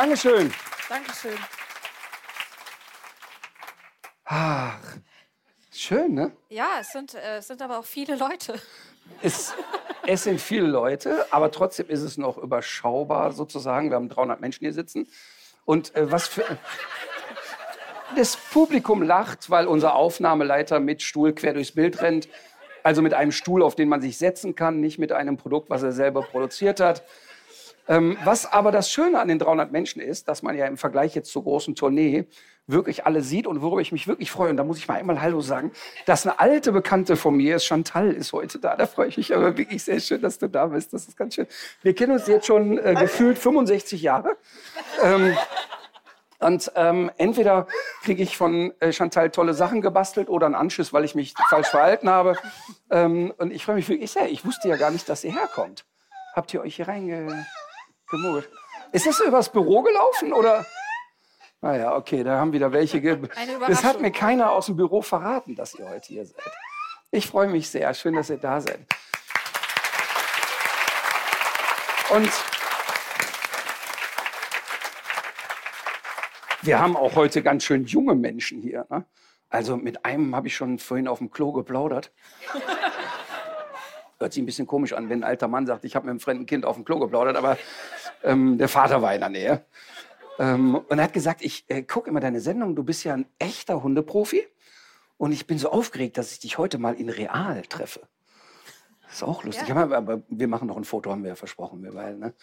Dankeschön. Dankeschön. Ach, schön, ne? Ja, es sind, äh, es sind aber auch viele Leute. Es, es sind viele Leute, aber trotzdem ist es noch überschaubar sozusagen. Wir haben 300 Menschen hier sitzen. Und äh, was für... Das Publikum lacht, weil unser Aufnahmeleiter mit Stuhl quer durchs Bild rennt. Also mit einem Stuhl, auf den man sich setzen kann, nicht mit einem Produkt, was er selber produziert hat. Ähm, was aber das Schöne an den 300 Menschen ist, dass man ja im Vergleich jetzt zur großen Tournee wirklich alle sieht und worüber ich mich wirklich freue. Und da muss ich mal einmal Hallo sagen, dass eine alte Bekannte von mir ist, Chantal, ist heute da. Da freue ich mich aber wirklich sehr schön, dass du da bist. Das ist ganz schön. Wir kennen uns jetzt schon äh, gefühlt 65 Jahre. Ähm, und ähm, entweder kriege ich von äh, Chantal tolle Sachen gebastelt oder einen Anschiss, weil ich mich falsch verhalten habe. Ähm, und ich freue mich wirklich sehr. Ich wusste ja gar nicht, dass ihr herkommt. Habt ihr euch hier reingemogelt? Ist das übers Büro gelaufen oder? Naja, okay, da haben wieder welche. Ge das hat mir keiner aus dem Büro verraten, dass ihr heute hier seid. Ich freue mich sehr. Schön, dass ihr da seid. Und wir haben auch heute ganz schön junge Menschen hier. Ne? Also mit einem habe ich schon vorhin auf dem Klo geplaudert. Hört sich ein bisschen komisch an, wenn ein alter Mann sagt, ich habe mit einem fremden Kind auf dem Klo geplaudert, aber ähm, der Vater war in der Nähe. Ähm, und er hat gesagt, ich äh, gucke immer deine Sendung, du bist ja ein echter Hundeprofi. Und ich bin so aufgeregt, dass ich dich heute mal in real treffe. Das ist auch lustig. Ja. Aber, aber wir machen noch ein Foto, haben wir ja versprochen, wir beide. Ne?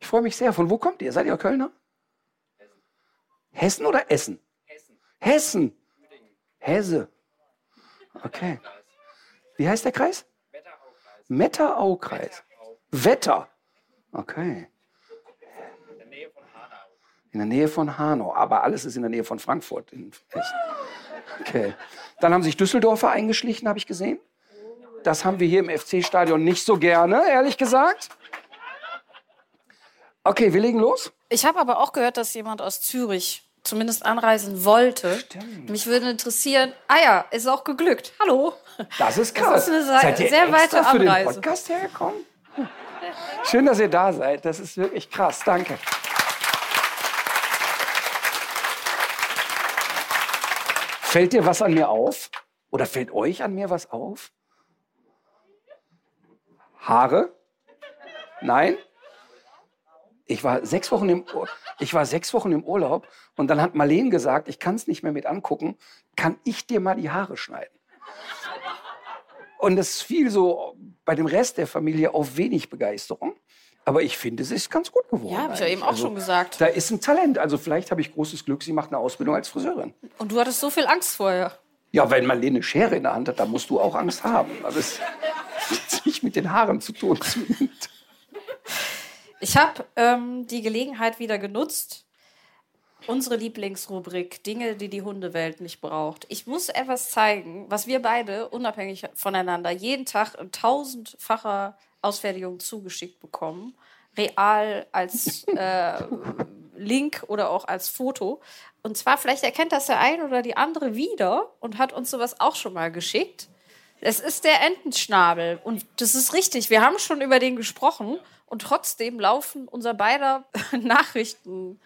Ich freue mich sehr. Von wo kommt ihr? Seid ihr Kölner? Hessen oder Essen? Hessen. Hessen. Hesse. Okay. Wie heißt der Kreis? Wetteraukreis. Wetter. Okay. In der Nähe von Hanau. Aber alles ist in der Nähe von Frankfurt in. Okay. Dann haben sich Düsseldorfer eingeschlichen, habe ich gesehen. Das haben wir hier im FC-Stadion nicht so gerne, ehrlich gesagt. Okay, wir legen los. Ich habe aber auch gehört, dass jemand aus Zürich zumindest anreisen wollte. Mich würde interessieren, ah ja, ist auch geglückt. Hallo. Das ist krass. ist eine seid ihr sehr extra weite für den Anreise. Podcast hergekommen? Schön, dass ihr da seid. Das ist wirklich krass. Danke. Fällt dir was an mir auf? Oder fällt euch an mir was auf? Haare? Nein? Ich war sechs Wochen im, Ur ich war sechs Wochen im Urlaub und dann hat Marleen gesagt, ich kann es nicht mehr mit angucken. Kann ich dir mal die Haare schneiden? Und es fiel so bei dem Rest der Familie auf wenig Begeisterung. Aber ich finde, es ist ganz gut geworden. Ja, habe ich ja eben auch schon gesagt. Da ist ein Talent. Also vielleicht habe ich großes Glück, sie macht eine Ausbildung als Friseurin. Und du hattest so viel Angst vorher. Ja, wenn man eine Schere in der Hand hat, dann musst du auch Angst haben. Also es hat nicht mit den Haaren zu tun. Ich habe ähm, die Gelegenheit wieder genutzt. Unsere Lieblingsrubrik, Dinge, die die Hundewelt nicht braucht. Ich muss etwas zeigen, was wir beide, unabhängig voneinander, jeden Tag in tausendfacher Ausfertigung zugeschickt bekommen. Real als äh, Link oder auch als Foto. Und zwar, vielleicht erkennt das der eine oder die andere wieder und hat uns sowas auch schon mal geschickt. Es ist der Entenschnabel. Und das ist richtig. Wir haben schon über den gesprochen. Und trotzdem laufen unser beider Nachrichten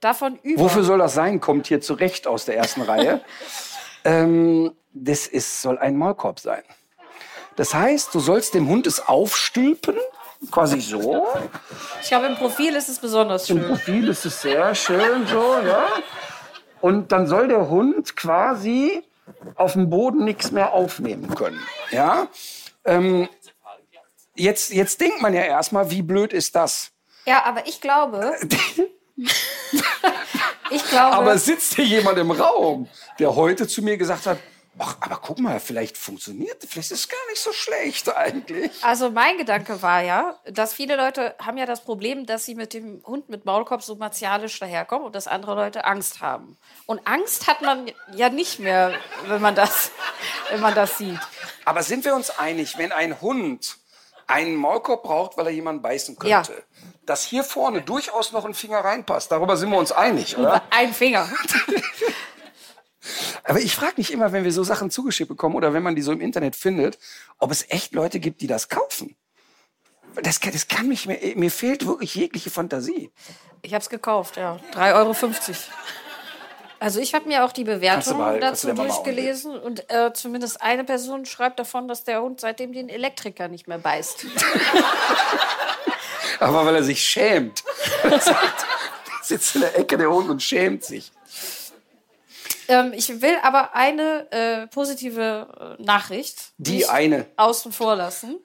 davon über. Wofür soll das sein? Kommt hier zurecht aus der ersten Reihe. Ähm, das ist, soll ein Maulkorb sein. Das heißt, du sollst dem Hund es aufstülpen, quasi so. Ich glaube, im Profil ist es besonders Im schön. Profil ist es sehr schön so, ja. Und dann soll der Hund quasi auf dem Boden nichts mehr aufnehmen können, ja. Ähm, jetzt, jetzt denkt man ja erstmal, wie blöd ist das? Ja, aber ich glaube, Ich glaube. Aber sitzt hier jemand im Raum, der heute zu mir gesagt hat, ach, aber guck mal, vielleicht funktioniert, vielleicht ist es gar nicht so schlecht eigentlich. Also mein Gedanke war ja, dass viele Leute haben ja das Problem, dass sie mit dem Hund mit Maulkorb so martialisch daherkommen und dass andere Leute Angst haben. Und Angst hat man ja nicht mehr, wenn man das, wenn man das sieht. Aber sind wir uns einig, wenn ein Hund einen Maulkorb braucht, weil er jemanden beißen könnte, Ja. Dass hier vorne durchaus noch ein Finger reinpasst? Darüber sind wir uns einig, oder? Ein Finger. Aber ich frage mich immer, wenn wir so Sachen zugeschickt bekommen oder wenn man die so im Internet findet, ob es echt Leute gibt, die das kaufen. Das, kann- das kann mich, mir, mir fehlt wirklich jegliche Fantasie. Ich habe es gekauft, ja. 3,50 Euro. Also ich habe mir auch die Bewertungen kannst du dazu durchgelesen und äh, zumindest eine Person schreibt davon, dass der Hund seitdem den Elektriker nicht mehr beißt. Aber weil er sich schämt. Er sagt, sitzt in der Ecke der Hund und schämt sich. ähm, ich will aber eine äh, positive äh, Nachricht Die eine. außen vor lassen,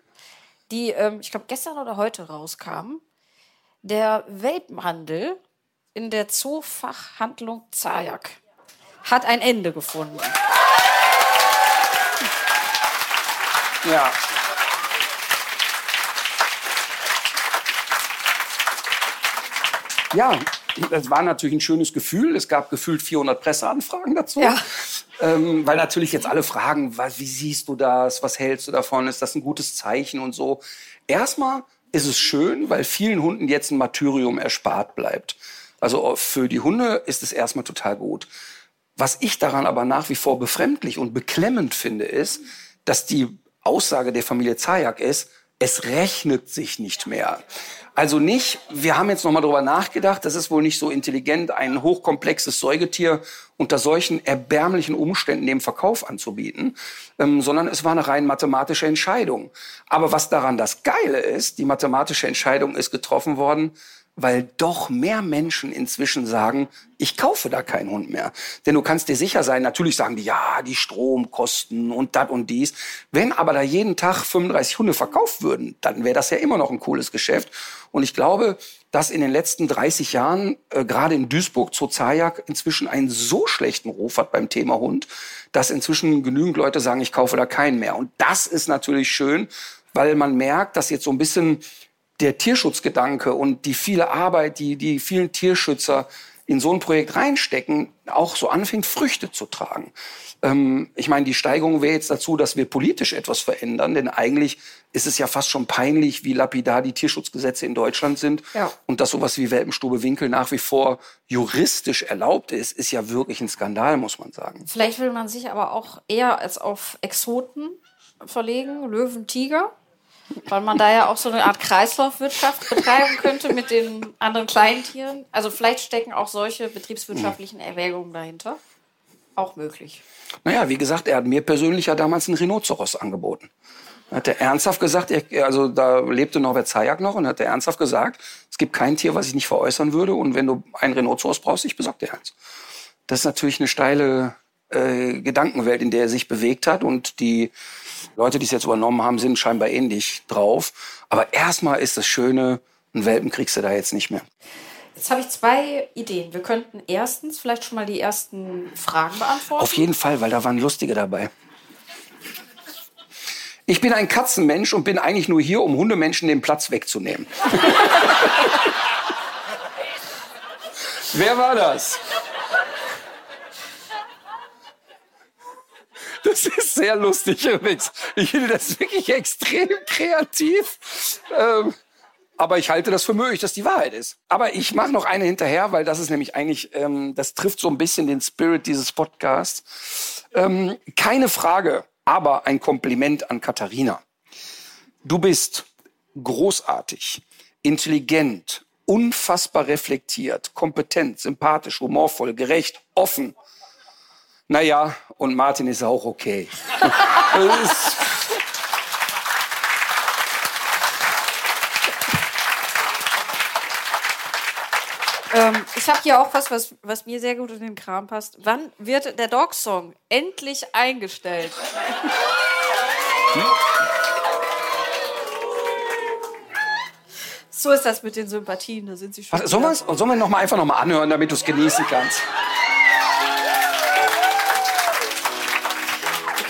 die ähm, ich glaube gestern oder heute rauskam. Der Welpenhandel in der Zoofachhandlung Zajak hat ein Ende gefunden. Ja. Ja, das war natürlich ein schönes Gefühl. Es gab gefühlt 400 Presseanfragen dazu. Ja. Ähm, weil natürlich jetzt alle fragen, was, wie siehst du das? Was hältst du davon? Ist das ein gutes Zeichen und so? Erstmal ist es schön, weil vielen Hunden jetzt ein Martyrium erspart bleibt. Also für die Hunde ist es erstmal total gut. Was ich daran aber nach wie vor befremdlich und beklemmend finde, ist, dass die Aussage der Familie Zajak ist, es rechnet sich nicht mehr. Also nicht, wir haben jetzt nochmal drüber nachgedacht, das ist wohl nicht so intelligent, ein hochkomplexes Säugetier unter solchen erbärmlichen Umständen dem Verkauf anzubieten, ähm, sondern es war eine rein mathematische Entscheidung. Aber was daran das Geile ist, die mathematische Entscheidung ist getroffen worden, weil doch mehr Menschen inzwischen sagen, ich kaufe da keinen Hund mehr. Denn du kannst dir sicher sein, natürlich sagen die, ja, die Stromkosten und das und dies. Wenn aber da jeden Tag 35 Hunde verkauft würden, dann wäre das ja immer noch ein cooles Geschäft. Und ich glaube, dass in den letzten 30 Jahren, äh, gerade in Duisburg, zur Zajak inzwischen einen so schlechten Ruf hat beim Thema Hund, dass inzwischen genügend Leute sagen, ich kaufe da keinen mehr. Und das ist natürlich schön, weil man merkt, dass jetzt so ein bisschen der Tierschutzgedanke und die viele Arbeit, die die vielen Tierschützer in so ein Projekt reinstecken, auch so anfängt, Früchte zu tragen. Ähm, ich meine, die Steigerung wäre jetzt dazu, dass wir politisch etwas verändern, denn eigentlich ist es ja fast schon peinlich, wie lapidar die Tierschutzgesetze in Deutschland sind. Ja. Und dass sowas wie Welpenstube Winkel nach wie vor juristisch erlaubt ist, ist ja wirklich ein Skandal, muss man sagen. Vielleicht will man sich aber auch eher als auf Exoten verlegen, Löwen, Tiger, weil man da ja auch so eine Art Kreislaufwirtschaft betreiben könnte mit den anderen Kleintieren. Also vielleicht stecken auch solche betriebswirtschaftlichen Erwägungen dahinter. Auch möglich. Naja, wie gesagt, er hat mir persönlich ja damals einen Rhinoceros angeboten. Hat er ernsthaft gesagt, er, also da lebte Norbert Zajak noch und hat er ernsthaft gesagt, es gibt kein Tier, was ich nicht veräußern würde und wenn du einen Rhinoceros brauchst, ich besorge dir eins. Das ist natürlich eine steile äh, Gedankenwelt, in der er sich bewegt hat und die Leute, die es jetzt übernommen haben, sind scheinbar ähnlich drauf. Aber erstmal ist das Schöne, einen Welpen kriegst du da jetzt nicht mehr. Jetzt habe ich zwei Ideen. Wir könnten erstens vielleicht schon mal die ersten Fragen beantworten. Auf jeden Fall, weil da waren lustige dabei. Ich bin ein Katzenmensch und bin eigentlich nur hier, um Hundemenschen den Platz wegzunehmen. Wer war das? Das ist sehr lustig übrigens. Ich finde das wirklich extrem kreativ. Ähm, aber ich halte das für möglich, dass die Wahrheit ist. Aber ich mache noch eine hinterher, weil das ist nämlich eigentlich, ähm, das trifft so ein bisschen den Spirit dieses Podcasts. Ähm, keine Frage, aber ein Kompliment an Katharina. Du bist großartig, intelligent, unfassbar reflektiert, kompetent, sympathisch, humorvoll, gerecht, offen. Naja, und Martin ist auch okay. Ist- Ähm, ich habe hier auch was, was, was mir sehr gut in den Kram passt. Wann wird der Dog-Song endlich eingestellt? So ist das mit den Sympathien, da sind sie schon. Was, sollen, wir, sollen wir noch mal einfach noch mal anhören, damit du es genießen kannst?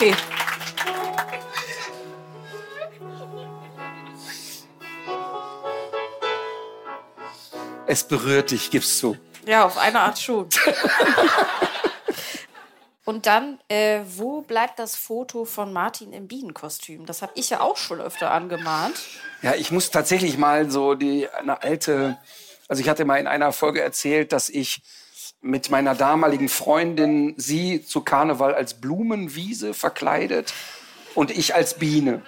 Okay. Es berührt dich, gibst du. Ja, auf eine Art schon. Und dann, äh, wo bleibt das Foto von Martin im Bienenkostüm? Das habe ich ja auch schon öfter angemahnt. Ja, ich muss tatsächlich mal so die eine alte, also ich hatte mal in einer Folge erzählt, dass ich mit meiner damaligen Freundin sie zu Karneval als Blumenwiese verkleidet und ich als Biene.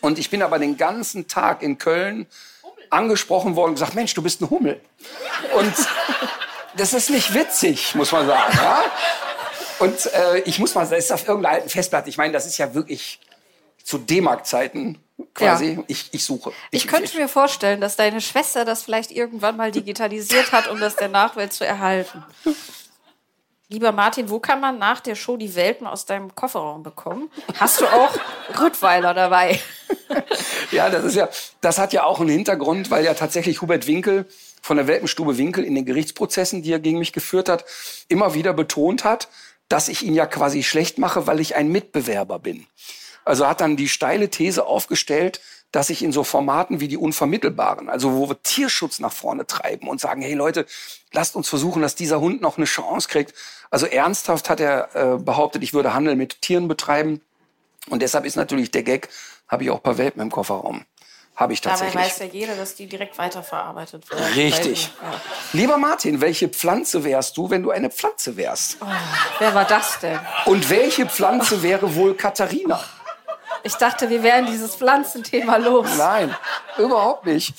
Und ich bin aber den ganzen Tag in Köln angesprochen worden und gesagt, Mensch, du bist ein Hummel. Und das ist nicht witzig, muss man sagen. Ja? Und äh, ich muss mal, das ist auf irgendeiner alten Festplatte. Ich meine, das ist ja wirklich zu D-Mark-Zeiten quasi. Ja. Ich, ich suche. Ich, könnte mir vorstellen, dass deine Schwester das vielleicht irgendwann mal digitalisiert hat, um das der Nachwelt zu erhalten. Lieber Martin, wo kann man nach der Show die Welpen aus deinem Kofferraum bekommen? Hast du auch Rüttweiler dabei? Ja, das ist ja, das hat ja auch einen Hintergrund, weil ja tatsächlich Hubert Winkel von der Welpenstube Winkel in den Gerichtsprozessen, die er gegen mich geführt hat, immer wieder betont hat, dass ich ihn ja quasi schlecht mache, weil ich ein Mitbewerber bin. Also hat dann die steile These aufgestellt, dass ich in so Formaten wie die Unvermittelbaren, also wo wir Tierschutz nach vorne treiben und sagen, hey Leute, lasst uns versuchen, dass dieser Hund noch eine Chance kriegt. Also ernsthaft hat er äh, behauptet, ich würde Handel mit Tieren betreiben. Und deshalb ist natürlich der Gag, habe ich auch ein paar Welpen im Kofferraum. Habe ich tatsächlich. Dabei weiß ja jeder, dass die direkt weiterverarbeitet werden. Richtig. Ja. Lieber Martin, welche Pflanze wärst du, wenn du eine Pflanze wärst? Wer war das denn? Und welche Pflanze wäre wohl Katharina? Ich dachte, wir wären dieses Pflanzenthema los. Nein, überhaupt nicht.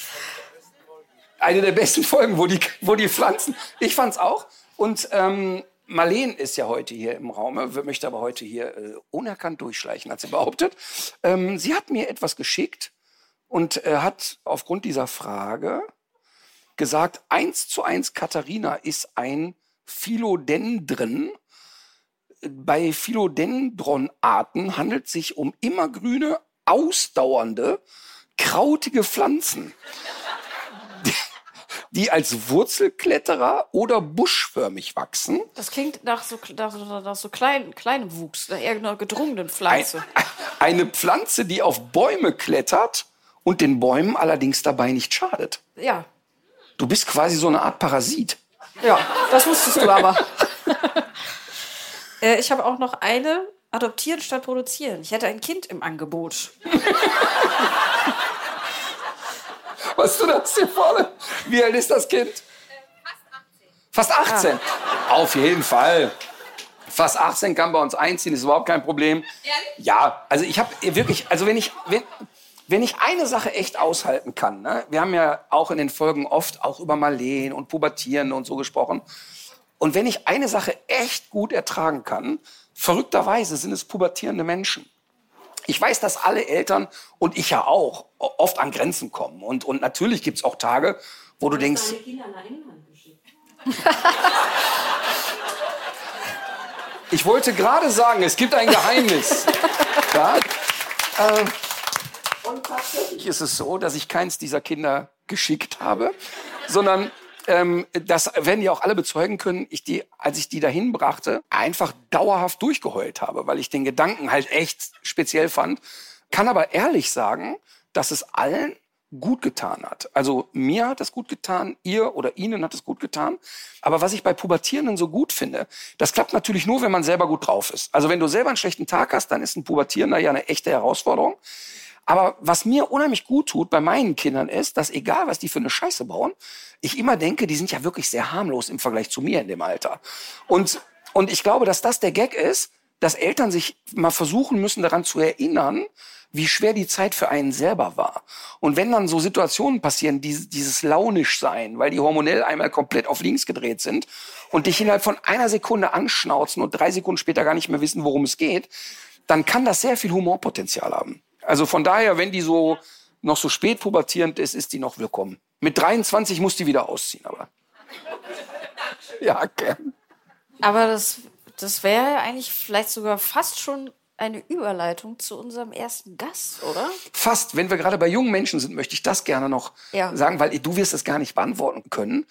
Eine der besten Folgen, wo die, wo die Pflanzen. Ich fand's auch. Und ähm, Marleen ist ja heute hier im Raum, äh, möchte aber heute hier äh, unerkannt durchschleichen, hat sie behauptet. Ähm, sie hat mir etwas geschickt und äh, hat aufgrund dieser Frage gesagt, eins zu eins Katharina ist ein Philodendron. Bei Philodendron-Arten handelt es sich um immergrüne, ausdauernde, krautige Pflanzen, die, die als Wurzelkletterer oder buschförmig wachsen. Das klingt nach so, nach nach so klein, kleinem Wuchs, nach irgendeiner gedrungenen Ein, Pflanze. eine Pflanze, die auf Bäume klettert und den Bäumen allerdings dabei nicht schadet. Ja, Du bist quasi so eine Art Parasit. ja, das wusstest du aber. äh, ich habe auch noch eine adoptieren statt produzieren. Ich hätte ein Kind im Angebot. Was du das hier vorne? Wie alt ist das Kind? Fast 18. Auf jeden Fall. Fast 18 kann bei uns einziehen, ist überhaupt kein Problem. Ja, also ich habe wirklich, also wenn ich, wenn, wenn ich eine Sache echt aushalten kann, ne? wir haben ja auch in den Folgen oft auch über Marleen und Pubertieren und so gesprochen. Und wenn ich eine Sache echt gut ertragen kann, verrückterweise sind es pubertierende Menschen. Ich weiß, dass alle Eltern und ich ja auch oft an Grenzen kommen. Und, und natürlich gibt es auch Tage, wo du denkst, England geschickt. ich wollte gerade sagen, es gibt ein Geheimnis. ja? äh, und tatsächlich ist es so, dass ich keins dieser Kinder geschickt habe, sondern ähm, das werden ja auch alle bezeugen können, ich die, als ich die dahin brachte, einfach dauerhaft durchgeheult habe, weil ich den Gedanken halt echt speziell fand. Kann aber ehrlich sagen, dass es allen gut getan hat. Also mir hat es gut getan, ihr oder ihnen hat es gut getan. Aber was ich bei Pubertierenden so gut finde, das klappt natürlich nur, wenn man selber gut drauf ist. Also wenn du selber einen schlechten Tag hast, dann ist ein Pubertierender ja eine echte Herausforderung. Aber was mir unheimlich gut tut bei meinen Kindern ist, dass egal was die für eine Scheiße bauen, ich immer denke, die sind ja wirklich sehr harmlos im Vergleich zu mir in dem Alter. Und, und ich glaube, dass das der Gag ist, dass Eltern sich mal versuchen müssen, daran zu erinnern, wie schwer die Zeit für einen selber war. Und wenn dann so Situationen passieren, die, dieses launisch sein, weil die hormonell einmal komplett auf links gedreht sind und dich innerhalb von einer Sekunde anschnauzen und drei Sekunden später gar nicht mehr wissen, worum es geht, dann kann das sehr viel Humorpotenzial haben. Also von daher, wenn die so noch so spät pubertierend ist, ist die noch willkommen. Mit 23 muss die wieder ausziehen, aber. Ja, gern. Aber das, das wäre ja eigentlich vielleicht sogar fast schon eine Überleitung zu unserem ersten Gast, oder? Fast. Wenn wir gerade bei jungen Menschen sind, möchte ich das gerne noch Ja. sagen, weil du wirst es gar nicht beantworten können.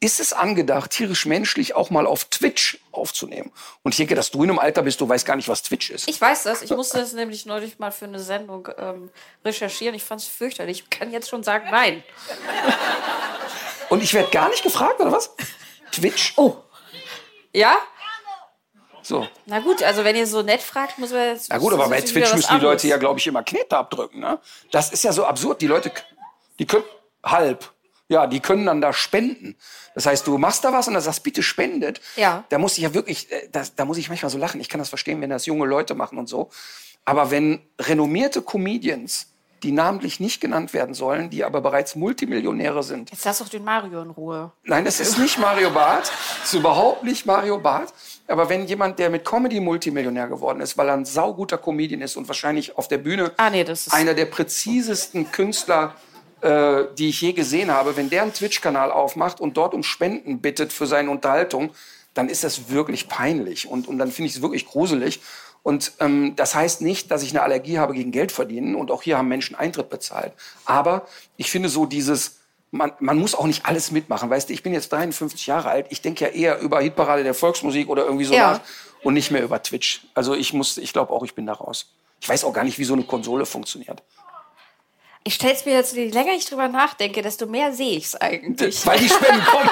Ist es angedacht, tierisch-menschlich auch mal auf Twitch aufzunehmen? Und ich denke, dass du in einem Alter bist, du weißt gar nicht, was Twitch ist. Ich weiß das. Ich musste das nämlich neulich mal für eine Sendung ähm, recherchieren. Ich fand es fürchterlich. Ich kann jetzt schon sagen, nein. Und ich werde gar nicht gefragt, oder was? Twitch? Oh. Ja? So. Na gut, also wenn ihr so nett fragt, muss man jetzt. Na gut, aber bei Twitch müssen die. Leute ja, glaube ich, immer Knete abdrücken. Ne? Das ist ja so absurd. Die Leute, die können halb. Ja, die können dann da spenden. Das heißt, du machst da was und dann sagst, bitte spendet. Ja. Da muss ich ja wirklich, äh, das, da muss ich manchmal so lachen. Ich kann das verstehen, wenn das junge Leute machen und so. Aber wenn renommierte Comedians, die namentlich nicht genannt werden sollen, die aber bereits Multimillionäre sind, Jetzt lass doch den Mario in Ruhe. Nein, das ist nicht Mario Barth. Das ist überhaupt nicht Mario Barth. Aber wenn jemand, der mit Comedy Multimillionär geworden ist, weil er ein sauguter Comedian ist und wahrscheinlich auf der Bühne Ah, nee, einer der präzisesten Künstler, äh, die ich je gesehen habe, wenn der einen Twitch-Kanal aufmacht und dort um Spenden bittet für seine Unterhaltung, dann ist das wirklich peinlich. Und, und dann finde ich es wirklich gruselig. Und ähm, das heißt nicht, dass ich eine Allergie habe gegen Geld verdienen. Und auch hier haben Menschen Eintritt bezahlt. Aber ich finde so dieses, man, man muss auch nicht alles mitmachen. Weißt du, ich bin jetzt 53 Jahre alt. Ich denke ja eher über Hitparade der Volksmusik oder irgendwie so Ja. nach und nicht mehr über Twitch. Also ich muss, ich glaube auch, ich bin da raus. Ich weiß auch gar nicht, wie so eine Konsole funktioniert. Ich stell's mir jetzt, je länger ich drüber nachdenke, desto mehr sehe ich's eigentlich. Weil die Spenden kommen.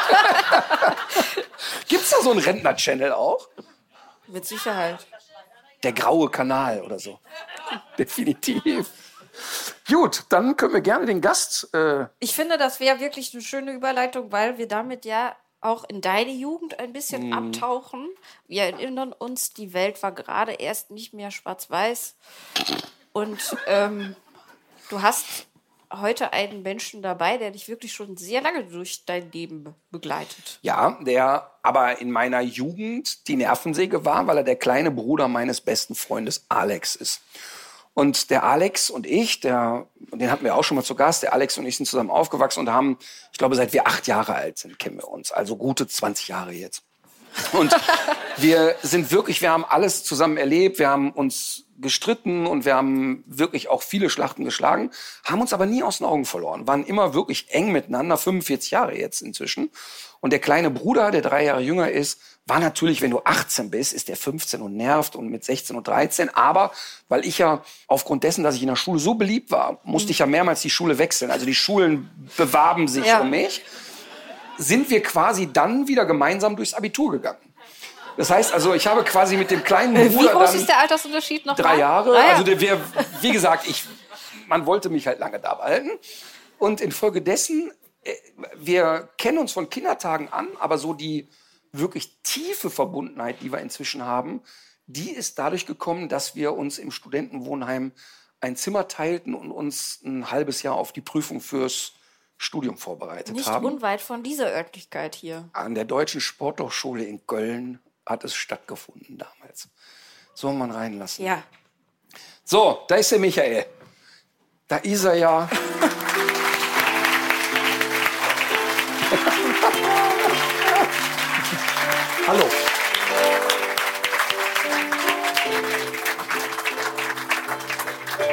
Gibt's da so einen Rentner-Channel auch? Mit Sicherheit. Der graue Kanal oder so. Definitiv. Gut, dann können wir gerne den Gast. Äh, Ich finde, das wäre wirklich eine schöne Überleitung, weil wir damit ja auch in deine Jugend ein bisschen abtauchen. Wir erinnern uns, die Welt war gerade erst nicht mehr schwarz-weiß. Und ähm, du hast heute einen Menschen dabei, der dich wirklich schon sehr lange durch dein Leben begleitet. ja, der aber in meiner Jugend die Nervensäge war, weil er der kleine Bruder meines besten Freundes Alex ist. Und der Alex und ich, der, den hatten wir auch schon mal zu Gast, der Alex und ich sind zusammen aufgewachsen und haben, ich glaube, seit wir acht Jahre alt sind, kennen wir uns. Also gute 20 Jahre jetzt. Und wir sind wirklich, wir haben alles zusammen erlebt, wir haben uns gestritten und wir haben wirklich auch viele Schlachten geschlagen, haben uns aber nie aus den Augen verloren, waren immer wirklich eng miteinander, 45 Jahre jetzt inzwischen. Und der kleine Bruder, der drei Jahre jünger ist, war natürlich, wenn du 18 bist, ist der 15 und nervt und mit 16 und 13. Aber weil ich ja aufgrund dessen, dass ich in der Schule so beliebt war, musste ich ja mehrmals die Schule wechseln. Also die Schulen bewarben sich Ja. um mich sind wir quasi dann wieder gemeinsam durchs Abitur gegangen. Das heißt also, ich habe quasi mit dem kleinen Wie Bruder groß dann ist der Altersunterschied noch? drei mal? Jahre. Ah, ja. Also der wie gesagt, ich, man wollte mich halt lange da behalten. Und infolgedessen, äh, wir kennen uns von Kindertagen an, aber so die wirklich tiefe Verbundenheit, die wir inzwischen haben, die ist dadurch gekommen, dass wir uns im Studentenwohnheim ein Zimmer teilten und uns ein halbes Jahr auf die Prüfung fürs Studium vorbereitet Nicht haben. unweit von dieser Örtlichkeit hier. An der Deutschen Sporthochschule in Köln hat es stattgefunden damals. Soll man reinlassen. Ja. So, da ist der Michael. Da ist er ja. Hallo.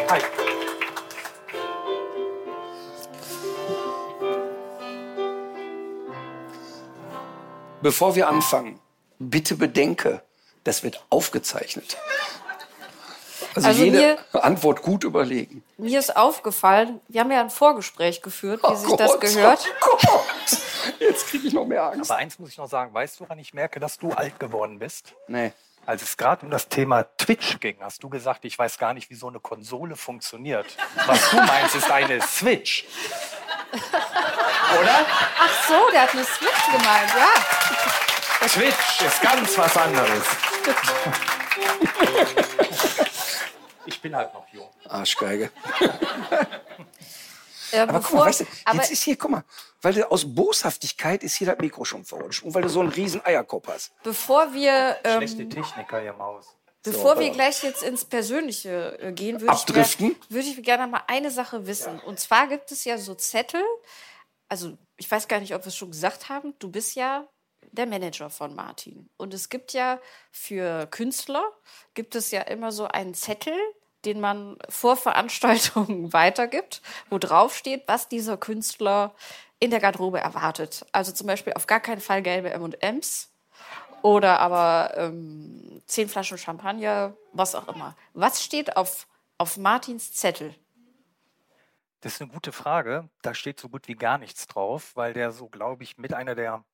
Hi. Bevor wir anfangen, bitte bedenke, das wird aufgezeichnet. Also, Also jede Antwort gut überlegen. Mir ist aufgefallen, wir haben ja ein Vorgespräch geführt, wie Oh sich das Gott, gehört. Oh Gott. Jetzt kriege ich noch mehr Angst. Aber eins muss ich noch sagen, weißt du, woran ich merke, dass du alt geworden bist? Nee. Als es gerade um das Thema Twitch ging, hast du gesagt, ich weiß gar nicht, wie so eine Konsole funktioniert. Was du meinst, ist eine Switch. Oder? Ach so, der hat eine Switch gemeint, ja. Twitch ist ganz was anderes. Ich bin halt noch jung. Arschgeige. Äh, Aber guck mal, weißt du, aber jetzt ist hier, guck mal, weil du aus Boshaftigkeit ist hier das Mikro schon verrutscht. Und weil du so einen riesen Eierkopf hast. bevor wir, Schlechte ähm, Techniker hier im Haus. bevor So, wir äh, gleich jetzt ins Persönliche äh, gehen, würde ich, würde ich gerne mal eine Sache wissen. Und zwar gibt es ja so Zettel, also ich weiß gar nicht, ob wir es schon gesagt haben, du bist ja der Manager von Martin. Und es gibt ja für Künstler, gibt es ja immer so einen Zettel, den man vor Veranstaltungen weitergibt, wo drauf steht, was dieser Künstler in der Garderobe erwartet. Also zum Beispiel auf gar keinen Fall gelbe M&Ms oder aber ähm, zehn Flaschen Champagner, was auch immer. Was steht auf, auf Martins Zettel? Das ist eine gute Frage. Da steht so gut wie gar nichts drauf, weil der so, glaube ich, mit einer der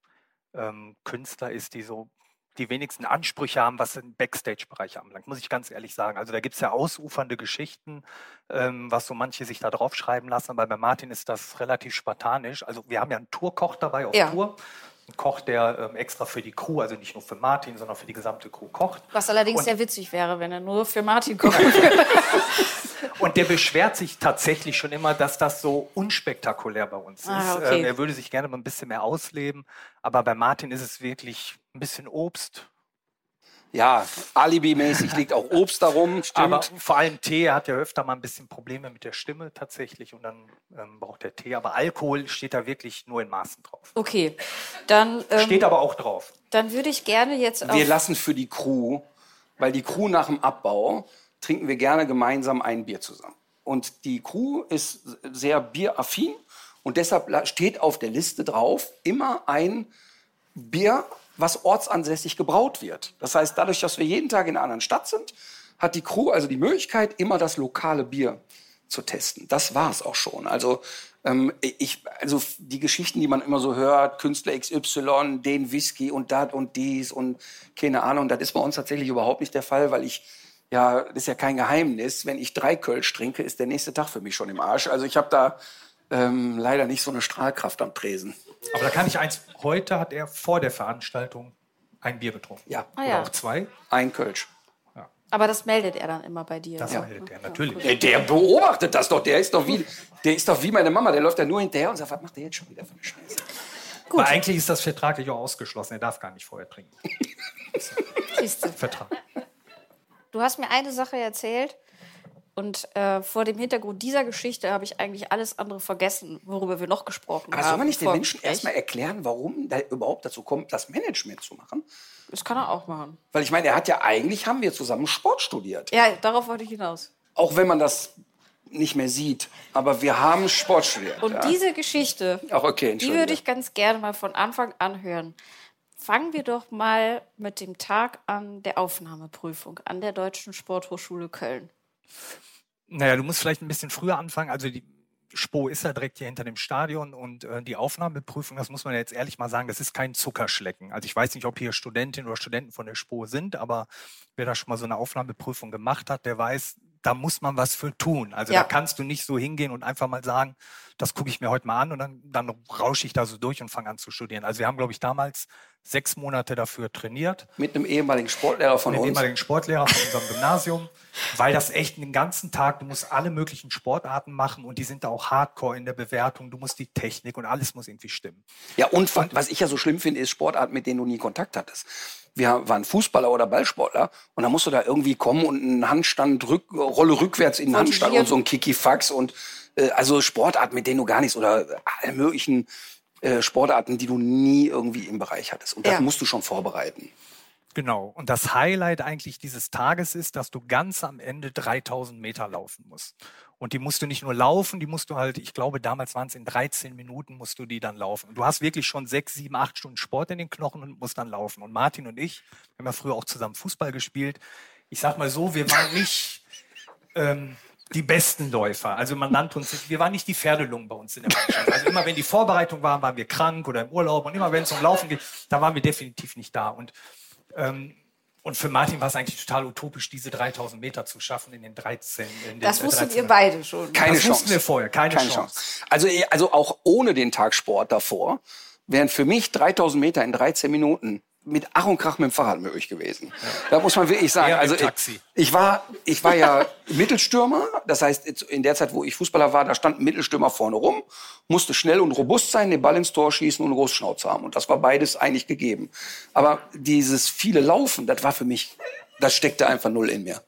ähm, Künstler ist, die so die wenigsten Ansprüche haben, was den Backstage-Bereich anbelangt, muss ich ganz ehrlich sagen. Also da gibt es ja ausufernde Geschichten, ähm, was so manche sich da draufschreiben lassen, aber bei Martin ist das relativ spartanisch. Also wir haben ja einen Tourkoch dabei auf Ja. Tour. Ein Koch, der ähm, extra für die Crew, also nicht nur für Martin, sondern für die gesamte Crew kocht. Was allerdings Und- sehr witzig wäre, wenn er nur für Martin würde. Und der beschwert sich tatsächlich schon immer, dass das so unspektakulär bei uns ist. Ah, okay. Ähm, er würde sich gerne mal ein bisschen mehr ausleben, aber bei Martin ist es wirklich ein bisschen Obst, Ja, alibimäßig liegt auch Obst darum, stimmt. Aber vor allem Tee, er hat ja öfter mal ein bisschen Probleme mit der Stimme tatsächlich und dann ähm, braucht er Tee. Aber Alkohol steht da wirklich nur in Maßen drauf. Okay, dann, ähm, Steht aber auch drauf. dann würde ich gerne jetzt wir lassen für die Crew, weil die Crew nach dem Abbau trinken wir gerne gemeinsam ein Bier zusammen. Und die Crew ist sehr bieraffin und deshalb steht auf der Liste drauf immer ein Bier, was ortsansässig gebraut wird. Das heißt, dadurch, dass wir jeden Tag in einer anderen Stadt sind, hat die Crew also die Möglichkeit, immer das lokale Bier zu testen. Das war es auch schon. Also ähm, ich, also die Geschichten, die man immer so hört, Künstler XY, den Whisky und das und dies und keine Ahnung, das ist bei uns tatsächlich überhaupt nicht der Fall, weil ich ja, das ist ja kein Geheimnis. Wenn ich drei Kölsch trinke, ist der nächste Tag für mich schon im Arsch. Also ich habe da ähm, leider nicht so eine Strahlkraft am Tresen. Aber da kann ich eins, heute hat er vor der Veranstaltung ein Bier getrunken. Ja, Ah, Oder ja. auch zwei. ein Kölsch. aber das meldet er dann immer bei dir. Das Ja. meldet er natürlich. Der, der beobachtet das doch. Der ist doch wie, der ist doch wie meine Mama. Der läuft da nur hinterher und sagt, was macht der jetzt schon wieder für eine Scheiße? Aber eigentlich ist das vertraglich auch ausgeschlossen. Er darf gar nicht vorher trinken. Vertrag. Du hast mir eine Sache erzählt und äh, vor dem Hintergrund dieser Geschichte habe ich eigentlich alles andere vergessen, worüber wir noch gesprochen Aber haben. soll man nicht den Menschen erstmal erklären, warum da überhaupt dazu kommt, das Management zu machen? Das kann er auch machen. Weil ich meine, er hat ja eigentlich, haben wir zusammen Sport studiert. Ja, darauf wollte ich hinaus. Auch wenn man das nicht mehr sieht. Aber wir haben Sport studiert. Und ja. diese Geschichte, Ach, okay, die würde ich ganz gerne mal von Anfang an hören. Fangen wir doch mal mit dem Tag an der Aufnahmeprüfung an der Deutschen Sporthochschule Köln. Naja, du musst vielleicht ein bisschen früher anfangen. Also die Spo ist ja direkt hier hinter dem Stadion und äh, die Aufnahmeprüfung, das muss man jetzt ehrlich mal sagen, das ist kein Zuckerschlecken. Also ich weiß nicht, ob hier Studentinnen oder Studenten von der Spo sind, aber wer da schon mal so eine Aufnahmeprüfung gemacht hat, der weiß, da muss man was für tun. Also Ja. da kannst du nicht so hingehen und einfach mal sagen, das gucke ich mir heute mal an und dann, dann rausche ich da so durch und fange an zu studieren. Also wir haben, glaube ich, damals sechs Monate dafür trainiert Mit einem ehemaligen Sportlehrer von mit uns. ehemaligen Sportlehrer von unserem Gymnasium, weil das echt den ganzen Tag, du musst alle möglichen Sportarten machen und die sind da auch hardcore in der Bewertung. Du musst die Technik und alles muss irgendwie stimmen. Ja, und wa- was ich ja so schlimm finde, ist Sportarten, mit denen du nie Kontakt hattest. Wir waren Fußballer oder Ballsportler und dann musst du da irgendwie kommen und einen Handstand, rück, Rolle rückwärts in den Handstand und so ein Kikifax und äh, also Sportarten, mit denen du gar nichts oder alle möglichen äh, Sportarten, die du nie irgendwie im Bereich hattest. Und das Ja. musst du schon vorbereiten. Genau. Und das Highlight eigentlich dieses Tages ist, dass du ganz am Ende 3000 Meter laufen musst. Und die musst du nicht nur laufen, die musst du halt, ich glaube, damals waren es in 13 Minuten, musst du die dann laufen. Und du hast wirklich schon sechs, sieben, acht Stunden Sport in den Knochen und musst dann laufen. Und Martin und ich, wir haben ja früher auch zusammen Fußball gespielt. Ich sag mal so, wir waren nicht ähm, die besten Läufer. Also man nannte uns, wir waren nicht die Pferdelungen bei uns in der Mannschaft. Also immer wenn die Vorbereitung war, waren wir krank oder im Urlaub. Und immer wenn es um Laufen geht, da waren wir definitiv nicht da. Und ähm, und für Martin war es eigentlich total utopisch, diese 3000 Meter zu schaffen in den 13. In den, Das äh, wusstet 13 ihr beide schon. Keine das Chance. wussten wir vorher, keine, Keine Chance. Chance. Also, also auch ohne den Tag Sport davor wären für mich 3000 Meter in 13 Minuten mit Ach und Krach mit dem Fahrrad möglich gewesen. Da muss man wirklich sagen. Also ich, ich war, ich war ja Mittelstürmer. Das heißt, in der Zeit, wo ich Fußballer war, da stand ein Mittelstürmer vorne rum, musste schnell und robust sein, den Ball ins Tor schießen und Großschnauze haben. Und das war beides eigentlich gegeben. Aber dieses viele Laufen, das war für mich, das steckte einfach null in mir.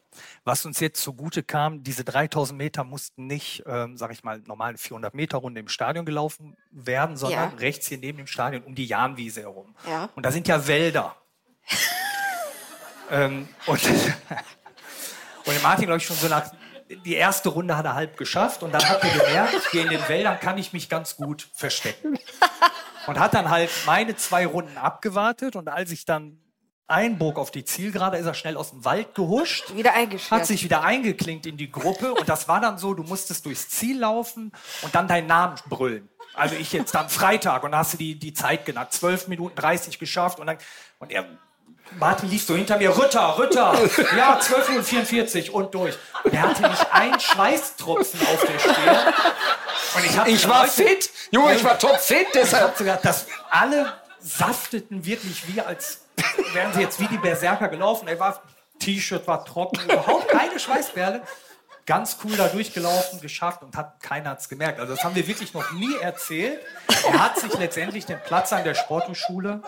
Was uns jetzt zugute kam, diese 3000 Meter mussten nicht, ähm, sage ich mal, normalen 400 Meter Runde im Stadion gelaufen werden, sondern Ja. rechts hier neben dem Stadion um die Jahnwiese herum. Ja. Und da sind ja Wälder. ähm, und, und der Martin, glaube ich, schon so nach, die erste Runde hat er halb geschafft und dann hat er gemerkt, hier in den Wäldern kann ich mich ganz gut verstecken. Und hat dann halt meine zwei Runden abgewartet und als ich dann einbog auf die Zielgerade, ist er schnell aus dem Wald gehuscht Wieder eingeschert. hat sich wieder eingeklinkt in die Gruppe und das war dann so, du musstest durchs Ziel laufen und dann deinen Namen brüllen. Also ich jetzt dann Freitag und dann hast du die, die Zeit genannt, 12 Minuten 30 geschafft und dann, und er, Martin lief so hinter mir, Ritter, Ritter, ja, 12 Minuten 44 und durch. Und er hatte nicht einen Schweißtropfen auf der Stirn. Und ich, Ich war Leute, fit. Junge, ich war topfit, ich deshalb. hab sogar, dass alle safteten wirklich wie als wären sie jetzt wie die Berserker gelaufen. Er war T-Shirt war trocken, überhaupt keine Schweißperle. Ganz cool da durchgelaufen, geschafft und hat keiner hat's gemerkt. Also das haben wir wirklich noch nie erzählt. Er hat sich letztendlich den Platz an der Sporthochschule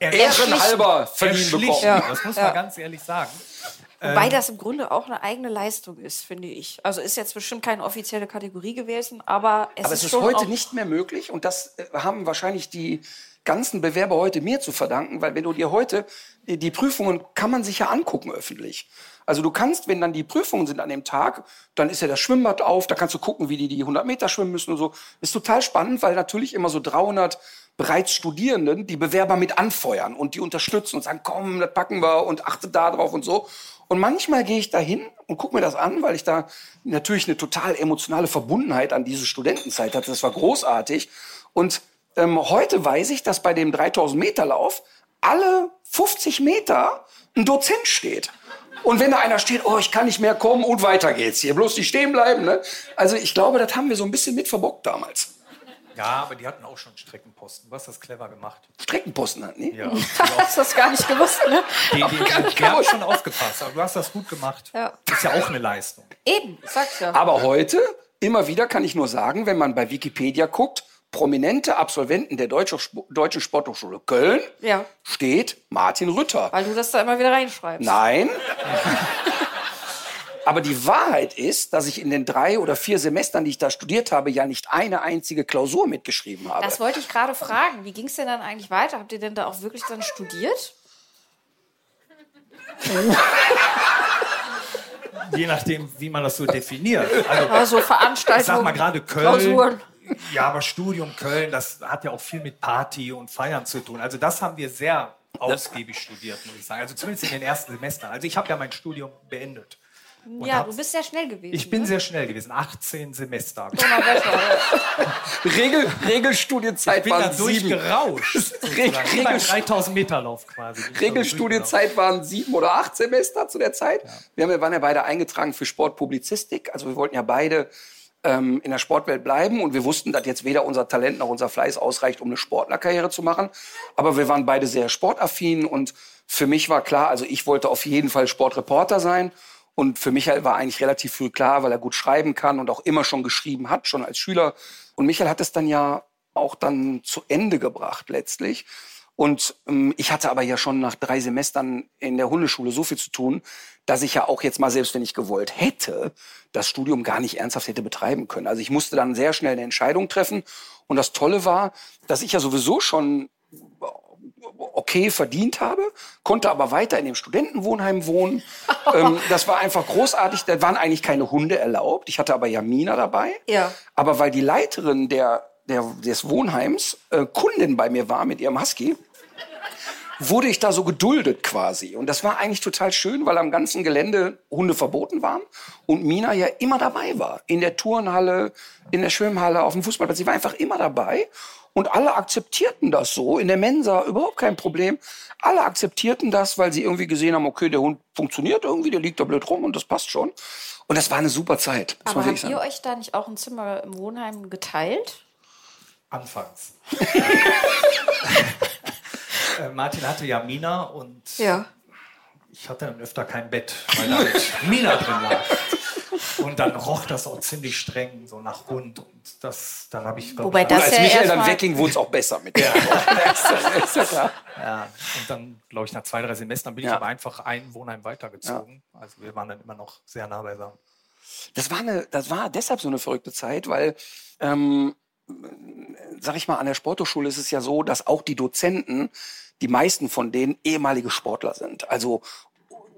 Ehrenhalber verliehen bekommen. Ja. Das muss man Ja. ganz ehrlich sagen. Wobei das im Grunde auch eine eigene Leistung ist, finde ich. Also ist jetzt bestimmt keine offizielle Kategorie gewesen, aber es Aber ist es ist schon heute auch, nicht mehr möglich und das äh, haben wahrscheinlich die ganzen Bewerber heute mir zu verdanken, weil wenn du dir heute die Prüfungen kann man sich ja angucken öffentlich. Also du kannst, wenn dann die Prüfungen sind an dem Tag, dann ist ja das Schwimmbad auf, da kannst du gucken, wie die die 100 Meter schwimmen müssen und so. Ist total spannend, weil natürlich immer so 300 bereits Studierenden die Bewerber mit anfeuern und die unterstützen und sagen, komm, das packen wir und achte da drauf und so. Und manchmal gehe ich da hin und gucke mir das an, weil ich da natürlich eine total emotionale Verbundenheit an diese Studentenzeit hatte. Das war großartig. Und ähm, heute weiß ich, dass bei dem 3000 Meter Lauf alle 50 Meter ein Dozent steht. Und wenn da einer steht, oh, ich kann nicht mehr kommen und weiter geht's hier, bloß nicht stehen bleiben. Ne? Also ich glaube, das haben wir so ein bisschen mit verbockt damals. Ja, aber die hatten auch schon Streckenposten. Du hast das clever gemacht. Streckenposten hatten die. Ja. hast das gar nicht gewusst, ne? Die, die, die, die haben schon aufgepasst, aber du hast das gut gemacht. Ja. Ist ja auch eine Leistung. Eben, sag's ja. Aber heute, immer wieder kann ich nur sagen, wenn man bei Wikipedia guckt, prominente Absolventen der Deutsche, Deutschen Sporthochschule Köln Ja. steht Martin Rütter. Weil du das da immer wieder reinschreibst. Nein. Aber die Wahrheit ist, dass ich in den drei oder vier Semestern, die ich da studiert habe, ja nicht eine einzige Klausur mitgeschrieben habe. Das wollte ich gerade fragen. Wie ging es denn dann eigentlich weiter? Habt ihr denn da auch wirklich dann studiert? Je nachdem, wie man das so definiert. Also, Also ich Veranstaltungen, sag mal gerade Köln. Klausuren. Ja, aber Studium Köln, das hat ja auch viel mit Party und Feiern zu tun. Also das haben wir sehr ausgiebig studiert, muss ich sagen. Also zumindest in den ersten Semestern. Also ich habe ja mein Studium beendet. Ja, du bist sehr schnell gewesen. Ich bin ne? sehr schnell gewesen, 18 Semester. Regel, Regelstudienzeit Ich bin waren sieben. durchgerauscht. Regel- 3000 Meter Lauf quasi. Regelstudienzeit waren sieben oder acht Semester zu der Zeit. Wir, haben, wir waren ja beide eingetragen für Sportpublizistik. Also wir wollten ja beide ähm, in der Sportwelt bleiben und wir wussten, dass jetzt weder unser Talent noch unser Fleiß ausreicht, um eine Sportlerkarriere zu machen. Aber wir waren beide sehr sportaffin und für mich war klar, also ich wollte auf jeden Fall Sportreporter sein. Und für Michael war eigentlich relativ früh klar, weil er gut schreiben kann und auch immer schon geschrieben hat, schon als Schüler. Und Michael hat es dann ja auch dann zu Ende gebracht letztlich. Und ähm, ich hatte aber ja schon nach drei Semestern in der Hundeschule so viel zu tun, dass ich ja auch jetzt mal, selbst wenn ich gewollt hätte, das Studium gar nicht ernsthaft hätte betreiben können. Also ich musste dann sehr schnell eine Entscheidung treffen. Und das Tolle war, dass ich ja sowieso schon okay verdient habe, konnte aber weiter in dem Studentenwohnheim wohnen. ähm, das war einfach großartig. Da waren eigentlich keine Hunde erlaubt. Ich hatte aber Jamina dabei. Ja. Aber weil die Leiterin der, der, des Wohnheims äh, Kundin bei mir war mit ihrem Husky, wurde ich da so geduldet quasi. Und das war eigentlich total schön, weil am ganzen Gelände Hunde verboten waren und Mina ja immer dabei war. In der Turnhalle, in der Schwimmhalle, auf dem Fußballplatz. Sie war einfach immer dabei. Und alle akzeptierten das so. In der Mensa überhaupt kein Problem. Alle akzeptierten das, weil sie irgendwie gesehen haben, okay, der Hund funktioniert irgendwie, der liegt da blöd rum und das passt schon. Und das war eine super Zeit. muss Aber habt ihr euch da nicht auch ein Zimmer im Wohnheim geteilt? Anfangs. Äh, Martin hatte ja Mina und Ja. ich hatte dann öfter kein Bett, weil da halt Mina drin lag. Und dann roch das auch ziemlich streng, so nach Hund. Und das, dann habe ich, glaub Wobei ich, das Als ja Michael dann wegging, wurde es auch besser mit der. ja. Ja, und dann, glaube ich, nach zwei, drei Semestern bin ich Ja. aber einfach ein Wohnheim weitergezogen. Also wir waren dann immer noch sehr nah beisammen. Das war, eine, das war deshalb so eine verrückte Zeit, weil, ähm, sag ich mal, an der Sporthochschule ist es ja so, dass auch die Dozenten, die meisten von denen ehemalige Sportler sind. Also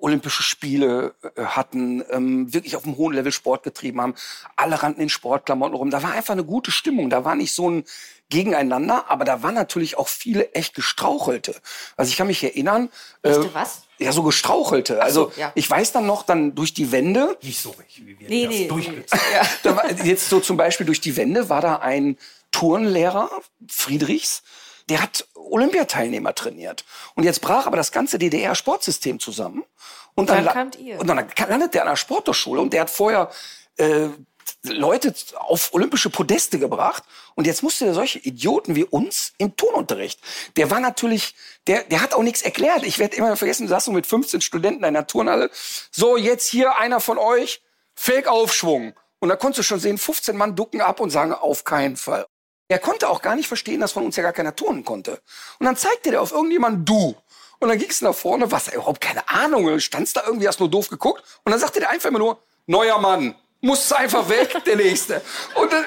Olympische Spiele äh, hatten, ähm, wirklich auf einem hohen Level Sport getrieben haben. Alle rannten in Sportklamotten rum. Da war einfach eine gute Stimmung. Da war nicht so ein Gegeneinander, aber da waren natürlich auch viele echt gestrauchelte. Also ich kann mich erinnern. äh, Echte was? Ja, so gestrauchelte. Also ja. ich weiß dann noch, dann durch die Wände, Nicht so wie wir Nee, das nee. durchgezogen da war, jetzt so zum Beispiel durch die Wände war da ein Turnlehrer, Friedrichs, der hat Olympiateilnehmer trainiert. Und jetzt brach aber das ganze DDR-Sportsystem zusammen. Und dann, Dann. Und dann landet der an der Sporthochschule und der hat vorher äh, Leute auf olympische Podeste gebracht. Und jetzt musste der solche Idioten wie uns im Turnunterricht. Der war natürlich, der, der hat auch nichts erklärt. Ich werde immer vergessen, wir saßen mit 15 Studenten in einer Turnhalle. So, jetzt hier einer von euch, Fake-Aufschwung. Und da konntest du schon sehen, 15 Mann ducken ab und sagen, auf keinen Fall. Er konnte auch gar nicht verstehen, dass von uns ja gar keiner turnen konnte. Und dann zeigte der auf irgendjemanden du. Und dann gingst du nach vorne, was überhaupt keine Ahnung, du standst da irgendwie, hast nur doof geguckt. Und dann sagte der einfach immer nur, neuer Mann, musst einfach weg, der Nächste. Und dann,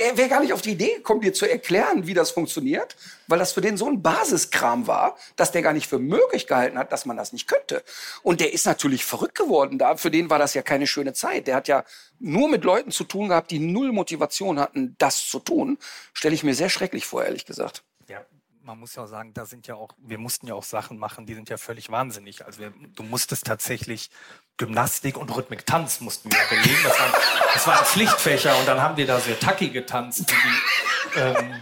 er wäre gar nicht auf die Idee gekommen, dir zu erklären, wie das funktioniert, weil das für den so ein Basiskram war, dass der gar nicht für möglich gehalten hat, dass man das nicht könnte. Und der ist natürlich verrückt geworden. Da, für den war das ja keine schöne Zeit. Der hat ja nur mit Leuten zu tun gehabt, die null Motivation hatten, das zu tun. Stelle ich mir sehr schrecklich vor, ehrlich gesagt. Man muss ja auch sagen, da sind ja auch, wir mussten ja auch Sachen machen, die sind ja völlig wahnsinnig. Also wir, du musstest tatsächlich Gymnastik und Rhythmik Tanz mussten wir belegen. Das waren, das waren Pflichtfächer und dann haben wir da so Taki getanzt. Die, ähm,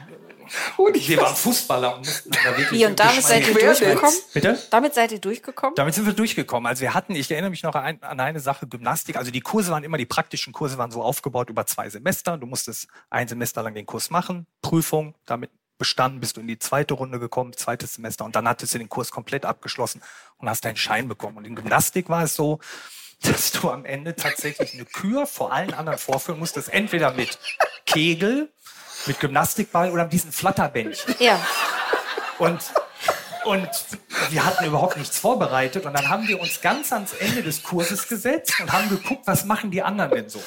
Und ich wir waren Fußballer und mussten da wirklich. Wie, und damit seid ihr durchgekommen? Bitte? Damit seid ihr durchgekommen? Damit sind wir durchgekommen. Also wir hatten, ich erinnere mich noch an, an eine Sache, Gymnastik. Also die Kurse waren immer, die praktischen Kurse waren so aufgebaut über zwei Semester. Du musstest ein Semester lang den Kurs machen, Prüfung, damit bestanden, bist du in die zweite Runde gekommen, zweites Semester und dann hattest du den Kurs komplett abgeschlossen und hast deinen Schein bekommen. Und in Gymnastik war es so, dass du am Ende tatsächlich eine Kür vor allen anderen vorführen musstest, entweder mit Kegel, mit Gymnastikball oder mit diesen Flatterbändchen. Ja. Und, und wir hatten überhaupt nichts vorbereitet. Und dann haben wir uns ganz ans Ende des Kurses gesetzt und haben geguckt, was machen die anderen denn so.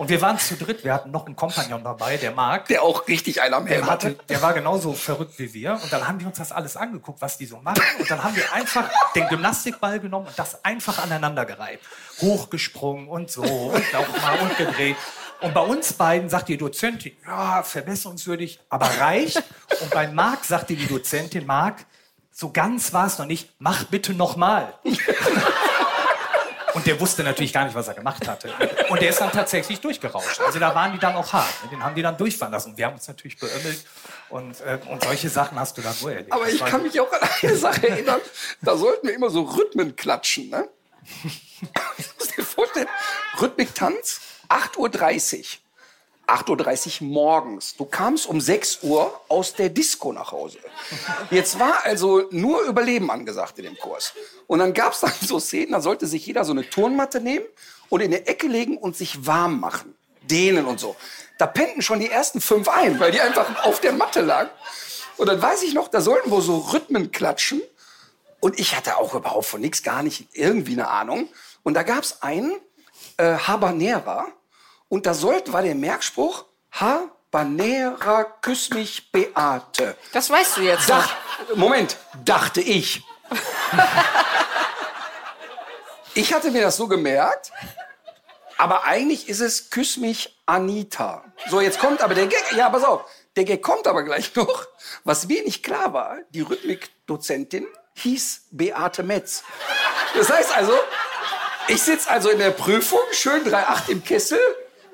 Und wir waren zu dritt. Wir hatten noch einen Kompagnon dabei, der Marc. Der auch richtig einen am Helm Der, hatte, der war genauso verrückt wie wir. Und dann haben wir uns das alles angeguckt, was die so machen. Und dann haben wir einfach den Gymnastikball genommen und das einfach aneinander gereiht. Hochgesprungen und so und nochmal und gedreht. Und bei uns beiden sagt die Dozentin, ja, verbesserungswürdig, aber reicht. Und bei Marc sagte die Dozentin, Marc, so ganz war es noch nicht, mach bitte nochmal. Und der wusste natürlich gar nicht, was er gemacht hatte. Und der ist dann tatsächlich durchgerauscht. Also da waren die dann auch hart. Den haben die dann durchfahren lassen. Und wir haben uns natürlich beömmelt. Und, äh, und solche Sachen hast du dann nur erlebt. Aber ich kann mich auch an eine Sache erinnern. Da sollten wir immer so Rhythmen klatschen. Ne? Du musst dir vorstellen, Rhythmiktanz, 8.30 Uhr. 8.30 Uhr morgens. Du kamst um 6 Uhr aus der Disco nach Hause. Jetzt war also nur Überleben angesagt in dem Kurs. Und dann gab es dann so Szenen, da sollte sich jeder so eine Turnmatte nehmen und in der Ecke legen und sich warm machen. Dehnen und so. Da pennten schon die ersten fünf ein, weil die einfach auf der Matte lagen. Und dann weiß ich noch, da sollten wir so Rhythmen klatschen. Und ich hatte auch überhaupt von nichts gar nicht irgendwie eine Ahnung. Und da gab es einen, äh, Habanera. Und da sollte, war der Merkspruch, Habanera, küss mich, Beate. Das weißt du jetzt. Dach, Moment, dachte ich. ich hatte mir das so gemerkt, aber eigentlich ist es Küss mich Anita. So, jetzt kommt aber der Gag. Ja, pass auf. Der Gag kommt aber gleich noch. Was wenig klar war, die Rhythmikdozentin hieß Beate Metz. Das heißt also, ich sitze also in der Prüfung, schön 3,8 im Kessel,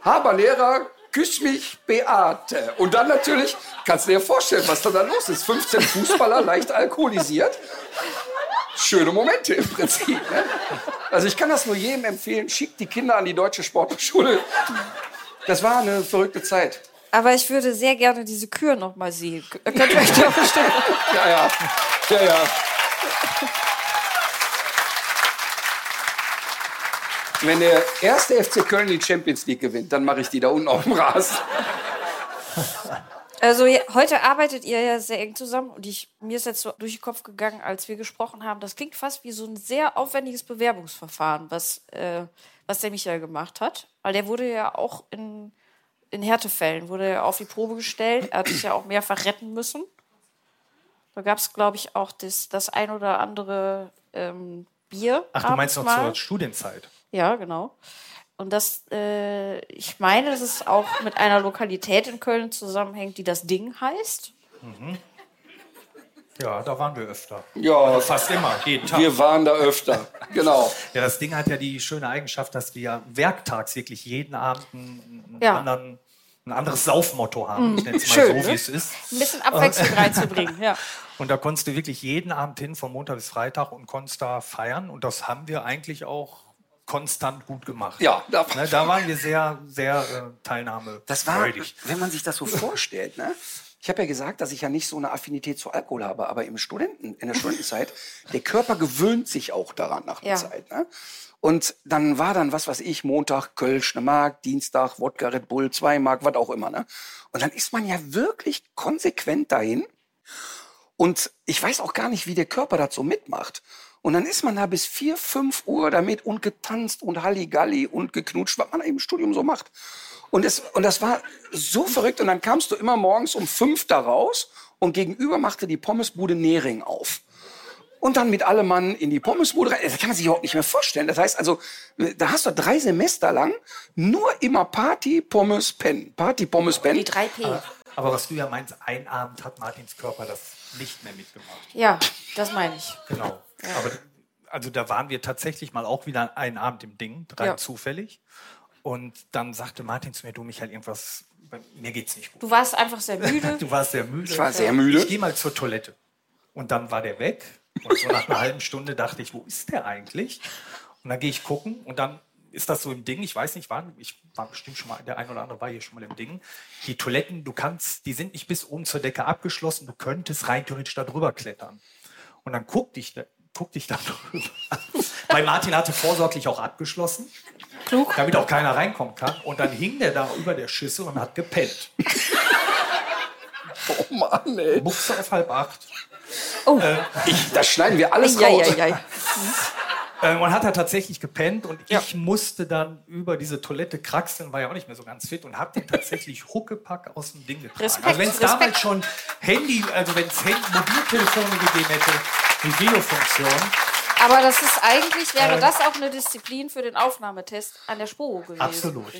Habanera, küss mich, Beate. Und dann natürlich, kannst du dir vorstellen, was da dann los ist. 15 Fußballer, leicht alkoholisiert. Schöne Momente im Prinzip. Ne? Also ich kann das nur jedem empfehlen, schickt die Kinder an die Deutsche Sportschule. Das war eine verrückte Zeit. Aber ich würde sehr gerne diese Kür noch mal sehen. Könnt ihr euch da bestimmt. Ja, ja. Ja, ja. Wenn der erste FC Köln die Champions League gewinnt, dann mache ich die da unten auf dem Rasen. Also heute arbeitet ihr ja sehr eng zusammen und ich, mir ist jetzt so durch den Kopf gegangen, als wir gesprochen haben, das klingt fast wie so ein sehr aufwendiges Bewerbungsverfahren, was, äh, was der Michael gemacht hat. Weil der wurde ja auch in, in Härtefällen, wurde er auf die Probe gestellt. Er hat sich ja auch mehrfach retten müssen. Da gab es, glaube ich, auch das, das ein oder andere ähm, Bier. Ach, du meinst noch zur Studienzeit? Ja, genau. Und das, äh, ich meine, dass es auch mit einer Lokalität in Köln zusammenhängt, die das Ding heißt. Ja, da waren wir öfter. Ja, Fast immer, jeden Tag. wir waren da öfter. Genau. Ja, das Ding hat ja die schöne Eigenschaft, dass wir ja werktags wirklich jeden Abend einen, Ja. anderen, ein anderes Saufmotto haben. Ich nenne es mal Schön, so, ne? wie es ist. Ein bisschen Abwechslung reinzubringen, ja. Und da konntest du wirklich jeden Abend hin, von Montag bis Freitag und konntest da feiern. Und das haben wir eigentlich auch konstant gut gemacht. Ja, da, Ne, da waren wir sehr, sehr äh, teilnahmefreudig. Das war, wenn man sich das so vorstellt, ne? Ich habe ja gesagt, dass ich ja nicht so eine Affinität zu Alkohol habe, aber im Studenten, in der Studentenzeit, der Körper gewöhnt sich auch daran nach einer Ja. Zeit. Ne? Und dann war dann, was weiß ich, Montag Kölsch, eine Mark, Dienstag Wodka Red Bull, zwei Mark, was auch immer. Ne? Und dann ist man ja wirklich konsequent dahin. Und ich weiß auch gar nicht, wie der Körper das so mitmacht. Und dann ist man da bis vier, fünf Uhr damit und getanzt und Halligalli und geknutscht, was man im Studium so macht. Und, es, und das war so verrückt. Und dann kamst du immer morgens um fünf da raus und gegenüber machte die Pommesbude Nering auf. Und dann mit allem Mann in die Pommesbude rein. Das kann man sich überhaupt nicht mehr vorstellen. Das heißt also, da hast du drei Semester lang nur immer Party, Pommes, Pen. Party, Pommes, Pen. Die 3P. Aber was du ja meinst, ein Abend hat Martins Körper das nicht mehr mitgemacht. Ja, das meine ich. Genau. Aber also da waren wir tatsächlich mal auch wieder einen Abend im Ding, rein Ja. zufällig. Und dann sagte Martin zu mir, du Michael, irgendwas, mir geht's nicht gut. Du warst einfach sehr müde. Du warst sehr müde. Ich war sehr müde. Ich gehe mal zur Toilette. Und dann war der weg. Und so nach einer halben Stunde dachte ich, wo ist der eigentlich? Und dann gehe ich gucken und dann ist das so im Ding. Ich weiß nicht, wann. Ich war bestimmt schon mal, der ein oder andere war hier schon mal im Ding. Die Toiletten, du kannst, die sind nicht bis oben zur Decke abgeschlossen. Du könntest rein theoretisch da drüber klettern. Und dann guckte ich, da- guckte ich da drüber. Weil Martin hatte vorsorglich auch abgeschlossen. Klug. Damit auch keiner reinkommen kann. Und dann hing der da über der Schüssel und hat gepennt. Oh Mann, ey. Buchse auf halb acht. Ich, das schneiden wir alles Ja, raus. ja, ja. Ähm, und hat er tatsächlich gepennt und ich musste dann über diese Toilette kraxeln, war ja auch nicht mehr so ganz fit und habe den tatsächlich Huckepack aus dem Ding getragen. Respekt, also wenn es damals schon Handy, also wenn es Handy, Mobiltelefone gegeben hätte, die Videofunktion, Aber das ist eigentlich, wäre Ähm. das auch eine Disziplin für den Aufnahmetest an der Sporo gewesen. Absolut.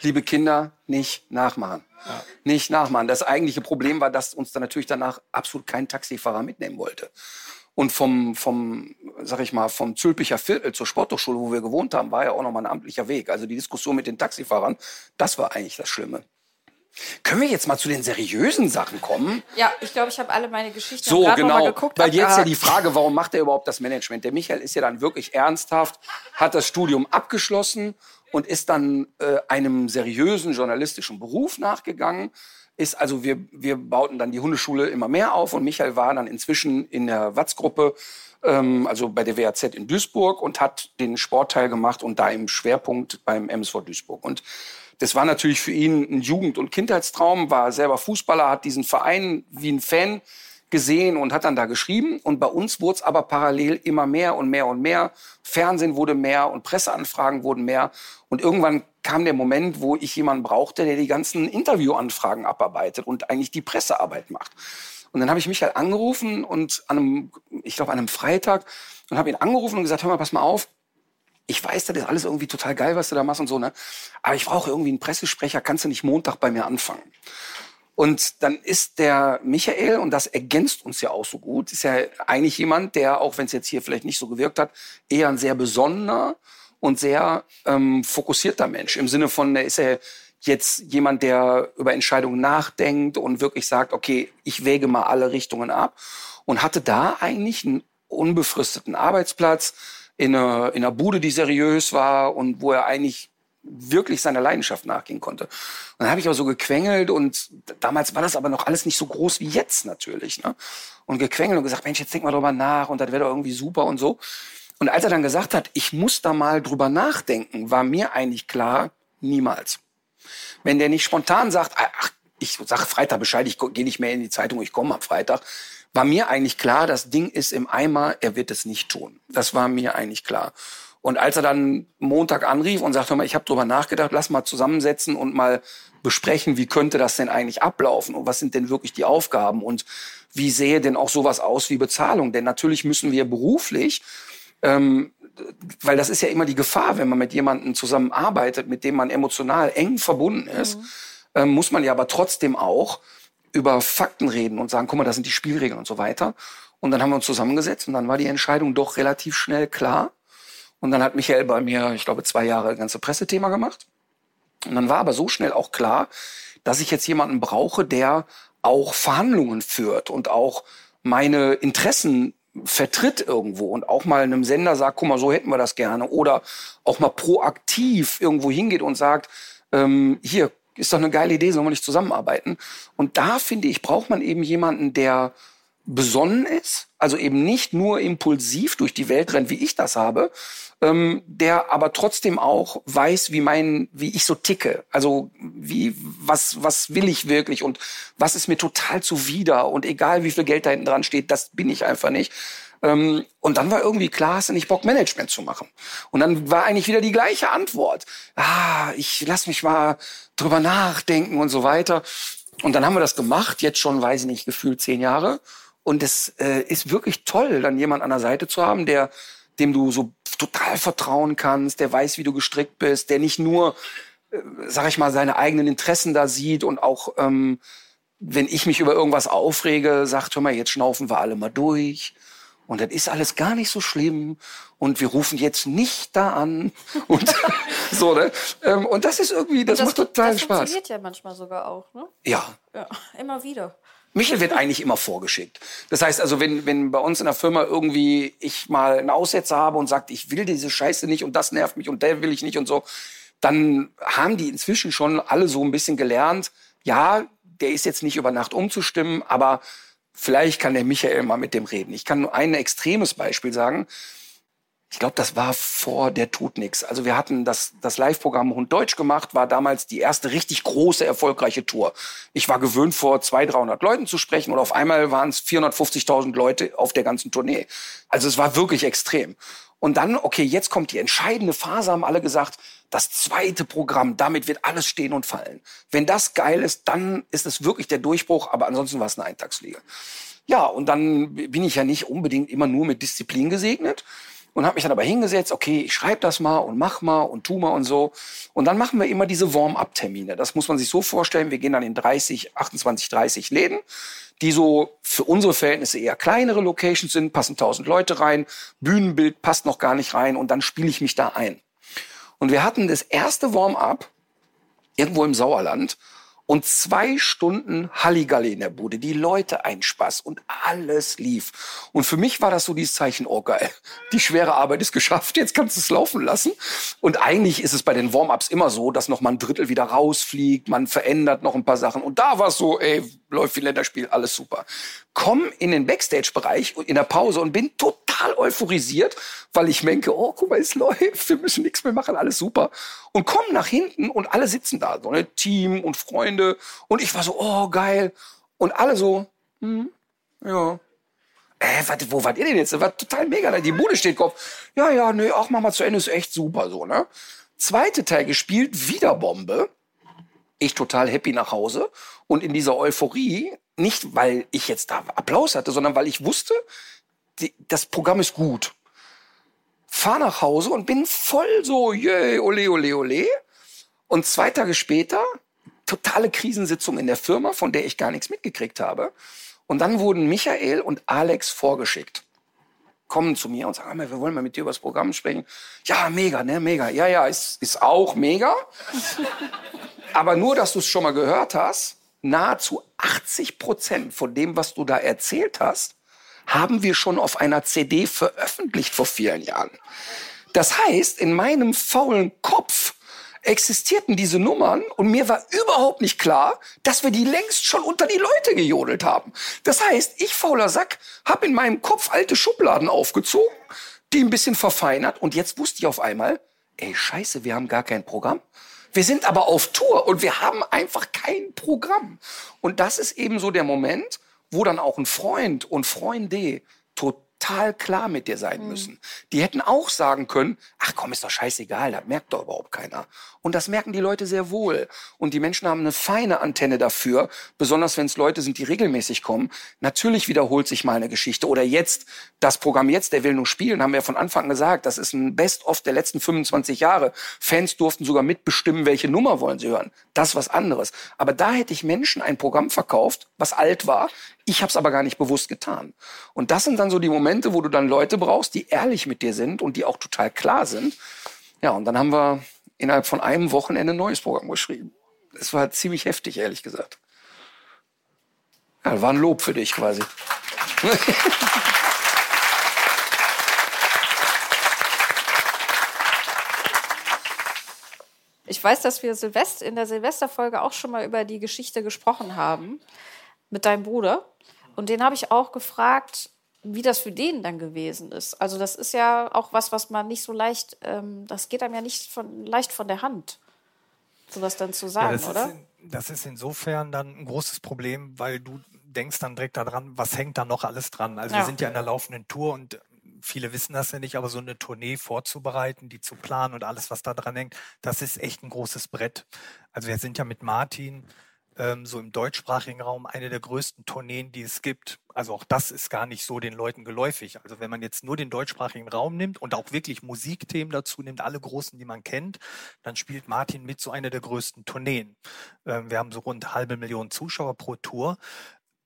Liebe Kinder, nicht nachmachen. Nicht nachmachen. Das eigentliche Problem war, dass uns dann natürlich danach absolut kein Taxifahrer mitnehmen wollte. Und vom, vom, sag ich mal, vom Zülpicher Viertel zur Sporthochschule, wo wir gewohnt haben, war ja auch nochmal ein amtlicher Weg. Also die Diskussion mit den Taxifahrern, das war eigentlich das Schlimme. Können wir jetzt mal zu den seriösen Sachen kommen? Ja, ich glaube, ich habe alle meine Geschichten So, gerade genau. mal geguckt. Weil jetzt ja die Frage, warum macht er überhaupt das Management? Der Michael ist ja dann wirklich ernsthaft, hat das Studium abgeschlossen und ist dann äh, einem seriösen journalistischen Beruf nachgegangen. Ist also, wir, wir bauten dann die Hundeschule immer mehr auf und Michael war dann inzwischen in der Watz-Gruppe, ähm, also bei der WAZ in Duisburg und hat den Sportteil gemacht und da im Schwerpunkt beim MSV Duisburg. Und das war natürlich für ihn ein Jugend- und Kindheitstraum, war selber Fußballer, hat diesen Verein wie ein Fan gesehen und hat dann da geschrieben. Und bei uns wurde es aber parallel immer mehr und mehr und mehr. Fernsehen wurde mehr und Presseanfragen wurden mehr. Und irgendwann kam der Moment, wo ich jemanden brauchte, der die ganzen Interviewanfragen abarbeitet und eigentlich die Pressearbeit macht. Und dann habe ich Michael angerufen und an einem, ich glaube, an einem Freitag und habe ihn angerufen und gesagt, hör mal, pass mal auf, ich weiß, das ist alles irgendwie total geil, was du da machst und so, ne? Aber ich brauche irgendwie einen Pressesprecher, kannst du nicht Montag bei mir anfangen? Und dann ist der Michael, und das ergänzt uns ja auch so gut, ist ja eigentlich jemand, der, auch wenn es jetzt hier vielleicht nicht so gewirkt hat, eher ein sehr besonnener und sehr ähm, fokussierter Mensch. Im Sinne von, er ist ja jetzt jemand, der über Entscheidungen nachdenkt und wirklich sagt, okay, ich wäge mal alle Richtungen ab. Und hatte da eigentlich einen unbefristeten Arbeitsplatz in einer, in einer Bude, die seriös war und wo er eigentlich wirklich seiner Leidenschaft nachgehen konnte. Und dann habe ich aber so gequengelt und damals war das aber noch alles nicht so groß wie jetzt natürlich. Ne? Und gequengelt und gesagt, Mensch, jetzt denk mal drüber nach und das wäre doch irgendwie super und so. Und als er dann gesagt hat, ich muss da mal drüber nachdenken, war mir eigentlich klar, niemals. Wenn der nicht spontan sagt, ach, ich sage Freitag Bescheid, ich gehe nicht mehr in die Zeitung, ich komme am Freitag, war mir eigentlich klar, das Ding ist im Eimer, er wird es nicht tun. Das war mir eigentlich klar. Und als er dann Montag anrief und sagte mal, ich habe drüber nachgedacht, lass mal zusammensetzen und mal besprechen, wie könnte das denn eigentlich ablaufen und was sind denn wirklich die Aufgaben und wie sähe denn auch sowas aus wie Bezahlung? Denn natürlich müssen wir beruflich, ähm, weil das ist ja immer die Gefahr, wenn man mit jemandem zusammenarbeitet, mit dem man emotional eng verbunden ist, mhm. ähm, muss man ja aber trotzdem auch über Fakten reden und sagen, guck mal, das sind die Spielregeln und so weiter. Und dann haben wir uns zusammengesetzt und dann war die Entscheidung doch relativ schnell klar. Und dann hat Michael bei mir, ich glaube, zwei Jahre ganze Pressethema gemacht. Und dann war aber so schnell auch klar, dass ich jetzt jemanden brauche, der auch Verhandlungen führt und auch meine Interessen vertritt irgendwo und auch mal einem Sender sagt, guck mal, so hätten wir das gerne. Oder auch mal proaktiv irgendwo hingeht und sagt, ähm, hier, ist doch eine geile Idee, sollen wir nicht zusammenarbeiten? Und da finde ich, braucht man eben jemanden, der besonnen ist, also eben nicht nur impulsiv durch die Welt rennt, wie ich das habe, ähm, der aber trotzdem auch weiß, wie mein, wie ich so ticke. Also wie, was, was will ich wirklich und was ist mir total zuwider und egal wie viel Geld da hinten dran steht, das bin ich einfach nicht. Ähm, und dann war irgendwie klar, hast du nicht Bock, Management zu machen. Und dann war eigentlich wieder die gleiche Antwort. Ah, ich lass mich mal drüber nachdenken und so weiter. Und dann haben wir das gemacht, jetzt schon, weiß ich nicht, gefühlt zehn Jahre. Und es äh, ist wirklich toll, dann jemand an der Seite zu haben, der, dem du so total vertrauen kannst, der weiß, wie du gestrickt bist, der nicht nur, äh, sag ich mal, seine eigenen Interessen da sieht und auch, ähm, wenn ich mich über irgendwas aufrege, sagt, hör mal, jetzt schnaufen wir alle mal durch. Und das ist alles gar nicht so schlimm. Und wir rufen jetzt nicht da an. Und so, ne? Ähm, und das ist irgendwie, das, das macht total das Spaß. Das funktioniert ja manchmal sogar auch, ne? Ja. Ja, immer wieder. Michel wird eigentlich immer vorgeschickt. Das heißt also, wenn, wenn bei uns in der Firma irgendwie ich mal einen Aussetzer habe und sagt, ich will diese Scheiße nicht und das nervt mich und der will ich nicht und so, dann haben die inzwischen schon alle so ein bisschen gelernt, ja, der ist jetzt nicht über Nacht umzustimmen, aber vielleicht kann der Michael mal mit dem reden. Ich kann nur ein extremes Beispiel sagen ich glaube, das war vor der tut nix. Also wir hatten das, das Live-Programm Hund Deutsch gemacht, war damals die erste richtig große, erfolgreiche Tour. Ich war gewöhnt, vor 200, 300 Leuten zu sprechen und auf einmal waren es 450.000 Leute auf der ganzen Tournee. Also es war wirklich extrem. Und dann, okay, jetzt kommt die entscheidende Phase, haben alle gesagt, das zweite Programm, damit wird alles stehen und fallen. Wenn das geil ist, dann ist es wirklich der Durchbruch, aber ansonsten war es eine Eintagsfliege. Ja, und dann bin ich ja nicht unbedingt immer nur mit Disziplin gesegnet und habe mich dann aber hingesetzt, okay, ich schreibe das mal und mach mal und tu mal und so. Und dann machen wir immer diese Warm-up-Termine. Das muss man sich so vorstellen, wir gehen dann in 30, 28, 30 Läden, die so für unsere Verhältnisse eher kleinere Locations sind, passen 1000 Leute rein, Bühnenbild passt noch gar nicht rein und dann spiele ich mich da ein. Und wir hatten das erste Warm-up irgendwo im Sauerland und zwei Stunden Halligalli in der Bude. Die Leute ein Spaß und alles lief. Und für mich war das so dieses Zeichen, oh geil, die schwere Arbeit ist geschafft, jetzt kannst du es laufen lassen. Und eigentlich ist es bei den Warm-Ups immer so, dass noch mal ein Drittel wieder rausfliegt, man verändert noch ein paar Sachen. Und da war es so, ey, läuft wie Länderspiel, alles super. Komm in den Backstage-Bereich in der Pause und bin total euphorisiert, weil ich denke, oh, guck mal, es läuft, wir müssen nichts mehr machen, alles super. Und komm nach hinten und alle sitzen da, so ne, Team und Freunde. Und ich war so, oh, geil. Und alle so, hm, ja. Äh, wat, wo wart ihr denn jetzt? Das war total mega. Die Bude steht Kopf. Ja, ja, nee, auch mach mal zu Ende, ist echt super so, ne? Zweite Teil gespielt, wieder Bombe. Ich total happy nach Hause. Und in dieser Euphorie, nicht weil ich jetzt da Applaus hatte, sondern weil ich wusste, die, das Programm ist gut fahr nach Hause und bin voll so, yay, ole, ole, ole. Und zwei Tage später, totale Krisensitzung in der Firma, von der ich gar nichts mitgekriegt habe. Und dann wurden Michael und Alex vorgeschickt. Kommen zu mir und sagen, wir wollen mal mit dir über das Programm sprechen. Ja, mega, ne, mega. Ja, ja, ist, ist auch mega. Aber nur, dass du es schon mal gehört hast, nahezu 80 Prozent von dem, was du da erzählt hast, haben wir schon auf einer CD veröffentlicht vor vielen Jahren. Das heißt, in meinem faulen Kopf existierten diese Nummern und mir war überhaupt nicht klar, dass wir die längst schon unter die Leute gejodelt haben. Das heißt, ich fauler Sack habe in meinem Kopf alte Schubladen aufgezogen, die ein bisschen verfeinert und jetzt wusste ich auf einmal, ey, scheiße, wir haben gar kein Programm. Wir sind aber auf Tour und wir haben einfach kein Programm. Und das ist eben so der Moment, wo dann auch ein Freund und Freunde total total klar mit dir sein müssen. Die hätten auch sagen können, ach komm, ist doch scheißegal, das merkt doch überhaupt keiner. Und das merken die Leute sehr wohl. Und die Menschen haben eine feine Antenne dafür, besonders wenn es Leute sind, die regelmäßig kommen. Natürlich wiederholt sich mal eine Geschichte. Oder jetzt, das Programm jetzt, der will nur spielen, haben wir von Anfang gesagt, das ist ein Best-of der letzten 25 Jahre. Fans durften sogar mitbestimmen, welche Nummer wollen sie hören. Das ist was anderes. Aber da hätte ich Menschen ein Programm verkauft, was alt war, ich habe es aber gar nicht bewusst getan. Und das sind dann so die Momente, wo du dann Leute brauchst, die ehrlich mit dir sind und die auch total klar sind. Ja, und dann haben wir innerhalb von einem Wochenende ein neues Programm geschrieben. Es war ziemlich heftig, ehrlich gesagt. Ja, war ein Lob für dich quasi. Ich weiß, dass wir Silvest in der Silvesterfolge auch schon mal über die Geschichte gesprochen haben mit deinem Bruder. Und den habe ich auch gefragt, wie das für den dann gewesen ist. Also das ist ja auch was, was man nicht so leicht, ähm, das geht einem ja nicht von, leicht von der Hand, sowas dann zu sagen, ja, oder? Ist in, das ist insofern dann ein großes Problem, weil du denkst dann direkt daran, was hängt da noch alles dran. Also Ja. wir sind ja in der laufenden Tour und viele wissen das ja nicht, aber so eine Tournee vorzubereiten, die zu planen und alles, was da dran hängt, das ist echt ein großes Brett. Also wir sind ja mit Martin ähm, so im deutschsprachigen Raum eine der größten Tourneen, die es gibt. Also auch das ist gar nicht so den Leuten geläufig. Also wenn man jetzt nur den deutschsprachigen Raum nimmt und auch wirklich Musikthemen dazu nimmt, alle großen, die man kennt, dann spielt Martin mit so einer der größten Tourneen. Ähm, wir haben so rund halbe Million Zuschauer pro Tour.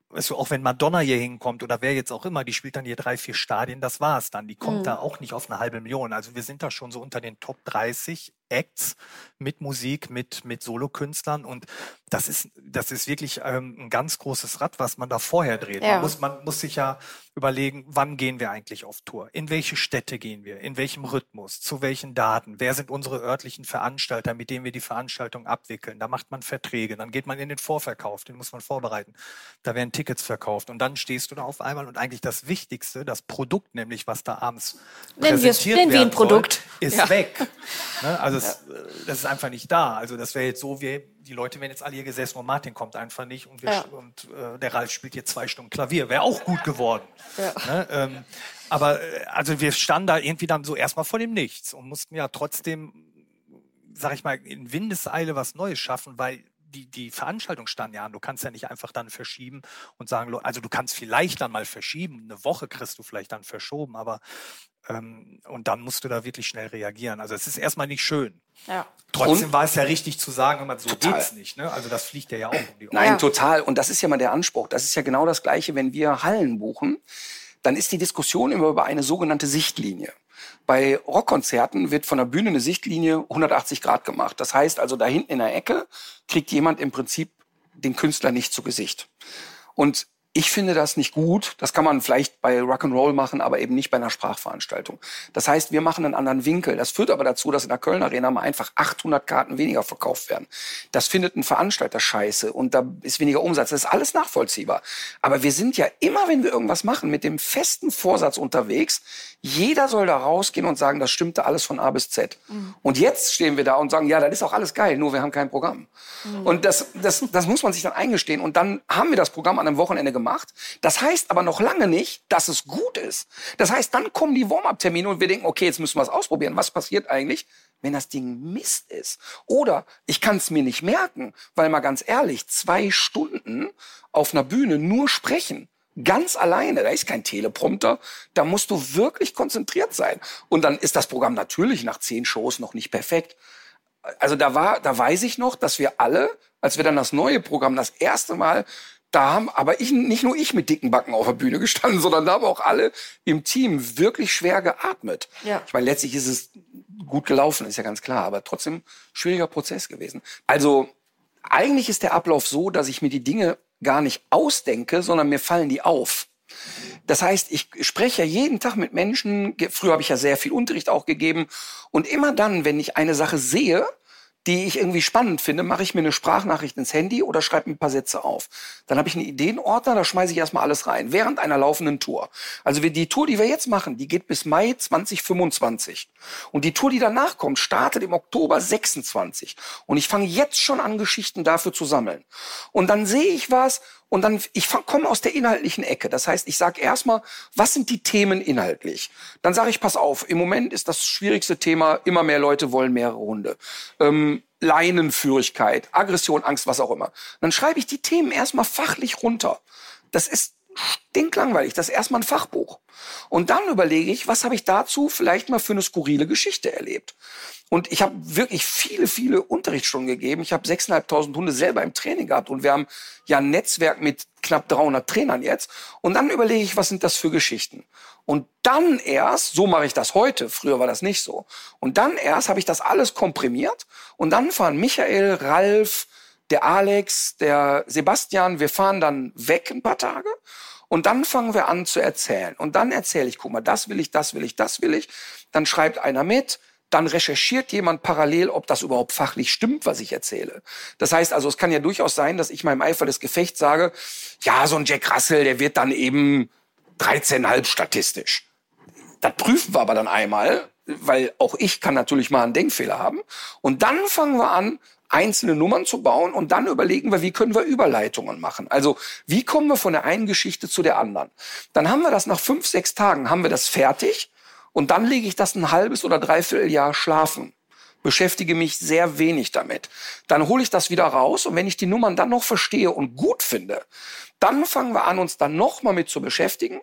Also auch wenn Madonna hier hinkommt oder wer jetzt auch immer, die spielt dann hier drei, vier Stadien, das war's dann. Die kommt da auch nicht auf eine halbe Million. Also wir sind da schon so unter den Top 30 Acts mit Musik, mit, mit Solokünstlern und das ist, das ist wirklich ähm, ein ganz großes Rad, was man da vorher dreht. Ja. Man, muss, man muss sich ja überlegen, wann gehen wir eigentlich auf Tour? In welche Städte gehen wir? In welchem Rhythmus? Zu welchen Daten? Wer sind unsere örtlichen Veranstalter, mit denen wir die Veranstaltung abwickeln? Da macht man Verträge, dann geht man in den Vorverkauf, den muss man vorbereiten. Da werden Tickets verkauft und dann stehst du da auf einmal und eigentlich das Wichtigste, das Produkt nämlich, was da abends Nennen präsentiert nennen wir werden ein Produkt. soll, ist Ja. weg. Ne? Also es, äh, das ist einfach nicht da. Also das wäre jetzt so, wie die Leute wären jetzt alle hier gesessen und Martin kommt einfach nicht und, wir, Ja. und äh, der Ralf spielt jetzt zwei Stunden Klavier. Wäre auch gut geworden. Ja. Ne? Ähm, aber äh, also wir standen da irgendwie dann so erstmal vor dem Nichts und mussten ja trotzdem, sag ich mal, in Windeseile was Neues schaffen, weil die, die Veranstaltung stand ja an. Du kannst ja nicht einfach dann verschieben und sagen, also du kannst vielleicht dann mal verschieben. Eine Woche kriegst du vielleicht dann verschoben, aber ähm, und dann musst du da wirklich schnell reagieren. Also es ist erstmal nicht schön. Ja. Trotzdem Und- war es ja richtig zu sagen, immer so Total. geht's nicht. Ne? Also das fliegt ja ja auch um die Ohren. Nein, Ja. total. Und das ist ja mal der Anspruch. Das ist ja genau das Gleiche, wenn wir Hallen buchen. Dann ist die Diskussion immer über eine sogenannte Sichtlinie. Bei Rockkonzerten wird von der Bühne eine Sichtlinie 180 Grad gemacht. Das heißt also, da hinten in der Ecke kriegt jemand im Prinzip den Künstler nicht zu Gesicht. Und ich finde das nicht gut. Das kann man vielleicht bei Rock'n'Roll machen, aber eben nicht bei einer Sprachveranstaltung. Das heißt, wir machen einen anderen Winkel. Das führt aber dazu, dass in der Köln Arena mal einfach 800 Karten weniger verkauft werden. Das findet ein Veranstalter scheiße und da ist weniger Umsatz. Das ist alles nachvollziehbar. Aber wir sind ja immer, wenn wir irgendwas machen, mit dem festen Vorsatz unterwegs, jeder soll da rausgehen und sagen, das stimmte alles von A bis Z. Und jetzt stehen wir da und sagen, ja, das ist auch alles geil, nur wir haben kein Programm. Und das, das, das muss man sich dann eingestehen. Und dann haben wir das Programm an einem Wochenende gemacht. Das heißt aber noch lange nicht, dass es gut ist. Das heißt, dann kommen die Warm-up-Termine und wir denken, okay, jetzt müssen wir es ausprobieren. Was passiert eigentlich, wenn das Ding Mist ist? Oder ich kann es mir nicht merken, weil mal ganz ehrlich, zwei Stunden auf einer Bühne nur sprechen, ganz alleine, da ist kein Teleprompter, da musst du wirklich konzentriert sein. Und dann ist das Programm natürlich nach zehn Shows noch nicht perfekt. Also da war, da weiß ich noch, dass wir alle, als wir dann das neue Programm das erste Mal, da haben aber ich, nicht nur ich mit dicken Backen auf der Bühne gestanden, sondern da haben auch alle im Team wirklich schwer geatmet. Ja. Ich meine, letztlich ist es gut gelaufen, ist ja ganz klar, aber trotzdem schwieriger Prozess gewesen. Also eigentlich ist der Ablauf so, dass ich mir die Dinge gar nicht ausdenke, sondern mir fallen die auf. Das heißt, ich spreche ja jeden Tag mit Menschen. Früher habe ich ja sehr viel Unterricht auch gegeben. Und immer dann, wenn ich eine Sache sehe, die ich irgendwie spannend finde, mache ich mir eine Sprachnachricht ins Handy oder schreibe ein paar Sätze auf. Dann habe ich einen Ideenordner, da schmeiße ich erstmal alles rein, während einer laufenden Tour. Also die Tour, die wir jetzt machen, die geht bis Mai 2025. Und die Tour, die danach kommt, startet im Oktober 26. Und ich fange jetzt schon an, Geschichten dafür zu sammeln. Und dann sehe ich was und dann, ich komme aus der inhaltlichen Ecke. Das heißt, ich sage erstmal, was sind die Themen inhaltlich? Dann sage ich, pass auf, im Moment ist das schwierigste Thema, immer mehr Leute wollen mehrere Hunde. Ähm, Leinenführigkeit, Aggression, Angst, was auch immer. Dann schreibe ich die Themen erstmal fachlich runter. Das ist stinklangweilig. Das ist erstmal ein Fachbuch. Und dann überlege ich, was habe ich dazu vielleicht mal für eine skurrile Geschichte erlebt. Und ich habe wirklich viele, viele Unterrichtsstunden gegeben. Ich habe 6.500 Hunde selber im Training gehabt und wir haben ja ein Netzwerk mit knapp 300 Trainern jetzt. Und dann überlege ich, was sind das für Geschichten? Und dann erst, so mache ich das heute, früher war das nicht so. Und dann erst habe ich das alles komprimiert und dann fahren Michael, Ralf, der Alex, der Sebastian, wir fahren dann weg ein paar Tage und dann fangen wir an zu erzählen. Und dann erzähle ich, guck mal, das will ich, das will ich, das will ich. Dann schreibt einer mit, dann recherchiert jemand parallel, ob das überhaupt fachlich stimmt, was ich erzähle. Das heißt also, es kann ja durchaus sein, dass ich meinem Eifer des Gefechts sage, ja, so ein Jack Russell, der wird dann eben 13,5 statistisch. Das prüfen wir aber dann einmal, weil auch ich kann natürlich mal einen Denkfehler haben. Und dann fangen wir an, einzelne Nummern zu bauen und dann überlegen wir, wie können wir Überleitungen machen. Also wie kommen wir von der einen Geschichte zu der anderen. Dann haben wir das nach fünf, sechs Tagen, haben wir das fertig und dann lege ich das ein halbes oder dreiviertel Jahr schlafen. Beschäftige mich sehr wenig damit. Dann hole ich das wieder raus und wenn ich die Nummern dann noch verstehe und gut finde, dann fangen wir an, uns dann nochmal mit zu beschäftigen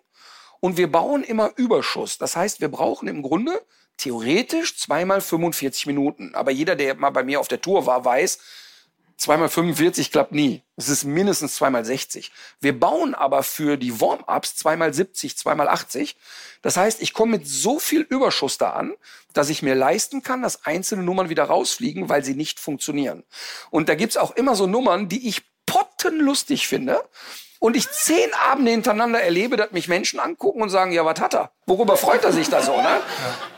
und wir bauen immer Überschuss. Das heißt, wir brauchen im Grunde theoretisch zweimal 45 Minuten. Aber jeder, der mal bei mir auf der Tour war, weiß, Zweimal 45 klappt nie. Es ist mindestens zweimal 60. Wir bauen aber für die Warm-ups zweimal 70, zweimal 80. Das heißt, ich komme mit so viel Überschuss da an, dass ich mir leisten kann, dass einzelne Nummern wieder rausfliegen, weil sie nicht funktionieren. Und da gibt's auch immer so Nummern, die ich pottenlustig finde. Und ich zehn Abende hintereinander erlebe, dass mich Menschen angucken und sagen, ja, was hat er? Worüber freut er sich da so, ne?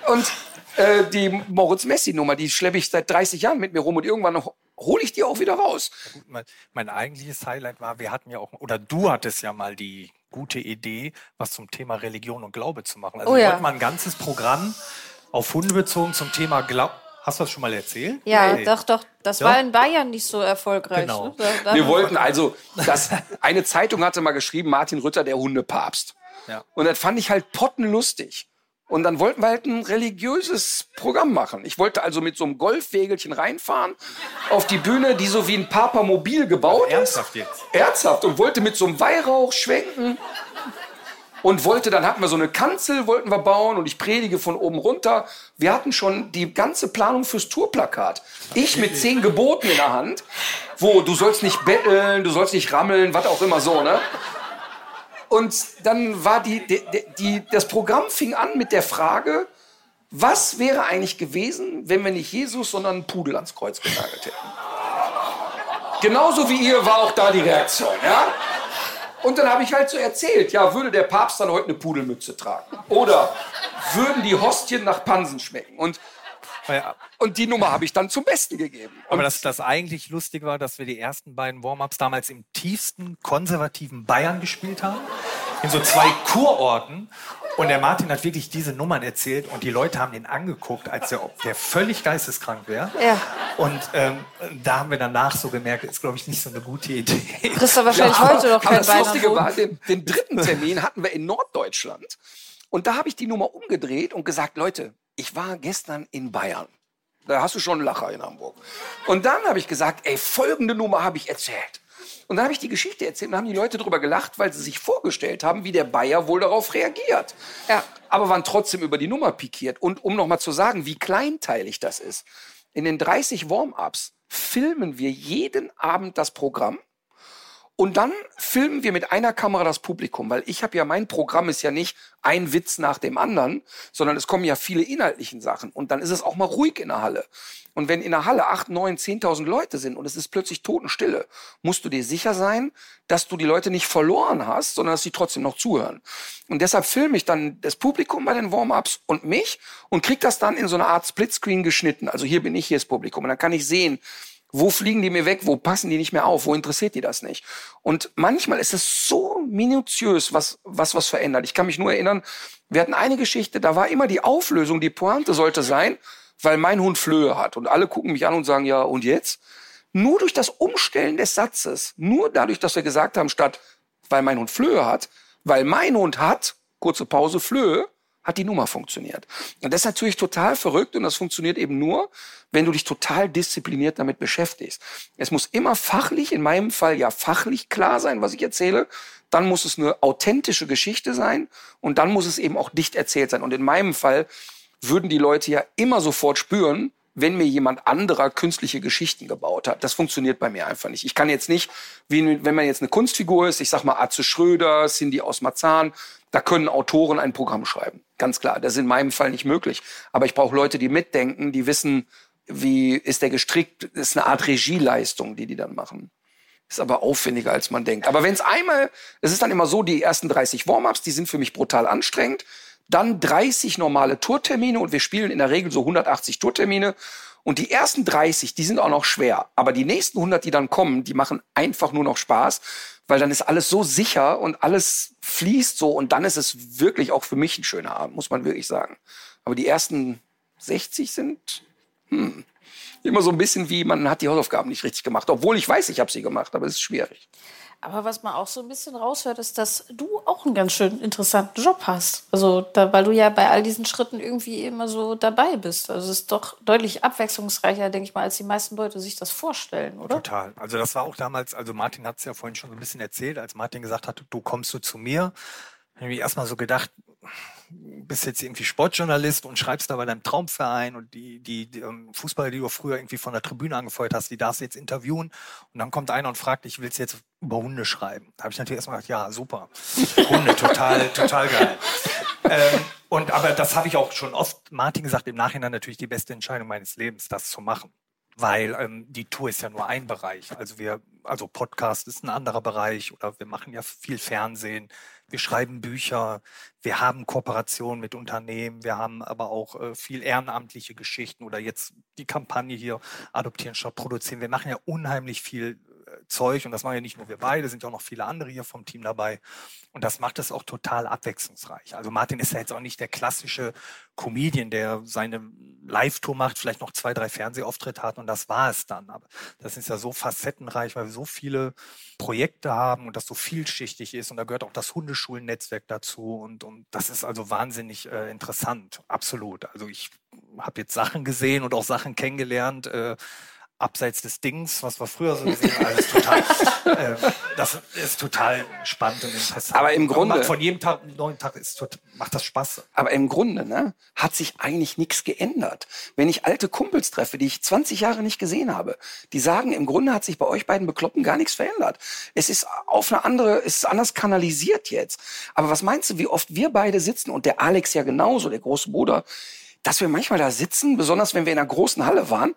Und äh, die Moritz Messi-Nummer, die schleppe ich seit 30 Jahren mit mir rum und irgendwann hole ich die auch wieder raus. Mein, mein eigentliches Highlight war, wir hatten ja auch, oder du hattest ja mal die gute Idee, was zum Thema Religion und Glaube zu machen. Also Oh wir ja. wollten mal ein ganzes Programm auf Hunde bezogen zum Thema Glaube. Hast du das schon mal erzählt? Ja, Nee. doch, doch. Das Ja? war in Bayern nicht so erfolgreich. Genau. Ne? Da, da Wir wollten also, das, eine Zeitung hatte mal geschrieben, Martin Rütter, der Hundepapst. Ja. Und das fand ich halt pottenlustig. Und dann wollten wir halt ein religiöses Programm machen. Ich wollte also mit so einem Golfwägelchen reinfahren auf die Bühne, die so wie ein Papamobil gebaut ist. Ernsthaft jetzt? Ernsthaft. Und wollte mit so einem Weihrauch schwenken. Und wollte, dann hatten wir so eine Kanzel, wollten wir bauen und ich predige von oben runter. Wir hatten schon die ganze Planung fürs Tourplakat. Ich mit zehn Geboten in der Hand, wo du sollst nicht betteln, du sollst nicht rammeln, was auch immer so, ne? Und dann war die, die, die, das Programm fing an mit der Frage, was wäre eigentlich gewesen, wenn wir nicht Jesus, sondern einen Pudel ans Kreuz genagelt hätten? Genauso wie ihr war auch da die Reaktion, ja? Und dann habe ich halt so erzählt, ja, würde der Papst dann heute eine Pudelmütze tragen? Oder würden die Hostien nach Pansen schmecken? Und, Ja, und die Nummer habe ich dann zum Besten gegeben. Aber das, das eigentlich lustig war, dass wir die ersten beiden Warm-ups damals im tiefsten konservativen Bayern gespielt haben. In so zwei Kurorten. Und der Martin hat wirklich diese Nummern erzählt und die Leute haben ihn angeguckt, als der, ob der völlig geisteskrank wäre. Ja. Und ähm, da haben wir danach so gemerkt, ist, glaube ich, nicht so eine gute Idee. kriegst du wahrscheinlich aber, heute noch aber kein das Lustige war, den, den dritten Termin hatten wir in Norddeutschland. Und da habe ich die Nummer umgedreht und gesagt, Leute, ich war gestern in Bayern. Da hast du schon einen Lacher in Hamburg. Und dann habe ich gesagt, ey, folgende Nummer habe ich erzählt. Und dann habe ich die Geschichte erzählt und haben die Leute darüber gelacht, weil sie sich vorgestellt haben, wie der Bayer wohl darauf reagiert. Ja. Aber waren trotzdem über die Nummer pikiert. Und um nochmal zu sagen, wie kleinteilig das ist. In den 30 Warm-ups filmen wir jeden Abend das Programm Und dann filmen wir mit einer Kamera das Publikum, weil ich habe ja, mein Programm ist ja nicht ein Witz nach dem anderen, sondern es kommen ja viele inhaltlichen Sachen. Und dann ist es auch mal ruhig in der Halle. Und wenn in der Halle acht, neun, zehntausend Leute sind und es ist plötzlich Totenstille, musst du dir sicher sein, dass du die Leute nicht verloren hast, sondern dass sie trotzdem noch zuhören. Und deshalb filme ich dann das Publikum bei den Warm-ups und mich und krieg das dann in so eine Art Splitscreen geschnitten. Also hier bin ich, hier ist Publikum. Und dann kann ich sehen, wo fliegen die mir weg? Wo passen die nicht mehr auf? Wo interessiert die das nicht? Und manchmal ist es so minutiös, was, was, was verändert. Ich kann mich nur erinnern, wir hatten eine Geschichte, da war immer die Auflösung, die Pointe sollte sein, weil mein Hund Flöhe hat. Und alle gucken mich an und sagen, ja, und jetzt? Nur durch das Umstellen des Satzes, nur dadurch, dass wir gesagt haben, statt, weil mein Hund Flöhe hat, weil mein Hund hat, kurze Pause, Flöhe, hat die Nummer funktioniert. Und das ist natürlich total verrückt und das funktioniert eben nur, wenn du dich total diszipliniert damit beschäftigst. Es muss immer fachlich, in meinem Fall ja fachlich klar sein, was ich erzähle. Dann muss es eine authentische Geschichte sein und dann muss es eben auch dicht erzählt sein. Und in meinem Fall würden die Leute ja immer sofort spüren, wenn mir jemand anderer künstliche Geschichten gebaut hat. Das funktioniert bei mir einfach nicht. Ich kann jetzt nicht, wie wenn man jetzt eine Kunstfigur ist, ich sag mal Atze Schröder, Cindy aus Marzahn, da können Autoren ein Programm schreiben. Ganz klar. Das ist in meinem Fall nicht möglich. Aber ich brauche Leute, die mitdenken, die wissen, wie ist der gestrickt. Das ist eine Art Regieleistung, die die dann machen. Ist aber aufwendiger, als man denkt. Aber wenn es einmal, es ist dann immer so, die ersten 30 Warm-ups, die sind für mich brutal anstrengend. Dann 30 normale Tourtermine und wir spielen in der Regel so 180 Tourtermine. Und die ersten 30, die sind auch noch schwer. Aber die nächsten 100, die dann kommen, die machen einfach nur noch Spaß, weil dann ist alles so sicher und alles fließt so und dann ist es wirklich auch für mich ein schöner Abend, muss man wirklich sagen. Aber die ersten 60 sind hm, immer so ein bisschen wie, man hat die Hausaufgaben nicht richtig gemacht, obwohl ich weiß, ich habe sie gemacht, aber es ist schwierig. Aber was man auch so ein bisschen raushört, ist, dass du auch einen ganz schön interessanten Job hast. Also, da, weil du ja bei all diesen Schritten irgendwie immer so dabei bist. Also, es ist doch deutlich abwechslungsreicher, denke ich mal, als die meisten Leute sich das vorstellen, oder? Total. Also, das war auch damals, also Martin hat es ja vorhin schon so ein bisschen erzählt, als Martin gesagt hat, du kommst du zu mir, habe ich erstmal so gedacht, bist jetzt irgendwie Sportjournalist und schreibst da bei deinem Traumverein und die, die, die ähm, Fußballer, die du früher irgendwie von der Tribüne angefeuert hast, die darfst du jetzt interviewen. Und dann kommt einer und fragt dich, willst du jetzt über Hunde schreiben? Da habe ich natürlich erstmal gedacht, ja, super. Hunde, total, total geil. Ähm, und aber das habe ich auch schon oft Martin gesagt, im Nachhinein natürlich die beste Entscheidung meines Lebens, das zu machen weil ähm, die Tour ist ja nur ein Bereich. Also wir, also Podcast ist ein anderer Bereich oder wir machen ja viel Fernsehen, wir schreiben Bücher, wir haben Kooperationen mit Unternehmen, wir haben aber auch äh, viel ehrenamtliche Geschichten oder jetzt die Kampagne hier Adoptieren statt Produzieren. Wir machen ja unheimlich viel Zeug und das machen ja nicht nur wir beide, sind ja auch noch viele andere hier vom Team dabei und das macht es auch total abwechslungsreich. Also Martin ist ja jetzt auch nicht der klassische Comedian, der seine Live-Tour macht, vielleicht noch zwei, drei Fernsehauftritte hat und das war es dann. Aber das ist ja so facettenreich, weil wir so viele Projekte haben und das so vielschichtig ist und da gehört auch das Hundeschulen-Netzwerk dazu und, und das ist also wahnsinnig äh, interessant, absolut. Also ich habe jetzt Sachen gesehen und auch Sachen kennengelernt, äh, abseits des Dings, was wir früher so gesehen haben, alles total, äh, das ist total spannend und interessant. Aber im Grunde. von jedem Tag, neuen Tag ist, macht das Spaß. Aber im Grunde, ne, hat sich eigentlich nichts geändert. Wenn ich alte Kumpels treffe, die ich 20 Jahre nicht gesehen habe, die sagen, im Grunde hat sich bei euch beiden Bekloppen gar nichts verändert. Es ist auf eine andere, es ist anders kanalisiert jetzt. Aber was meinst du, wie oft wir beide sitzen und der Alex ja genauso, der große Bruder, dass wir manchmal da sitzen, besonders wenn wir in einer großen Halle waren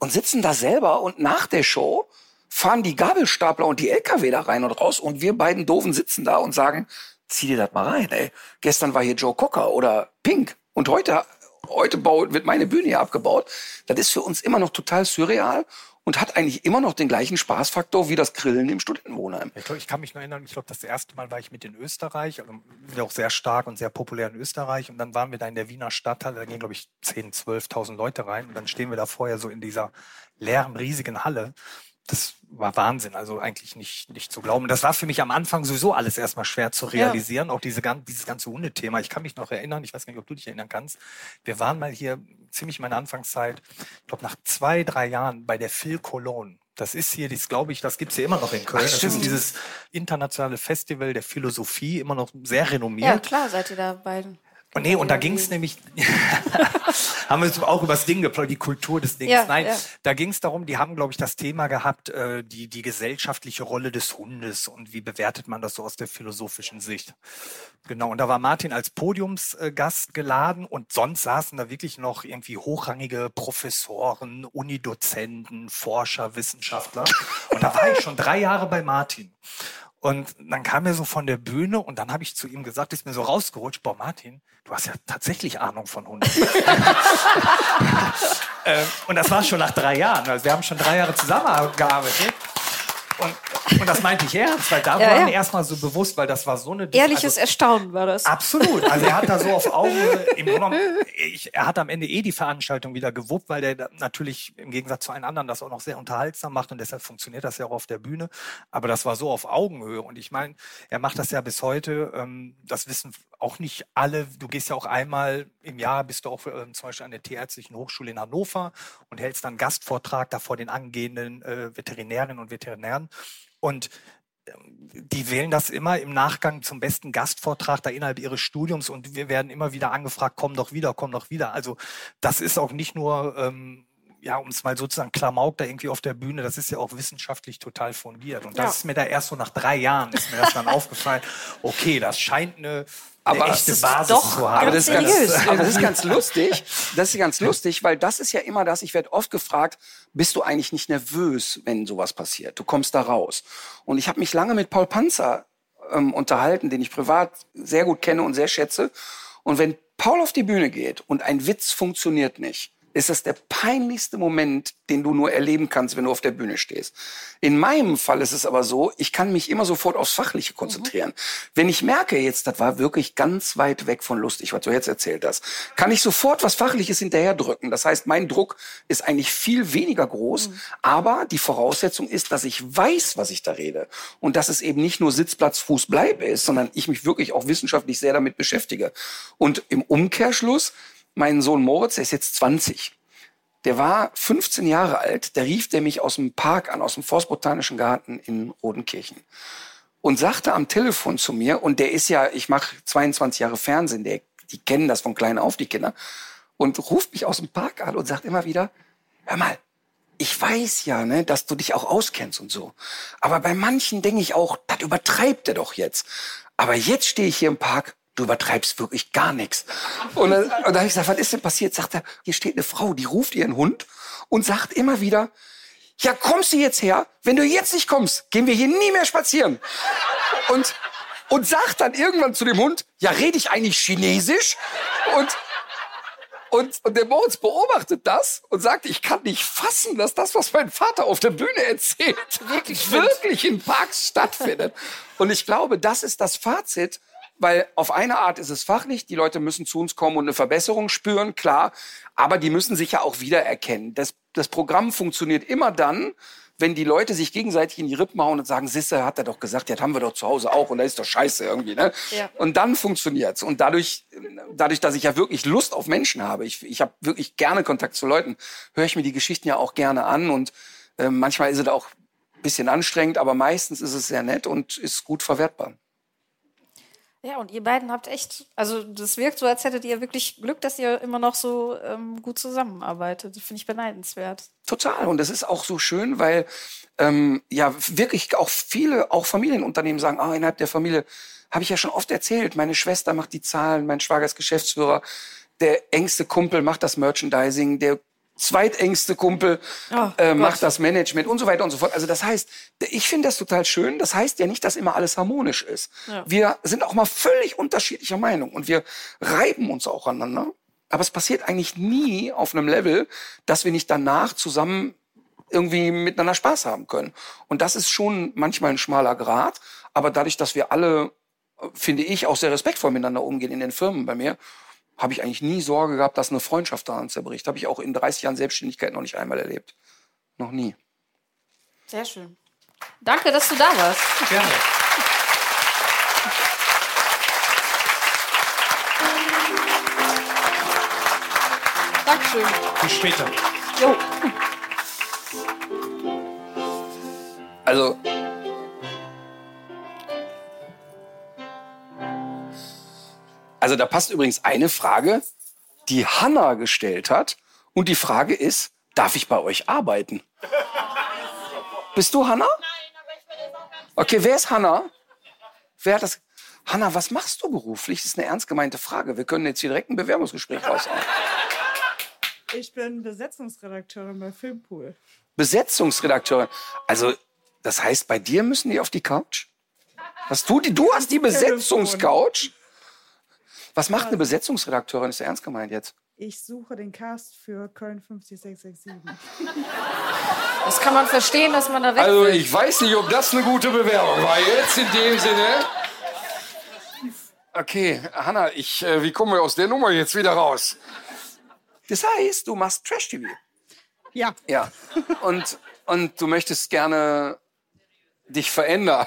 und sitzen da selber und nach der Show fahren die Gabelstapler und die LKW da rein und raus und wir beiden Doofen sitzen da und sagen, zieh dir das mal rein, ey. Gestern war hier Joe Cocker oder Pink und heute, heute baut, wird meine Bühne hier abgebaut. Das ist für uns immer noch total surreal und hat eigentlich immer noch den gleichen Spaßfaktor wie das Grillen im Studentenwohnheim. Ich, glaub, ich kann mich nur erinnern, ich glaube, das erste Mal war ich mit in Österreich, also auch sehr stark und sehr populär in Österreich. Und dann waren wir da in der Wiener Stadthalle, da gehen, glaube ich, 10.000, 12.000 Leute rein. Und dann stehen wir da vorher so in dieser leeren, riesigen Halle. Das war Wahnsinn, also eigentlich nicht, nicht zu glauben. Das war für mich am Anfang sowieso alles erstmal schwer zu realisieren, ja. auch diese, dieses ganze Hundethema. Ich kann mich noch erinnern, ich weiß gar nicht, ob du dich erinnern kannst. Wir waren mal hier, ziemlich meine Anfangszeit, ich glaube nach zwei, drei Jahren bei der Phil Cologne. Das ist hier, das glaube ich, das gibt's hier immer noch in Köln. Ach, das ist dieses internationale Festival der Philosophie, immer noch sehr renommiert. Ja, klar, seid ihr da beiden. Nee, und da ging es nämlich, haben wir uns auch über das Ding geplaudert, die Kultur des Dings. Ja, Nein, ja. da ging es darum, die haben, glaube ich, das Thema gehabt, äh, die, die gesellschaftliche Rolle des Hundes und wie bewertet man das so aus der philosophischen Sicht. Genau, und da war Martin als Podiumsgast geladen und sonst saßen da wirklich noch irgendwie hochrangige Professoren, Unidozenten, Forscher, Wissenschaftler. Und da war ich schon drei Jahre bei Martin. Und dann kam er so von der Bühne und dann habe ich zu ihm gesagt, ist mir so rausgerutscht, boah Martin, du hast ja tatsächlich Ahnung von Hunden. ähm, und das war schon nach drei Jahren. Also wir haben schon drei Jahre zusammengearbeitet. Und, und das meinte ich ernst, weil da Ja, war ja. mir erstmal so bewusst, weil das war so eine... Ehrliches also, Erstaunen war das. Absolut. Also er hat da so auf Augenhöhe, im Grunde er hat am Ende eh die Veranstaltung wieder gewuppt, weil der natürlich im Gegensatz zu allen anderen das auch noch sehr unterhaltsam macht und deshalb funktioniert das ja auch auf der Bühne. Aber das war so auf Augenhöhe und ich meine, er macht das ja bis heute, ähm, das wissen auch nicht alle. Du gehst ja auch einmal im Jahr, bist du auch ähm, zum Beispiel an der Tierärztlichen Hochschule in Hannover und hältst dann Gastvortrag da vor den angehenden äh, Veterinärinnen und Veterinären. Und die wählen das immer im Nachgang zum besten Gastvortrag da innerhalb ihres Studiums und wir werden immer wieder angefragt, komm doch wieder, komm doch wieder. Also das ist auch nicht nur, ähm, ja, um es mal sozusagen Klamauk da irgendwie auf der Bühne, das ist ja auch wissenschaftlich total fundiert. Und das Ja. ist mir da erst so nach drei Jahren ist mir das dann aufgefallen, okay, das scheint eine, eine Aber echte es ist Basis doch zu haben. Aber das, ist ganz, aber das ist ganz lustig. Das ist ganz lustig, weil das ist ja immer das. Ich werde oft gefragt, bist du eigentlich nicht nervös, wenn sowas passiert? Du kommst da raus. Und ich habe mich lange mit Paul Panzer ähm, unterhalten, den ich privat sehr gut kenne und sehr schätze. Und wenn Paul auf die Bühne geht und ein Witz funktioniert nicht, ist das der peinlichste Moment, den du nur erleben kannst, wenn du auf der Bühne stehst. In meinem Fall ist es aber so, ich kann mich immer sofort aufs Fachliche konzentrieren. Wenn ich merke jetzt, das war wirklich ganz weit weg von lustig, was du jetzt erzählt hast, kann ich sofort was Fachliches hinterherdrücken. Das heißt, mein Druck ist eigentlich viel weniger groß, aber die Voraussetzung ist, dass ich weiß, was ich da rede. Und dass es eben nicht nur Sitzplatz, Fuß, Bleib ist, sondern ich mich wirklich auch wissenschaftlich sehr damit beschäftige. Und im Umkehrschluss, mein Sohn Moritz, der ist jetzt 20. Der war 15 Jahre alt, da rief der mich aus dem Park an, aus dem Forstbotanischen Garten in Rodenkirchen und sagte am Telefon zu mir, und der ist ja, ich mache 22 Jahre Fernsehen, der, die kennen das von klein auf, die Kinder, und ruft mich aus dem Park an und sagt immer wieder, hör mal, ich weiß ja, ne, dass du dich auch auskennst und so. Aber bei manchen denke ich auch, das übertreibt er doch jetzt. Aber jetzt stehe ich hier im Park, du übertreibst wirklich gar nichts. Und dann, und dann habe ich gesagt, was ist denn passiert? Sagt er, hier steht eine Frau, die ruft ihren Hund und sagt immer wieder, ja, kommst du jetzt her? Wenn du jetzt nicht kommst, gehen wir hier nie mehr spazieren. Und, und sagt dann irgendwann zu dem Hund, ja, rede ich eigentlich Chinesisch? Und, und, und der Moritz beobachtet das und sagt, ich kann nicht fassen, dass das, was mein Vater auf der Bühne erzählt, wirklich, wirklich in Parks stattfindet. Und ich glaube, das ist das Fazit, weil auf eine Art ist es fachlich, die Leute müssen zu uns kommen und eine Verbesserung spüren, klar, aber die müssen sich ja auch wiedererkennen. Das, das Programm funktioniert immer dann, wenn die Leute sich gegenseitig in die Rippen hauen und sagen, Sisse, hat er doch gesagt, das haben wir doch zu Hause auch und da ist doch scheiße irgendwie. Ne? Ja. Und dann funktioniert's. Und dadurch, dadurch, dass ich ja wirklich Lust auf Menschen habe, ich, ich habe wirklich gerne Kontakt zu Leuten, höre ich mir die Geschichten ja auch gerne an und äh, manchmal ist es auch ein bisschen anstrengend, aber meistens ist es sehr nett und ist gut verwertbar. Ja, und ihr beiden habt echt, also das wirkt so, als hättet ihr wirklich Glück, dass ihr immer noch so ähm, gut zusammenarbeitet. Das finde ich beneidenswert. Total. Und das ist auch so schön, weil ähm, ja wirklich auch viele, auch Familienunternehmen sagen, ah, innerhalb der Familie, habe ich ja schon oft erzählt, meine Schwester macht die Zahlen, mein Schwager ist Geschäftsführer, der engste Kumpel macht das Merchandising, der zweitengste Kumpel Oh, äh, macht das Management und so weiter und so fort. Also das heißt, ich finde das total schön. Das heißt ja nicht, dass immer alles harmonisch ist. Ja. Wir sind auch mal völlig unterschiedlicher Meinung und wir reiben uns auch aneinander. Aber es passiert eigentlich nie auf einem Level, dass wir nicht danach zusammen irgendwie miteinander Spaß haben können. Und das ist schon manchmal ein schmaler Grat. Aber dadurch, dass wir alle, äh, finde ich, auch sehr respektvoll miteinander umgehen in den Firmen bei mir, habe ich eigentlich nie Sorge gehabt, dass eine Freundschaft daran zerbricht. Habe ich auch in 30 Jahren Selbstständigkeit noch nicht einmal erlebt. Noch nie. Sehr schön. Danke, dass du da warst. Gerne. Dankeschön. Bis später. Jo. Also. Also da passt übrigens eine Frage, die Hanna gestellt hat. Und die Frage ist, darf ich bei euch arbeiten? Bist du Hanna? Okay, wer ist Hanna? Wer hat das? Hanna, was machst du beruflich? Das ist eine ernst gemeinte Frage. Wir können jetzt hier direkt ein Bewerbungsgespräch raushauen. Ich bin Besetzungsredakteurin bei Filmpool. Besetzungsredakteurin. Also, das heißt, bei dir müssen die auf die Couch? Hast du die? Du hast die Besetzungscouch? Was macht eine Besetzungsredakteurin? Ist ja ernst gemeint jetzt? Ich suche den Cast für Köln 50667. Das kann man verstehen, dass man da weg Also ich weiß nicht, ob das eine gute Bewerbung war jetzt in dem Sinne. Okay, Hanna, ich, äh, wie kommen wir aus der Nummer jetzt wieder raus? Das heißt, du machst Trash-TV. Ja, Ja. Und, und du möchtest gerne dich verändern.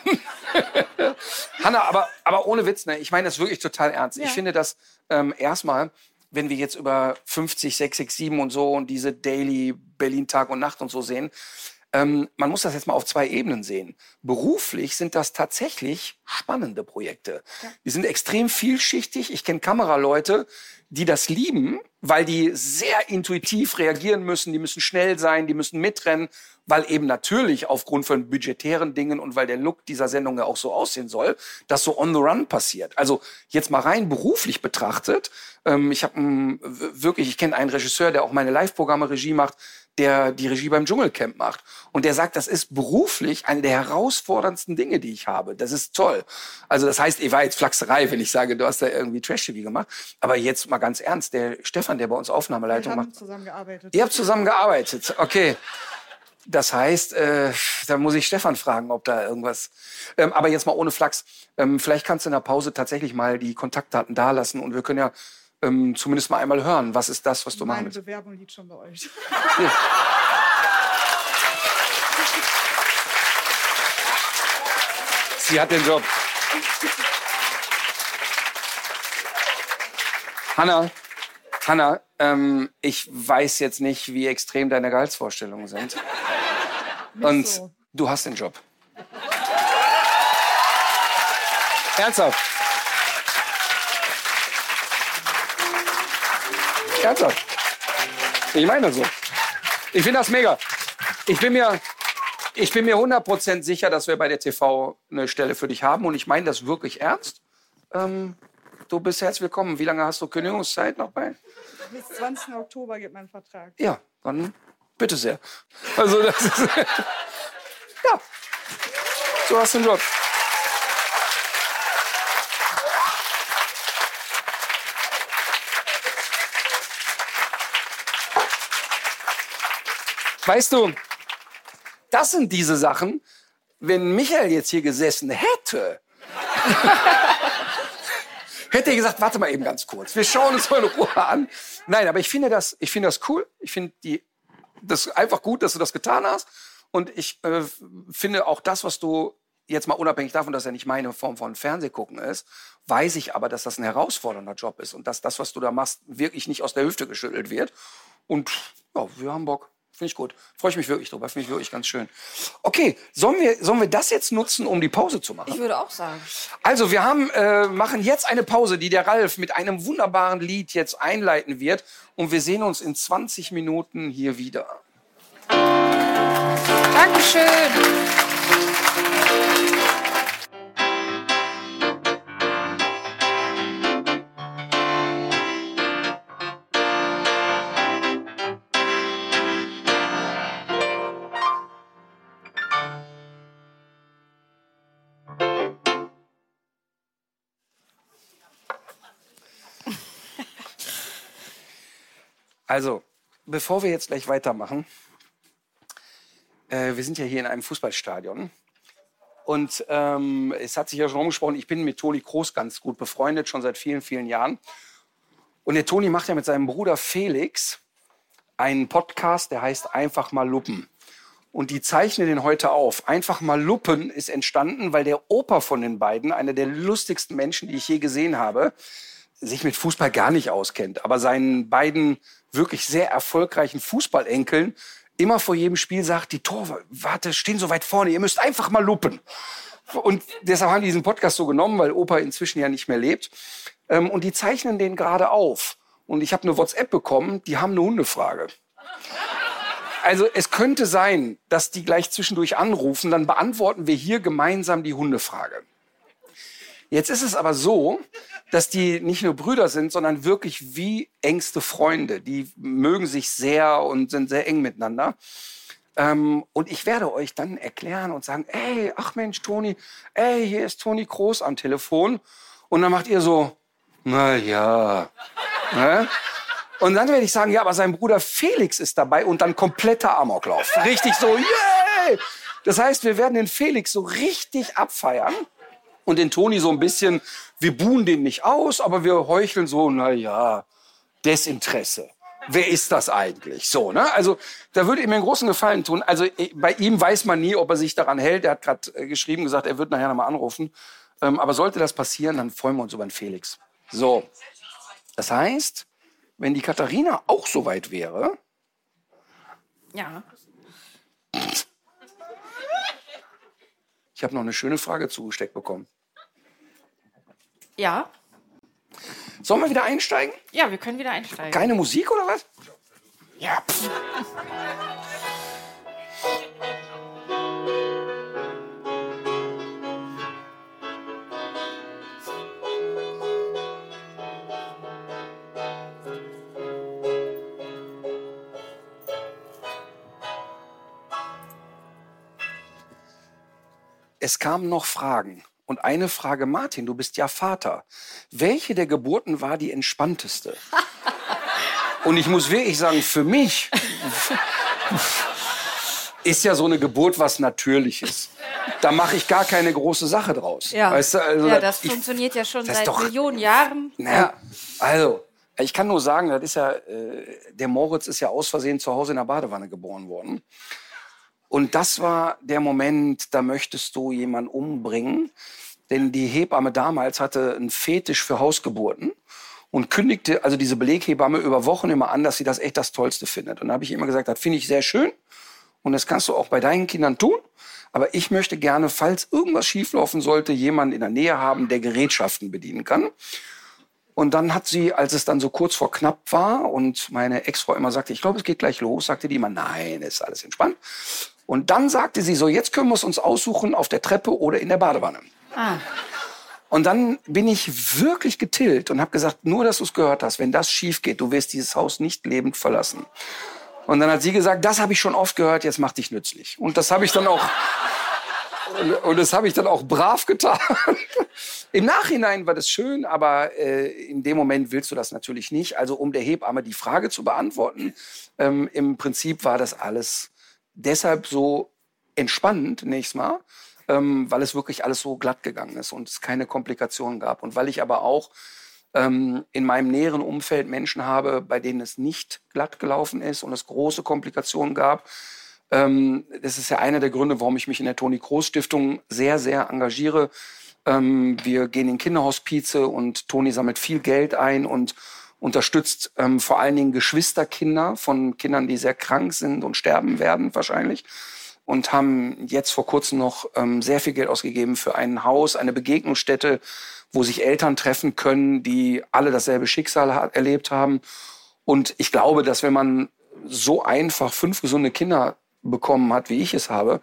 Hanna, aber, aber ohne Witz, ne? ich meine das wirklich total ernst. Ich Ja. finde das ähm, erstmal, wenn wir jetzt über 50, 667 und so und diese Daily Berlin Tag und Nacht und so sehen, ähm, man muss das jetzt mal auf zwei Ebenen sehen. Beruflich sind das tatsächlich spannende Projekte. Die sind extrem vielschichtig. Ich kenne Kameraleute, die das lieben, weil die sehr intuitiv reagieren müssen. Die müssen schnell sein, die müssen mitrennen, weil eben natürlich aufgrund von budgetären Dingen und weil der Look dieser Sendung ja auch so aussehen soll, das so on the run passiert. Also jetzt mal rein beruflich betrachtet. Ähm, ich habe wirklich, ich kenne einen Regisseur, der auch meine Live-Programme Regie macht, der die Regie beim Dschungelcamp macht. Und der sagt, das ist beruflich eine der herausforderndsten Dinge, die ich habe. Das ist toll. Also das heißt, ich war jetzt Flachserei, wenn ich sage, du hast da irgendwie Trash-TV gemacht. Aber jetzt mal ganz ernst, der Stefan, der bei uns wir Aufnahmeleitung macht. haben zusammengearbeitet. Ihr habt zusammen gearbeitet, okay. Das heißt, äh, da muss ich Stefan fragen, ob da irgendwas. Ähm, aber jetzt mal ohne Flachs. Ähm, vielleicht kannst du in der Pause tatsächlich mal die Kontaktdaten dalassen und wir können ja ähm, zumindest mal einmal hören, was ist das, was du Meine willst. Bewerbung liegt schon bei euch. Sie hat den Job. Hanna, Hanna, ähm, ich weiß jetzt nicht, wie extrem deine Gehaltsvorstellungen sind. Und so. du hast den Job. Ernsthaft. Ernsthaft. Ich meine das so. Ich finde das mega. Ich bin mir, ich bin mir 100% sicher, dass wir bei der TV eine Stelle für dich haben. Und ich meine das wirklich ernst. Ähm, du bist herzlich willkommen. Wie lange hast du Kündigungszeit noch bei? Bis 20. Oktober geht mein Vertrag. Ja, dann bitte sehr. Also das ist, ja, so hast du einen Job. Weißt du, das sind diese Sachen, wenn Michael jetzt hier gesessen hätte, hätte er gesagt, warte mal eben ganz kurz, wir schauen uns mal in Ruhe an. Nein, aber ich finde das, ich finde das cool. Ich finde die, das einfach gut, dass du das getan hast. Und ich äh, finde auch das, was du jetzt mal unabhängig davon, dass er nicht meine Form von Fernsehgucken ist, weiß ich aber, dass das ein herausfordernder Job ist und dass das, was du da machst, wirklich nicht aus der Hüfte geschüttelt wird. Und ja, wir haben Bock. Finde ich gut. Freue ich mich wirklich drüber. Finde ich wirklich ganz schön. Okay, sollen wir, sollen wir das jetzt nutzen, um die Pause zu machen? Ich würde auch sagen. Also, wir haben, äh, machen jetzt eine Pause, die der Ralf mit einem wunderbaren Lied jetzt einleiten wird. Und wir sehen uns in 20 Minuten hier wieder. Dankeschön. Also, bevor wir jetzt gleich weitermachen, äh, wir sind ja hier in einem Fußballstadion. Und ähm, es hat sich ja schon rumgesprochen, ich bin mit Toni Kroos ganz gut befreundet, schon seit vielen, vielen Jahren. Und der Toni macht ja mit seinem Bruder Felix einen Podcast, der heißt Einfach mal Luppen. Und die zeichnen den heute auf. Einfach mal Luppen ist entstanden, weil der Opa von den beiden, einer der lustigsten Menschen, die ich je gesehen habe, sich mit Fußball gar nicht auskennt, aber seinen beiden wirklich sehr erfolgreichen Fußballenkeln immer vor jedem Spiel sagt, die Torwarte stehen so weit vorne, ihr müsst einfach mal lupen. Und deshalb haben die diesen Podcast so genommen, weil Opa inzwischen ja nicht mehr lebt. ähm, und die zeichnen den gerade auf. Und ich habe eine WhatsApp bekommen, die haben eine Hundefrage. Also es könnte sein, dass die gleich zwischendurch anrufen, dann beantworten wir hier gemeinsam die Hundefrage. Jetzt ist es aber so, dass die nicht nur Brüder sind, sondern wirklich wie engste Freunde. Die mögen sich sehr und sind sehr eng miteinander. Ähm, und ich werde euch dann erklären und sagen, ey, ach Mensch, Toni, ey, hier ist Toni Groß am Telefon. Und dann macht ihr so, na ja. Ne? Und dann werde ich sagen, ja, aber sein Bruder Felix ist dabei und dann kompletter Amoklauf. Richtig so, yay! Das heißt, wir werden den Felix so richtig abfeiern und den Toni so ein bisschen, wir buhen den nicht aus, aber wir heucheln so, na ja, Desinteresse. Wer ist das eigentlich? So, ne? Also, da würde ich mir einen großen Gefallen tun. Also, bei ihm weiß man nie, ob er sich daran hält. Er hat gerade äh, geschrieben, gesagt, er wird nachher nochmal anrufen. Ähm, aber sollte das passieren, dann freuen wir uns über den Felix. So. Das heißt, wenn die Katharina auch so weit wäre, Ja. ich habe noch eine schöne Frage zugesteckt bekommen. Ja. Sollen wir wieder einsteigen? Ja, wir können wieder einsteigen. Keine Musik oder was? Ja. Pff. Es kamen noch Fragen. Und eine Frage, Martin, du bist ja Vater. Welche der Geburten war die entspannteste? Und ich muss wirklich sagen, für mich ist ja so eine Geburt was Natürliches. Da mache ich gar keine große Sache draus. Ja, Weißt du, also ja das- das ich- funktioniert ja schon seit doch- Millionen Jahren. naja, also, ich kann nur sagen, das ist ja, äh, der Moritz ist ja aus Versehen zu Hause in der Badewanne geboren worden. Und das war der Moment, da möchtest du jemanden umbringen. Denn die Hebamme damals hatte einen Fetisch für Hausgeburten und kündigte also diese Beleghebamme über Wochen immer an, dass sie das echt das Tollste findet. Und da habe ich immer gesagt, das finde ich sehr schön und das kannst du auch bei deinen Kindern tun. Aber ich möchte gerne, falls irgendwas schieflaufen sollte, jemanden in der Nähe haben, der Gerätschaften bedienen kann. Und dann hat sie, als es dann so kurz vor knapp war und meine Ex-Frau immer sagte, ich glaube, es geht gleich los, sagte die immer, nein, ist alles entspannt. Und dann sagte sie so, jetzt können wir es uns aussuchen auf der Treppe oder in der Badewanne. Ah. Und dann bin ich wirklich getillt und habe gesagt, nur dass du es gehört hast, wenn das schief geht, du wirst dieses Haus nicht lebend verlassen. Und dann hat sie gesagt, das habe ich schon oft gehört, jetzt mach dich nützlich. Und das habe ich dann auch und, das habe ich dann auch brav getan. Im Nachhinein war das schön, aber äh, in dem Moment willst du das natürlich nicht. Also um der Hebamme die Frage zu beantworten, ähm, im Prinzip war das alles deshalb so entspannend nächstes Mal, ähm, weil es wirklich alles so glatt gegangen ist und es keine Komplikationen gab. Und weil ich aber auch ähm, in meinem näheren Umfeld Menschen habe, bei denen es nicht glatt gelaufen ist und es große Komplikationen gab. Ähm, das ist ja einer der Gründe, warum ich mich in der Toni Kroos Stiftung sehr, sehr engagiere. Ähm, wir gehen in Kinderhospize und Toni sammelt viel Geld ein und unterstützt ähm, vor allen Dingen Geschwisterkinder von Kindern, die sehr krank sind und sterben werden wahrscheinlich. Und haben jetzt vor kurzem noch ähm, sehr viel Geld ausgegeben für ein Haus, eine Begegnungsstätte, wo sich Eltern treffen können, die alle dasselbe Schicksal ha erlebt haben. Und ich glaube, dass wenn man so einfach fünf gesunde Kinder bekommen hat, wie ich es habe,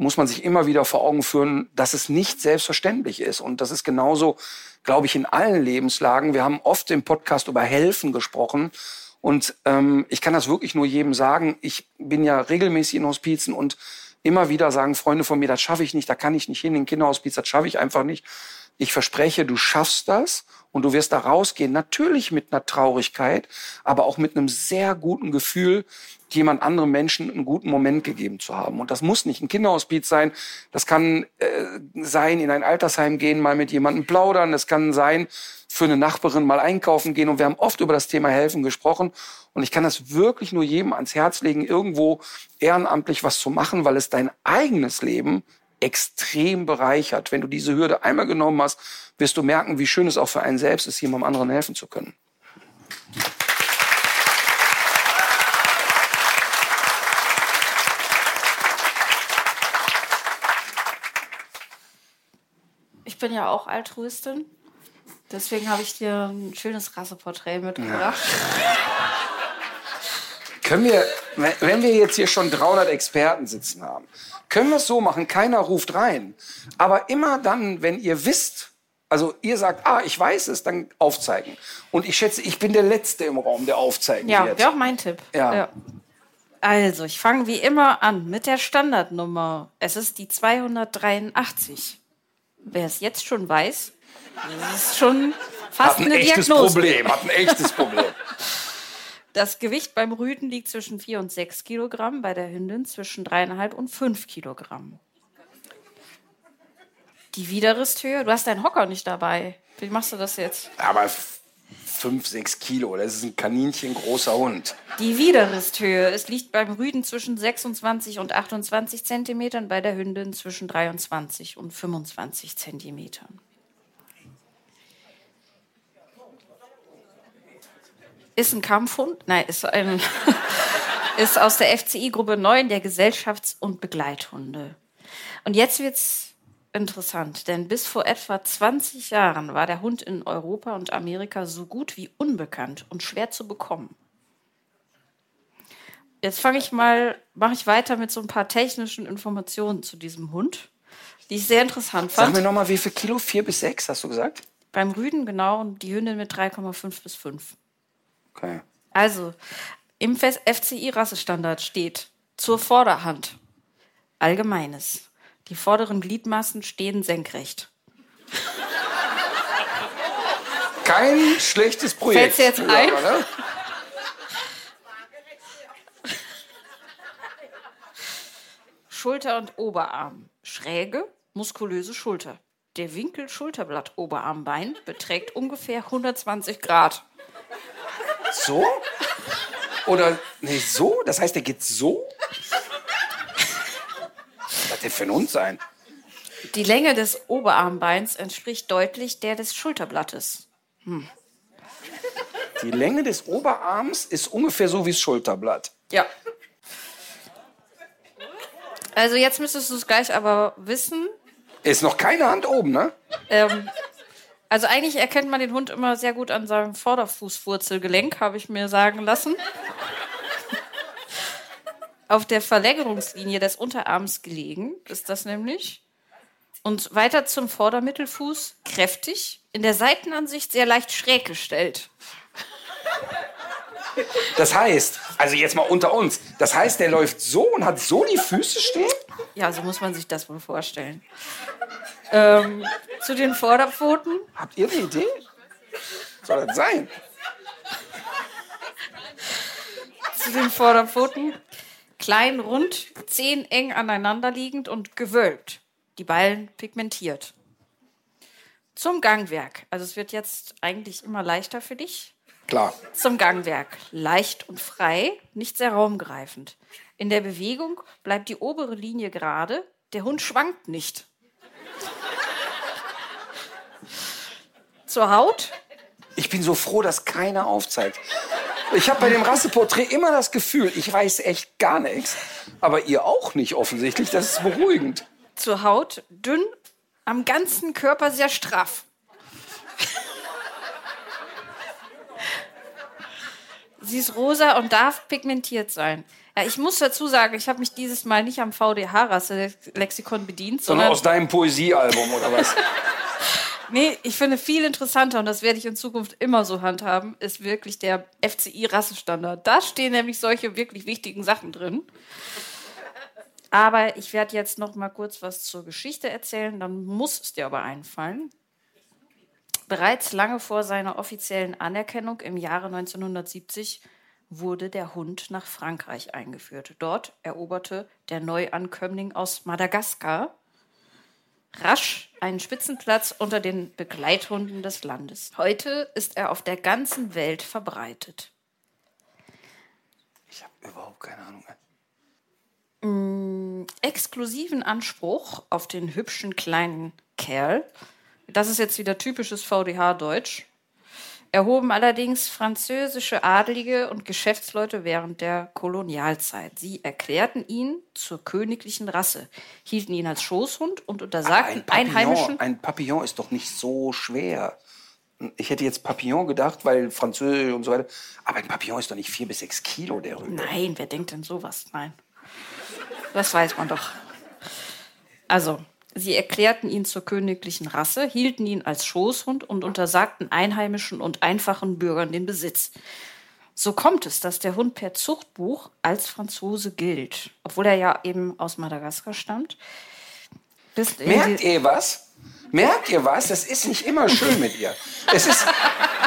muss man sich immer wieder vor Augen führen, dass es nicht selbstverständlich ist. Und das ist genauso, glaube ich, in allen Lebenslagen. Wir haben oft im Podcast über Helfen gesprochen. Und ähm, ich kann das wirklich nur jedem sagen. Ich bin ja regelmäßig in Hospizen und immer wieder sagen Freunde von mir, das schaffe ich nicht, da kann ich nicht hin, in den Kinderhospiz, das schaffe ich einfach nicht. Ich verspreche, du schaffst das und du wirst da rausgehen. Natürlich mit einer Traurigkeit, aber auch mit einem sehr guten Gefühl, jemand anderem Menschen einen guten Moment gegeben zu haben. Und das muss nicht ein Kinderhospiz sein. Das kann äh, sein, in ein Altersheim gehen, mal mit jemandem plaudern. Das kann sein, für eine Nachbarin mal einkaufen gehen. Und wir haben oft über das Thema Helfen gesprochen. Und ich kann das wirklich nur jedem ans Herz legen, irgendwo ehrenamtlich was zu machen, weil es dein eigenes Leben extrem bereichert. Wenn du diese Hürde einmal genommen hast, wirst du merken, wie schön es auch für einen selbst ist, jemandem anderen helfen zu können. Ich bin ja auch Altruistin. Deswegen habe ich dir ein schönes Rasseporträt mitgebracht. Können wir, wenn wir jetzt hier schon 300 Experten sitzen haben, können wir es so machen, keiner ruft rein. Aber immer dann, wenn ihr wisst, also ihr sagt, ah, ich weiß es, dann aufzeigen. Und ich schätze, ich bin der Letzte im Raum, der aufzeigen Ja, wird. wäre auch mein Tipp. Ja. Also, ich fange wie immer an mit der Standardnummer. Es ist die 283. Wer es jetzt schon weiß, das ist schon fast Hat ein eine echtes Diagnose. Problem, hat ein echtes Problem. Das Gewicht beim Rüden liegt zwischen 4 und 6 Kilogramm, bei der Hündin zwischen 3,5 und 5 Kilogramm. Die Widerristhöhe, du hast deinen Hocker nicht dabei. Wie machst du das jetzt? Aber f- fünf, sechs Kilo, das ist ein Kaninchen großer Hund. Die Widerristhöhe, es liegt beim Rüden zwischen 26 und 28 Zentimetern, bei der Hündin zwischen 23 und 25 Zentimetern. Ist ein Kampfhund? Nein, ist, ein, ist aus der FCI-Gruppe 9 der Gesellschafts- und Begleithunde. Und jetzt wird's interessant, denn bis vor etwa 20 Jahren war der Hund in Europa und Amerika so gut wie unbekannt und schwer zu bekommen. Jetzt fange ich mal, mache ich weiter mit so ein paar technischen Informationen zu diesem Hund, die ich sehr interessant Sag fand. mir nochmal, wie viel Kilo? Vier bis sechs, hast du gesagt? Beim Rüden genau und die Hündin mit 3,5 bis 5. Okay. Also, im FCI-Rassestandard steht zur Vorderhand Allgemeines. Die vorderen Gliedmaßen stehen senkrecht. Kein schlechtes Projekt. Fällt's jetzt ein? Aber, ne? Schulter und Oberarm schräge, muskulöse Schulter. Der Winkel Schulterblatt-Oberarmbein beträgt ungefähr 120 Grad. So? Oder, nee, so? Das heißt, der geht so? Was wird der für ein Hund sein? Die Länge des Oberarmbeins entspricht deutlich der des Schulterblattes. Die Länge des Oberarms ist ungefähr so wie das Schulterblatt. Ja. Also jetzt müsstest du es gleich aber wissen. Ist noch keine Hand oben, ne? Ähm, also eigentlich erkennt man den Hund immer sehr gut an seinem Vorderfußwurzelgelenk, habe ich mir sagen lassen. Auf der Verlängerungslinie des Unterarms gelegen ist das nämlich. Und weiter zum Vordermittelfuß kräftig, in der Seitenansicht sehr leicht schräg gestellt. Das heißt, also jetzt mal unter uns, das heißt, der läuft so und hat so die Füße stehen? Ja, so muss man sich das wohl vorstellen. Ähm, zu den Vorderpfoten Habt ihr eine Idee? Soll das sein? zu den Vorderpfoten. Klein, rund, zehn eng aneinanderliegend und gewölbt. Die Ballen pigmentiert. Zum Gangwerk. Also es wird jetzt eigentlich immer leichter für dich. Klar. Zum Gangwerk. Leicht und frei, nicht sehr raumgreifend. In der Bewegung bleibt die obere Linie gerade. Der Hund schwankt nicht. Zur Haut. Ich bin so froh, dass keiner aufzeigt. Ich habe bei dem Rasseporträt immer das Gefühl, ich weiß echt gar nichts. Aber ihr auch nicht offensichtlich. Das ist beruhigend. Zur Haut dünn, am ganzen Körper sehr straff. Sie ist rosa und darf pigmentiert sein. Ja, ich muss dazu sagen, ich habe mich dieses Mal nicht am VDH-Rasse-Lexikon bedient, Sondern sondern aus deinem Poesiealbum oder was? nee, ich finde viel interessanter und das werde ich in Zukunft immer so handhaben, ist wirklich der FCI-Rassestandard. Da stehen nämlich solche wirklich wichtigen Sachen drin. Aber ich werde jetzt noch mal kurz was zur Geschichte erzählen, dann muss es dir aber einfallen. Bereits lange vor seiner offiziellen Anerkennung im Jahre 1970 wurde der Hund nach Frankreich eingeführt. Dort eroberte der Neuankömmling aus Madagaskar rasch einen Spitzenplatz unter den Begleithunden des Landes. Heute ist er auf der ganzen Welt verbreitet. Ich habe überhaupt keine Ahnung. exklusiven Anspruch auf den hübschen kleinen Kerl. Das ist jetzt wieder typisches VDH-Deutsch. Erhoben allerdings französische Adlige und Geschäftsleute während der Kolonialzeit. Sie erklärten ihn zur königlichen Rasse, hielten ihn als Schoßhund und untersagten Ein Einheimischen. ein Papillon ist doch nicht so schwer. Ich hätte jetzt Papillon gedacht, weil Französisch und so weiter. Aber ein Papillon ist doch nicht vier bis sechs Kilo, der Rüde. Nein, wer denkt denn sowas? Nein. Das weiß man doch. Also, sie erklärten ihn zur königlichen Rasse, hielten ihn als Schoßhund und untersagten einheimischen und einfachen Bürgern den Besitz. So kommt es, dass der Hund per Zuchtbuch als Franzose gilt, obwohl er ja eben aus Madagaskar stammt. Merkt ihr was? Merkt ihr was? Das ist nicht immer schön mit ihr. Es ist,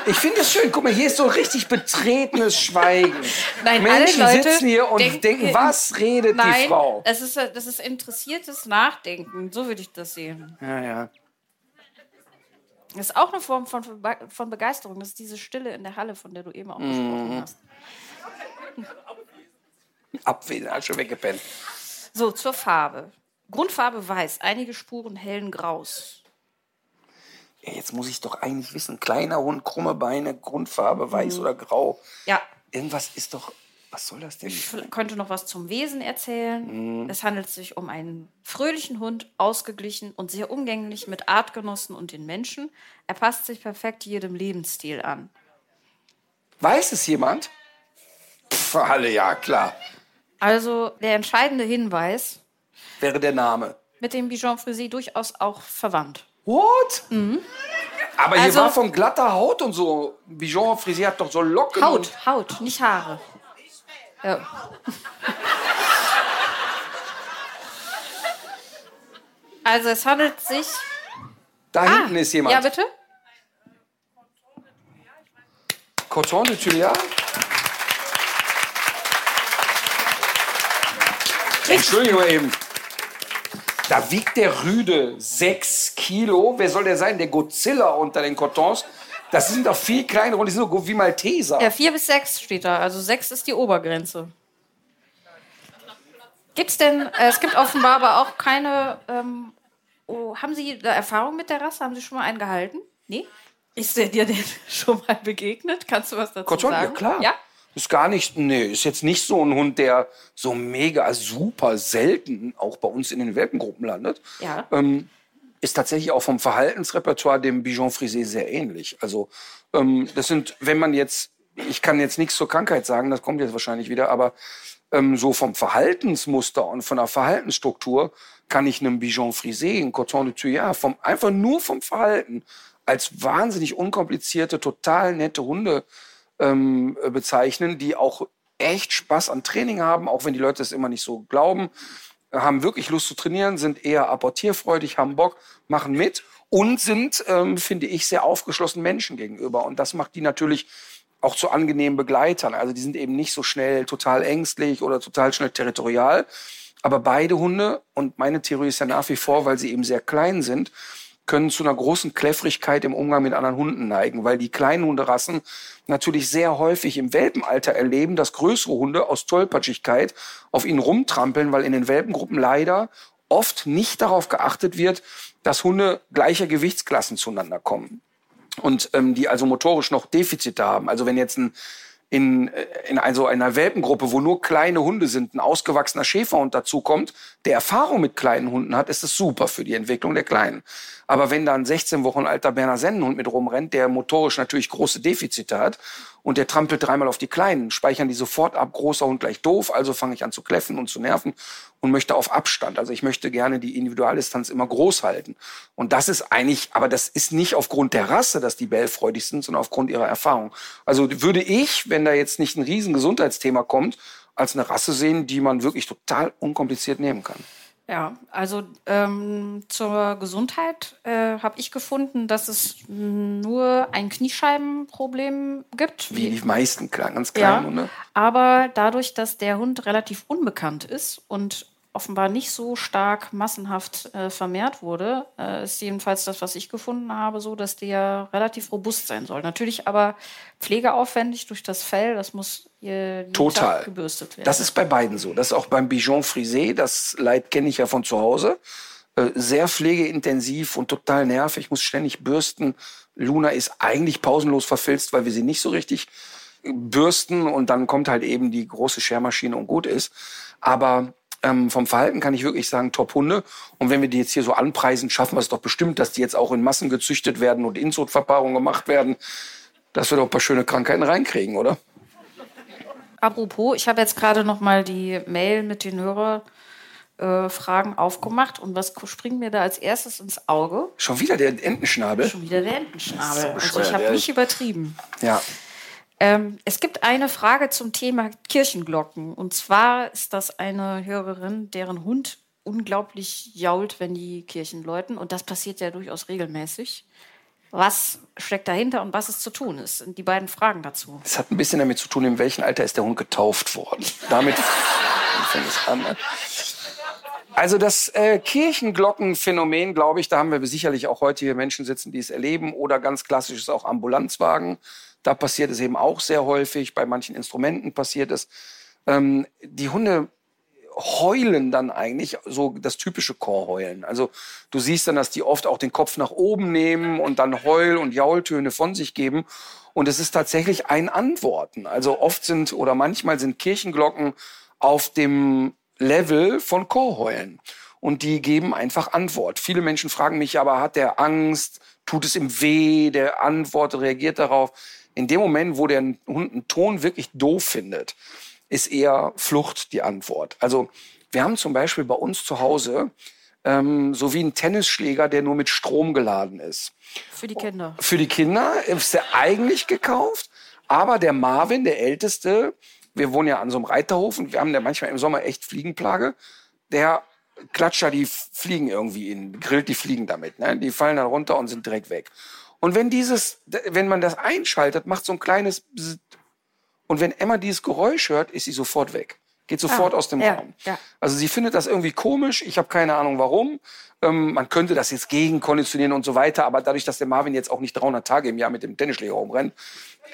ich finde es schön. Guck mal, hier ist so richtig betretenes Schweigen. Nein, Menschen alle Leute sitzen hier und denken, denken- was redet Nein, die Frau? Das ist, das ist interessiertes Nachdenken. So würde ich das sehen. Ja, ja. Das ist auch eine Form von, von Begeisterung. Das ist diese Stille in der Halle, von der du eben auch gesprochen hast. Abwählen, schon weggepennt. So, zur Farbe. Grundfarbe weiß, einige Spuren hellen Graus. Ja, jetzt muss ich doch eigentlich wissen. Kleiner Hund, krumme Beine, Grundfarbe, Mhm. weiß oder grau. Ja, Irgendwas ist doch. Was soll das denn? ich könnte noch was zum Wesen erzählen. Mhm. Es handelt sich um einen fröhlichen Hund, ausgeglichen und sehr umgänglich mit Artgenossen und den Menschen. Er passt sich perfekt jedem Lebensstil an. Weiß es jemand? Pff, alle, ja, klar. Also der entscheidende Hinweis, Wäre der Name. mit dem Bichon Frisé durchaus auch verwandt. What? Aber hier Also- war von glatter Haut und so. Bijon Frisier hat doch so Locken. und- Haut, Haut, nicht Haare. Ja. Also es handelt sich. Da hinten ist jemand. Ja, bitte? Coton de Tuileries? Entschuldigung eben. Da wiegt der Rüde sechs Kilo. Wer soll der sein? Der Godzilla unter den Cotons. Das sind doch viel kleinere und die sind so wie Malteser. Ja, vier bis sechs steht da. Also sechs ist die Obergrenze. Gibt's denn, äh, es gibt offenbar aber auch keine, ähm, oh, haben Sie da Erfahrung mit der Rasse? Haben Sie schon mal einen gehalten? Nee? Ist der dir denn schon mal begegnet? Kannst du was dazu Coton, ja sagen? klar. Ja? Ist gar nicht, nee, ist jetzt nicht so ein Hund, der so mega super selten auch bei uns in den Welpengruppen landet. Ja. Ähm, ist tatsächlich auch vom Verhaltensrepertoire dem Bijon Frisé sehr ähnlich. Also ähm, das sind, wenn man jetzt, ich kann jetzt nichts zur Krankheit sagen, das kommt jetzt wahrscheinlich wieder, aber ähm, so vom Verhaltensmuster und von der Verhaltensstruktur kann ich einem Bijon Frisé, ein Coton de Thuillard, vom, einfach nur vom Verhalten als wahnsinnig unkomplizierte, total nette Hunde ähm, äh, bezeichnen, die auch echt Spaß an Training haben, auch wenn die Leute es immer nicht so glauben, haben wirklich Lust zu trainieren, sind eher apportierfreudig, haben Bock, machen mit und sind, ähm, finde ich, sehr aufgeschlossen Menschen gegenüber. Und das macht die natürlich auch zu angenehmen Begleitern. Also die sind eben nicht so schnell total ängstlich oder total schnell territorial. Aber beide Hunde, und meine Theorie ist ja nach wie vor, weil sie eben sehr klein sind, können zu einer großen Kläffrigkeit im Umgang mit anderen Hunden neigen, weil die kleinen Hunderassen natürlich sehr häufig im Welpenalter erleben, dass größere Hunde aus Tollpatschigkeit auf ihnen rumtrampeln, weil in den Welpengruppen leider oft nicht darauf geachtet wird, dass Hunde gleicher Gewichtsklassen zueinander kommen und ähm, die also motorisch noch Defizite haben. Also wenn jetzt ein in, äh, in also einer Welpengruppe, wo nur kleine Hunde sind, ein ausgewachsener Schäferhund dazukommt, der Erfahrung mit kleinen Hunden hat, ist es super für die Entwicklung der Kleinen. Aber wenn da ein 16 Wochen alter Berner Sennenhund mit rumrennt, der motorisch natürlich große Defizite hat und der trampelt dreimal auf die Kleinen, speichern die sofort ab, großer Hund gleich doof, also fange ich an zu kläffen und zu nerven und möchte auf Abstand. Also ich möchte gerne die Individualdistanz immer groß halten. Und das ist eigentlich, aber das ist nicht aufgrund der Rasse, dass die bellfreudig sind, sondern aufgrund ihrer Erfahrung. Also würde ich, wenn da jetzt nicht ein riesen Gesundheitsthema kommt, als eine Rasse sehen, die man wirklich total unkompliziert nehmen kann. Ja, also ähm, zur Gesundheit äh, habe ich gefunden, dass es nur ein Kniescheibenproblem gibt. Wie die meisten kleinen, ganz kleinen Ja, Hunde. aber dadurch, dass der Hund relativ unbekannt ist und offenbar nicht so stark massenhaft äh, vermehrt wurde, äh, ist jedenfalls das, was ich gefunden habe, so, dass der relativ robust sein soll. Natürlich aber pflegeaufwendig durch das Fell, das muss Total. Gebürstet werden. Das ist bei beiden so. Das ist auch beim Bijon Frisé. Das Leid kenne ich ja von zu Hause. Äh, Sehr pflegeintensiv und total nervig. Ich muss ständig bürsten. Luna ist eigentlich pausenlos verfilzt, weil wir sie nicht so richtig bürsten. Und dann kommt halt eben die große Schermaschine und gut ist. Aber Ähm, vom Verhalten kann ich wirklich sagen, Top-Hunde. Und wenn wir die jetzt hier so anpreisen, schaffen wir es doch bestimmt, dass die jetzt auch in Massen gezüchtet werden und Inzuchtverpaarungen gemacht werden, dass wir doch ein paar schöne Krankheiten reinkriegen, oder? Apropos, ich habe jetzt gerade noch mal die Mail mit den Hörerfragen aufgemacht und was springt mir da als erstes ins Auge? Schon wieder der Entenschnabel. Schon wieder der Entenschnabel. So also ich habe nicht übertrieben. Ja. Ähm, es gibt eine Frage zum Thema Kirchenglocken. Und zwar ist das eine Hörerin, deren Hund unglaublich jault, wenn die Kirchen läuten. Und das passiert ja durchaus regelmäßig. Was steckt dahinter und was ist zu tun ist? Sind die beiden Fragen dazu. Es hat ein bisschen damit zu tun, in welchem Alter ist der Hund getauft worden. Damit fängt es an. Ne? Also das äh, Kirchenglockenphänomen, glaube ich, da haben wir sicherlich auch heute hier Menschen sitzen, die es erleben. Oder ganz klassisch ist auch Ambulanzwagen. Da passiert es eben auch sehr häufig. Bei manchen Instrumenten passiert es. Ähm, die Hunde heulen dann eigentlich so das typische Chorheulen. Also du siehst dann, dass die oft auch den Kopf nach oben nehmen und dann Heul- und Jaultöne von sich geben. Und es ist tatsächlich ein Antworten. Also oft sind oder manchmal sind Kirchenglocken auf dem Level von Chorheulen. Und die geben einfach Antwort. Viele Menschen fragen mich aber, hat der Angst? Tut es ihm weh? Der antwortet, reagiert darauf. In dem Moment, wo der Hund einen Ton wirklich doof findet, ist eher Flucht die Antwort. Also wir haben zum Beispiel bei uns zu Hause ähm, so wie ein Tennisschläger, der nur mit Strom geladen ist. Für die Kinder. Für die Kinder ist der eigentlich gekauft, aber der Marvin, der Älteste, wir wohnen ja an so einem Reiterhof und wir haben ja manchmal im Sommer echt Fliegenplage, der klatscht da die Fliegen irgendwie in, grillt die Fliegen damit. Ne? Die fallen dann runter und sind direkt weg. Und wenn dieses, wenn man das einschaltet, macht so ein kleines Bzzzt. und wenn Emma dieses Geräusch hört, ist sie sofort weg. Geht sofort Ah, aus dem ja, Raum. ja. Also sie findet das irgendwie komisch. Ich habe keine Ahnung warum. Ähm, man könnte das jetzt gegenkonditionieren und so weiter. Aber dadurch, dass der Marvin jetzt auch nicht 300 Tage im Jahr mit dem Tennisschläger rumrennt,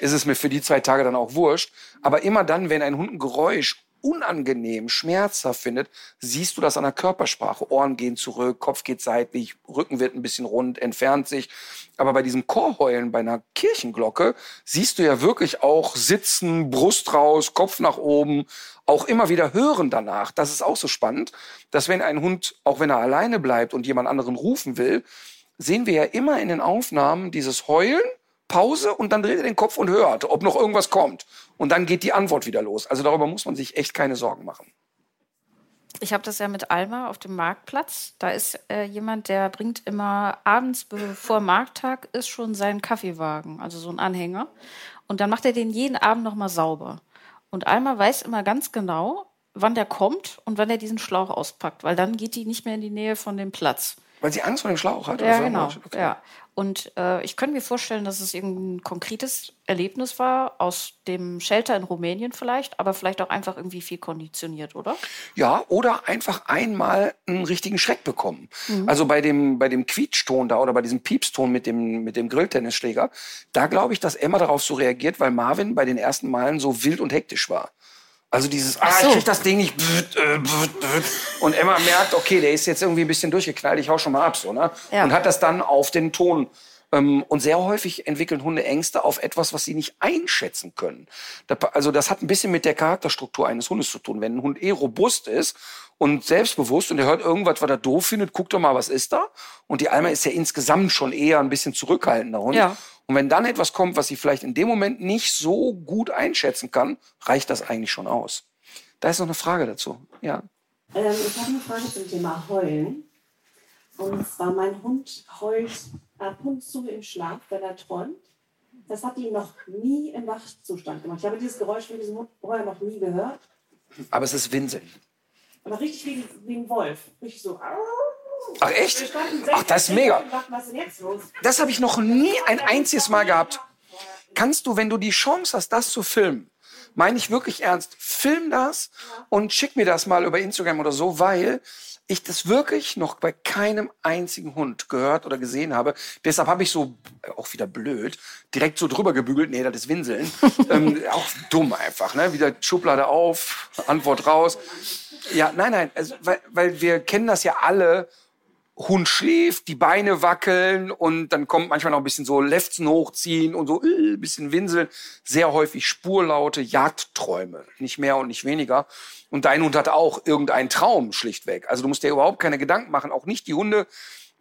ist es mir für die zwei Tage dann auch wurscht. Aber immer dann, wenn ein Hund ein Geräusch unangenehm, schmerzhaft findet, siehst du das an der Körpersprache. Ohren gehen zurück, Kopf geht seitlich, Rücken wird ein bisschen rund, entfernt sich. Aber bei diesem Chorheulen, bei einer Kirchenglocke, siehst du ja wirklich auch sitzen, Brust raus, Kopf nach oben, auch immer wieder hören danach. Das ist auch so spannend, dass wenn ein Hund, auch wenn er alleine bleibt und jemand anderen rufen will, sehen wir ja immer in den Aufnahmen dieses Heulen, Pause und dann dreht er den Kopf und hört, ob noch irgendwas kommt. Und dann geht die Antwort wieder los. Also darüber muss man sich echt keine Sorgen machen. Ich habe das ja mit Alma auf dem Marktplatz. Da ist äh, jemand, der bringt immer abends, bevor Markttag ist, schon seinen Kaffeewagen, also so ein Anhänger. Und dann macht er den jeden Abend nochmal sauber. Und Alma weiß immer ganz genau, wann der kommt und wann er diesen Schlauch auspackt, weil dann geht die nicht mehr in die Nähe von dem Platz. Weil sie Angst vor dem Schlauch hat? Ja, oder genau. Okay. Ja. Und äh, ich könnte mir vorstellen, dass es irgendein konkretes Erlebnis war, aus dem Shelter in Rumänien vielleicht, aber vielleicht auch einfach irgendwie viel konditioniert, oder? Ja, oder einfach einmal einen richtigen Schreck bekommen. Also bei dem, bei dem Quietschton da oder bei diesem Piepston mit dem, mit dem Grilltennisschläger, da glaube ich, dass Emma darauf so reagiert, weil Marvin bei den ersten Malen so wild und hektisch war. Also dieses, ah, so. ich krieg das Ding nicht. Äh. Und Emma merkt, okay, der ist jetzt irgendwie ein bisschen durchgeknallt, ich hau schon mal ab, so, ne? Ja. Und hat das dann auf den Ton. Ähm, und sehr häufig entwickeln Hunde Ängste auf etwas, was sie nicht einschätzen können. Also das hat ein bisschen mit der Charakterstruktur eines Hundes zu tun. Wenn ein Hund eh robust ist und selbstbewusst und er hört irgendwas, was er doof findet, guckt doch mal, was ist da? Und die Alma ist ja insgesamt schon eher ein bisschen zurückhaltender Hund. Ja. Und wenn dann etwas kommt, was sie vielleicht in dem Moment nicht so gut einschätzen kann, reicht das eigentlich schon aus. Da ist noch eine Frage dazu. Ja. Ähm, ich habe eine Frage zum Thema Heulen. Und zwar, mein Hund heult ab und zu im Schlaf, wenn er träumt. Das hat ihn noch nie im Wachzustand gemacht. Ich habe dieses Geräusch von diesem Hund vorher noch nie gehört. Aber es ist Winseln. Aber richtig wie, wie ein Wolf. Richtig so. Ach echt? Ach, das ist 16 mega. Das habe ich noch nie ein einziges Mal gehabt. Kannst du, wenn du die Chance hast, das zu filmen, meine ich wirklich ernst, film das und schick mir das mal über Instagram oder so, weil ich das wirklich noch bei keinem einzigen Hund gehört oder gesehen habe. Deshalb habe ich so, äh, auch wieder blöd, direkt so drüber gebügelt, nee, das ist Winseln. ähm, auch dumm einfach, ne? Wieder Schublade auf, Antwort raus. Ja, nein, nein, also, weil, weil wir kennen das ja alle, Hund schläft, die Beine wackeln und dann kommt manchmal noch ein bisschen so Lefzen hochziehen und so äh, bisschen winseln. Sehr häufig Spurlaute, Jagdträume, nicht mehr und nicht weniger. Und dein Hund hat auch irgendeinen Traum schlichtweg. Also du musst dir überhaupt keine Gedanken machen, auch nicht die Hunde.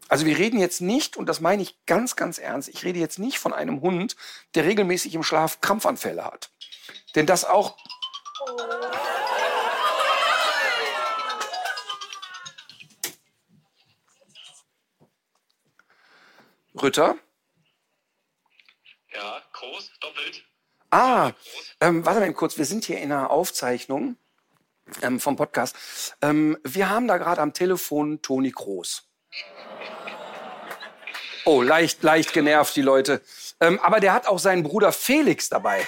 Also wir reden jetzt nicht, und das meine ich ganz, ganz ernst, ich rede jetzt nicht von einem Hund, der regelmäßig im Schlaf Krampfanfälle hat. Denn das auch. Rütter? Ja, groß, doppelt. Ah, ähm, warte mal kurz, wir sind hier in einer Aufzeichnung ähm, vom Podcast. Ähm, wir haben da gerade am Telefon Toni Groß. Oh, leicht, leicht genervt, die Leute. Ähm, aber der hat auch seinen Bruder Felix dabei.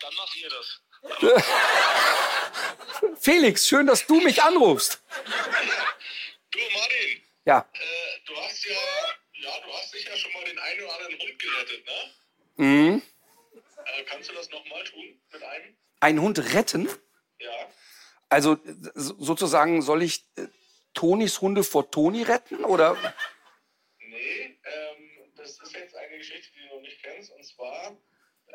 Dann macht ihr das. Felix, schön, dass du mich anrufst. Du, Martin, Ja, äh, du hast ja, ja, du hast sicher schon mal den einen oder anderen Hund gerettet, ne? mhm. Äh, kannst du das nochmal tun mit einem? einen Hund retten. Ja. Also so- sozusagen soll ich äh, Tonis Hunde vor Toni retten oder? Nee, ähm, das ist jetzt eine Geschichte, die du noch nicht kennst. Und zwar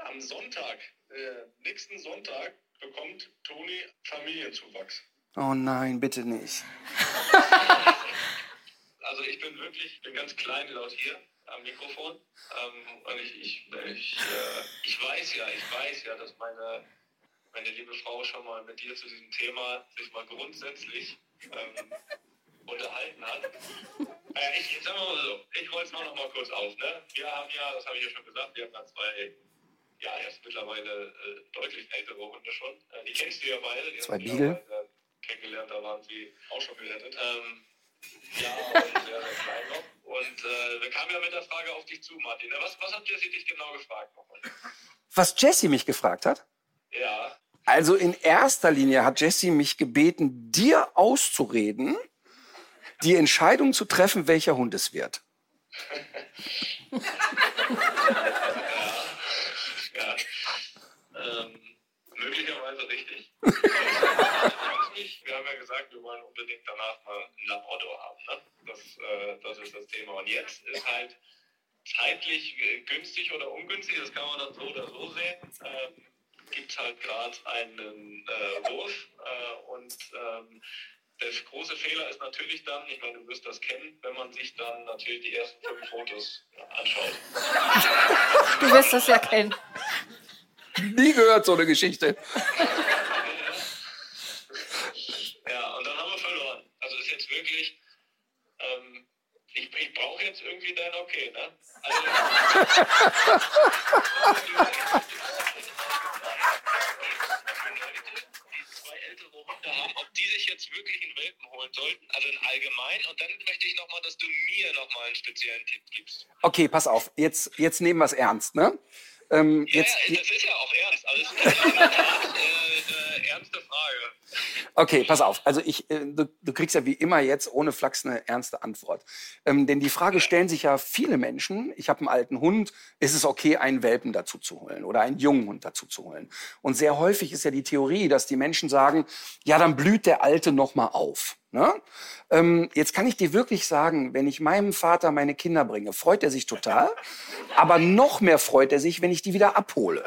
am Sonntag, äh, nächsten Sonntag, bekommt Toni Familienzuwachs. Oh nein, bitte nicht. Also ich bin wirklich, ich bin ganz klein laut hier am Mikrofon. Ähm, und ich, ich, ich, äh, ich weiß ja, ich weiß ja, dass meine, meine liebe Frau schon mal mit dir zu diesem Thema sich mal grundsätzlich ähm, unterhalten hat. Äh, ich, sagen wir mal so, ich roll's mal noch mal kurz auf. Ne? Wir haben ja, das habe ich ja schon gesagt, wir haben da zwei, ja jetzt mittlerweile äh, deutlich ältere Hunde schon. Äh, die kennst du ja beide. Die Zwei Beagle. Kennengelernt, da waren sie auch schon gerettet. Ähm, ja, und sehr, sehr klein noch. Und äh, wir kamen ja mit der Frage auf dich zu, Martin. Was, was hat Jessie dich genau gefragt nochmal? Was Jessie mich gefragt hat? Ja, Also in erster Linie hat Jessie mich gebeten, dir auszureden, die Entscheidung zu treffen, welcher Hund es wird. ja. Ähm, möglicherweise richtig. Ich weiß nicht. Wir haben ja gesagt, wir wollen unbedingt danach mal ein Labrador haben. Ne? Das, äh, das ist das Thema. Und jetzt ist halt zeitlich günstig oder ungünstig, das kann man dann so oder so sehen. Ähm, Gibt es halt gerade einen äh, Wurf äh, und ähm, der große Fehler ist natürlich dann, ich meine, du wirst das kennen, wenn man sich dann natürlich die ersten fünf Fotos anschaut. Du wirst das ja kennen. Nie gehört so eine Geschichte. Ja, und dann haben wir verloren. Also ist jetzt wirklich, ähm, ich, ich brauche jetzt irgendwie dein Okay, ne? Also, die zwei ältere Hunde haben, ob die sich jetzt wirklich einen Welpen holen sollten, also in allgemein. Und dann möchte ich nochmal, dass du mir nochmal einen speziellen Tipp gibst. Okay, pass auf, jetzt, jetzt nehmen wir es ernst, ne? Ähm, Ja, jetzt, ja, das ist ja auch ernst. Also es ist in der Tat äh, eine ernste Frage. Okay, pass auf. Also ich, äh, du, du kriegst ja wie immer jetzt ohne Flachs eine ernste Antwort. Ähm, denn die Frage stellen sich ja viele Menschen. Ich habe einen alten Hund. Ist es okay, einen Welpen dazu zu holen oder einen jungen Hund dazu zu holen? Und sehr häufig ist ja die Theorie, dass die Menschen sagen, ja, dann blüht der Alte noch mal auf. Ne? Ähm, jetzt kann ich dir wirklich sagen, wenn ich meinem Vater meine Kinder bringe, freut er sich total. Aber noch mehr freut er sich, wenn ich die wieder abhole.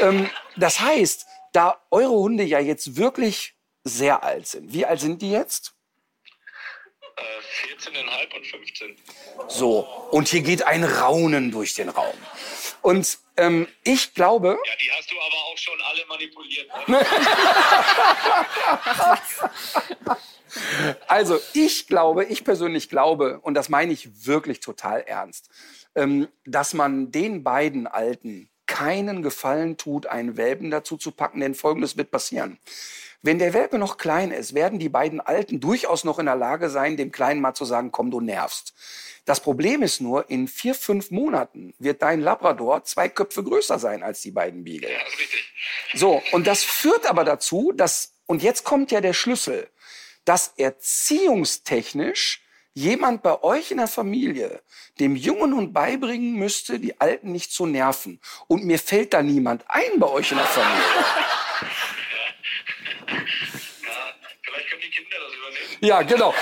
Ähm, das heißt, da eure Hunde ja jetzt wirklich sehr alt sind. Wie alt sind die jetzt? Äh, 14,5 und 15. So, und hier geht ein Raunen durch den Raum. Und ähm, ich glaube, Ja, die hast du aber auch schon alle manipuliert. Ne? also ich glaube, ich persönlich glaube, und das meine ich wirklich total ernst, ähm, dass man den beiden Alten keinen Gefallen tut, einen Welpen dazu zu packen, denn Folgendes wird passieren. Wenn der Welpe noch klein ist, werden die beiden Alten durchaus noch in der Lage sein, dem Kleinen mal zu sagen, komm, du nervst. Das Problem ist nur, in vier, fünf Monaten wird dein Labrador zwei Köpfe größer sein als die beiden Beagle. Ja, richtig. So, und das führt aber dazu, dass, und jetzt kommt ja der Schlüssel, dass erziehungstechnisch jemand bei euch in der Familie dem jungen Hund beibringen müsste, die Alten nicht zu nerven. Und mir fällt da niemand ein bei euch in der Familie. Vielleicht können die Kinder das übernehmen. Ja, genau.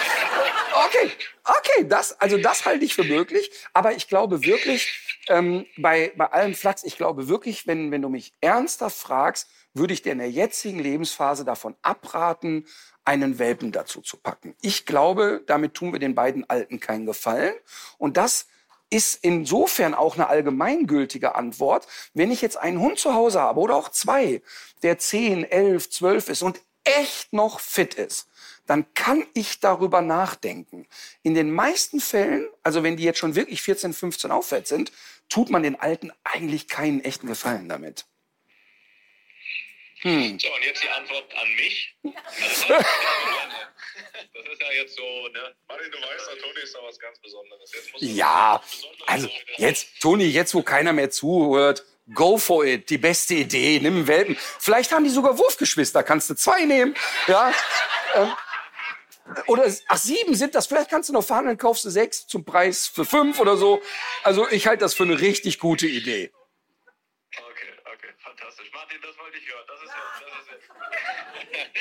Okay, okay, das, also das halte ich für möglich. Aber ich glaube wirklich, ähm, bei, bei allem Flachs, ich glaube wirklich, wenn, wenn du mich ernsthaft fragst, würde ich dir in der jetzigen Lebensphase davon abraten, einen Welpen dazu zu packen. Ich glaube, damit tun wir den beiden Alten keinen Gefallen. Und das ist insofern auch eine allgemeingültige Antwort. Wenn ich jetzt einen Hund zu Hause habe oder auch zwei, der 10, 11, 12 ist und echt noch fit ist, dann kann ich darüber nachdenken. In den meisten Fällen, also wenn die jetzt schon wirklich 14, 15 aufwärts sind, tut man den Alten eigentlich keinen echten Gefallen damit. Hm. So, und jetzt die Antwort an mich. Also, das ist ja jetzt so, ne? Martin, du weißt, der Toni ist da was ganz Besonderes. Jetzt musst du Ja, was Besonderes also sagen. jetzt, Toni, jetzt wo keiner mehr zuhört, go for it, die beste Idee, nimm einen Welpen. Vielleicht haben die sogar Wurfgeschwister, kannst du zwei nehmen, ja. Ähm, oder, ach, sieben sind das, vielleicht kannst du noch verhandeln, kaufst du sechs zum Preis für fünf oder so. Also ich halte das für eine richtig gute Idee. Martin, das wollte ich hören. Das ist jetzt, das ist jetzt.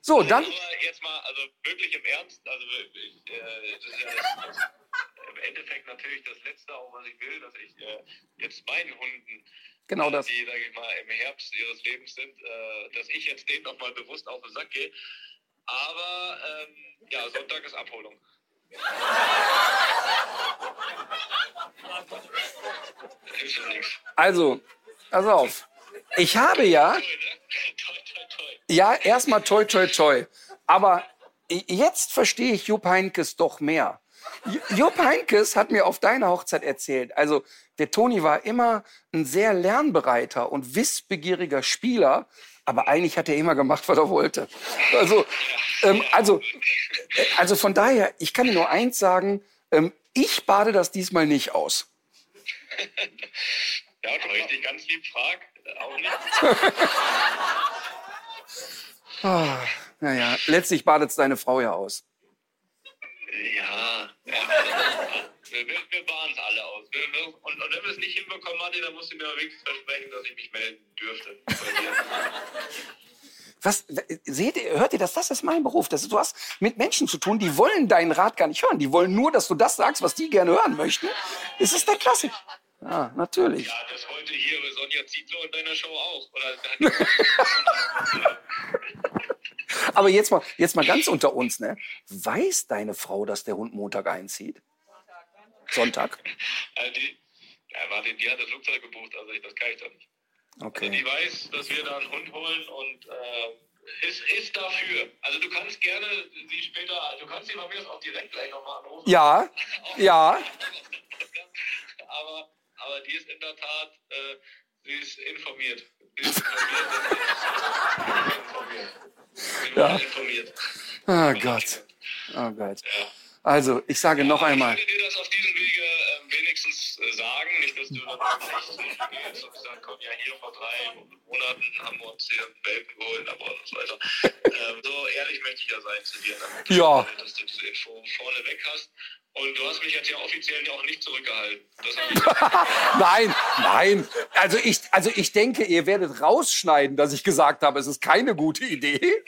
So, dann, jetzt mal, also wirklich im Ernst, also ich, äh, das ist ja das, das, im Endeffekt natürlich das Letzte, auch was ich will, dass ich äh, jetzt meinen Hunden, genau das. die, sage ich mal, im Herbst ihres Lebens sind, äh, dass ich jetzt denen nochmal bewusst auf den Sack gehe. Aber ähm, ja, Sonntag ist Abholung. Also, pass auf. Ich habe ja, ne? toi, toi, toi. Ja, erstmal toi, toi, toi. Aber jetzt verstehe ich Jupp Heinkes doch mehr. Ju- Jupp Heinkes hat mir auf deiner Hochzeit erzählt, also der Toni war immer ein sehr lernbereiter und wissbegieriger Spieler, aber eigentlich hat er immer gemacht, was er wollte. Also, ähm, also, äh, also von daher, ich kann dir nur eins sagen, ähm, ich bade das diesmal nicht aus. Ja, wenn ich dich ganz lieb frag, äh, auch nicht. Ah, naja, letztlich badet es deine Frau ja aus. Ja, ja. Wir, wir, waren es alle aus. Wir, und, und wenn wir es nicht hinbekommen, Martin, dann musst du mir wenigstens versprechen, dass ich mich melden dürfte. Was, seht ihr, hört ihr das? Das ist mein Beruf. Das ist, du hast mit Menschen zu tun, die wollen deinen Rat gar nicht hören. Die wollen nur, dass du das sagst, was die gerne hören möchten. Es ist der Klassik. Ja, natürlich. Ja, das wollte hier Sonja Zietlow in deiner Show auch. Aber jetzt mal, jetzt mal ganz unter uns, ne? Weiß deine Frau, dass der Hund Montag einzieht? Sonntag? äh, die, ja, warte, die hat das Flugzeug gebucht, also ich, das kann ich doch nicht. Also Okay. die weiß, dass wir da einen Hund holen und äh, ist, ist dafür. Also du kannst gerne sie später, du kannst sie bei mir auch direkt gleich nochmal anrufen. Ja, ja. aber, aber die ist in der Tat, äh, sie ist informiert. Sie ist informiert. informiert. Sie Ja. informiert. Oh Gott. Oh Gott. Ja. Also, ich sage noch einmal. Ich würde dir das auf diesem Wege ähm, wenigstens äh, sagen, nicht, dass du dann nicht gehst und gesagt, komm, ja, hier vor drei Monaten haben wir uns hier einen Welpen geholt, aber und so weiter. ähm, so ehrlich möchte ich ja sein zu dir, damit du, Ja. äh, dass du diese Info vorne weg hast. Und du hast mich jetzt ja offiziell auch nicht zurückgehalten. Nein, nein. Also ich, also ich denke, ihr werdet rausschneiden, dass ich gesagt habe, es ist keine gute Idee.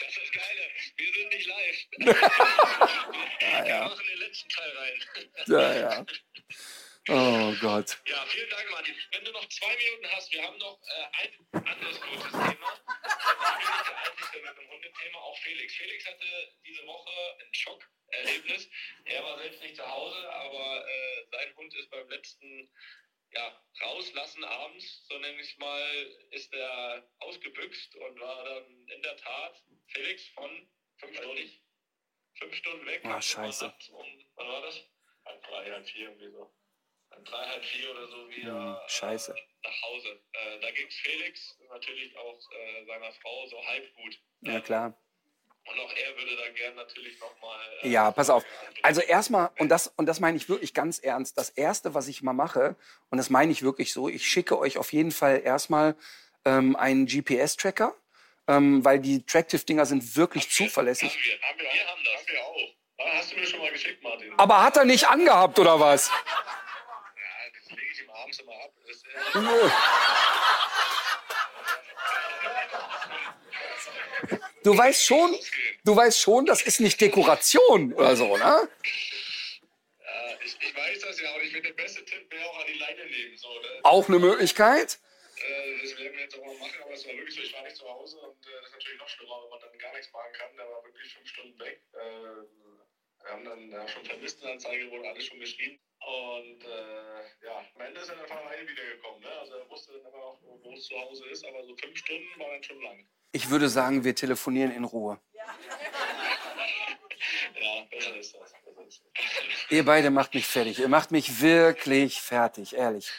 Das ist Geile. Wir sind nicht live. Wir ja. machen den letzten Teil rein. Ja, ja. Oh Gott. Ja, vielen Dank, Martin. Wenn du noch zwei Minuten hast, wir haben noch äh, ein anderes kurzes Thema. Der Einzige mit einem Hundethema, auch Felix. Felix hatte diese Woche ein Schockerlebnis. Er war selbst nicht zu Hause, aber äh, sein Hund ist beim letzten ja, rauslassen abends, so nenne ich mal, ist er ausgebüxt und war dann in der Tat, Felix, von fünf Stunden, fünf Stunden weg. Ah, scheiße. Um, wann war das? Halb drei, halb vier, irgendwie so. Halb drei, halb vier oder so wieder Hm, scheiße. Äh, nach Hause. Äh, da ging es Felix, natürlich auch äh, seiner Frau, so halb gut. Ja, klar. Und auch er würde da gern natürlich nochmal. Äh, Ja, pass auf. Also erstmal, und das, und das meine ich wirklich ganz ernst, das Erste, was ich mal mache, und das meine ich wirklich so, ich schicke euch auf jeden Fall erstmal ähm, einen GPS-Tracker, ähm, weil die Tractive-Dinger sind wirklich zuverlässig. Haben wir, haben wir, wir haben das. Haben wir auch. Hast du mir schon mal geschickt, Martin? Aber hat er nicht angehabt oder was? Abends immer ab. Das, äh, Du weißt schon, du weißt schon, das ist nicht Dekoration oder so, ne? ja, ich, ich weiß das ja, aber ich finde, der beste Tipp wäre auch an die Leine nehmen. So, ne? Auch eine Möglichkeit. Äh, das werden wir jetzt auch mal machen, aber es war wirklich so, ich war nicht zu Hause und äh, das ist natürlich noch schlimmer, wenn man dann gar nichts machen kann. Der war wirklich fünf Stunden weg. Äh, wir haben dann ja, schon Vermisstenanzeige, wurde alles schon geschrieben. Und äh, ja, am Ende ist er dann alleine wiedergekommen. Ne? Also er wusste dann immer noch, wo es zu Hause ist, aber so fünf Stunden war dann schon lang. Ich würde sagen, wir telefonieren in Ruhe. Ja, besser ist das. Besser ist das. Ihr beide macht mich fertig. Ihr macht mich wirklich fertig, ehrlich.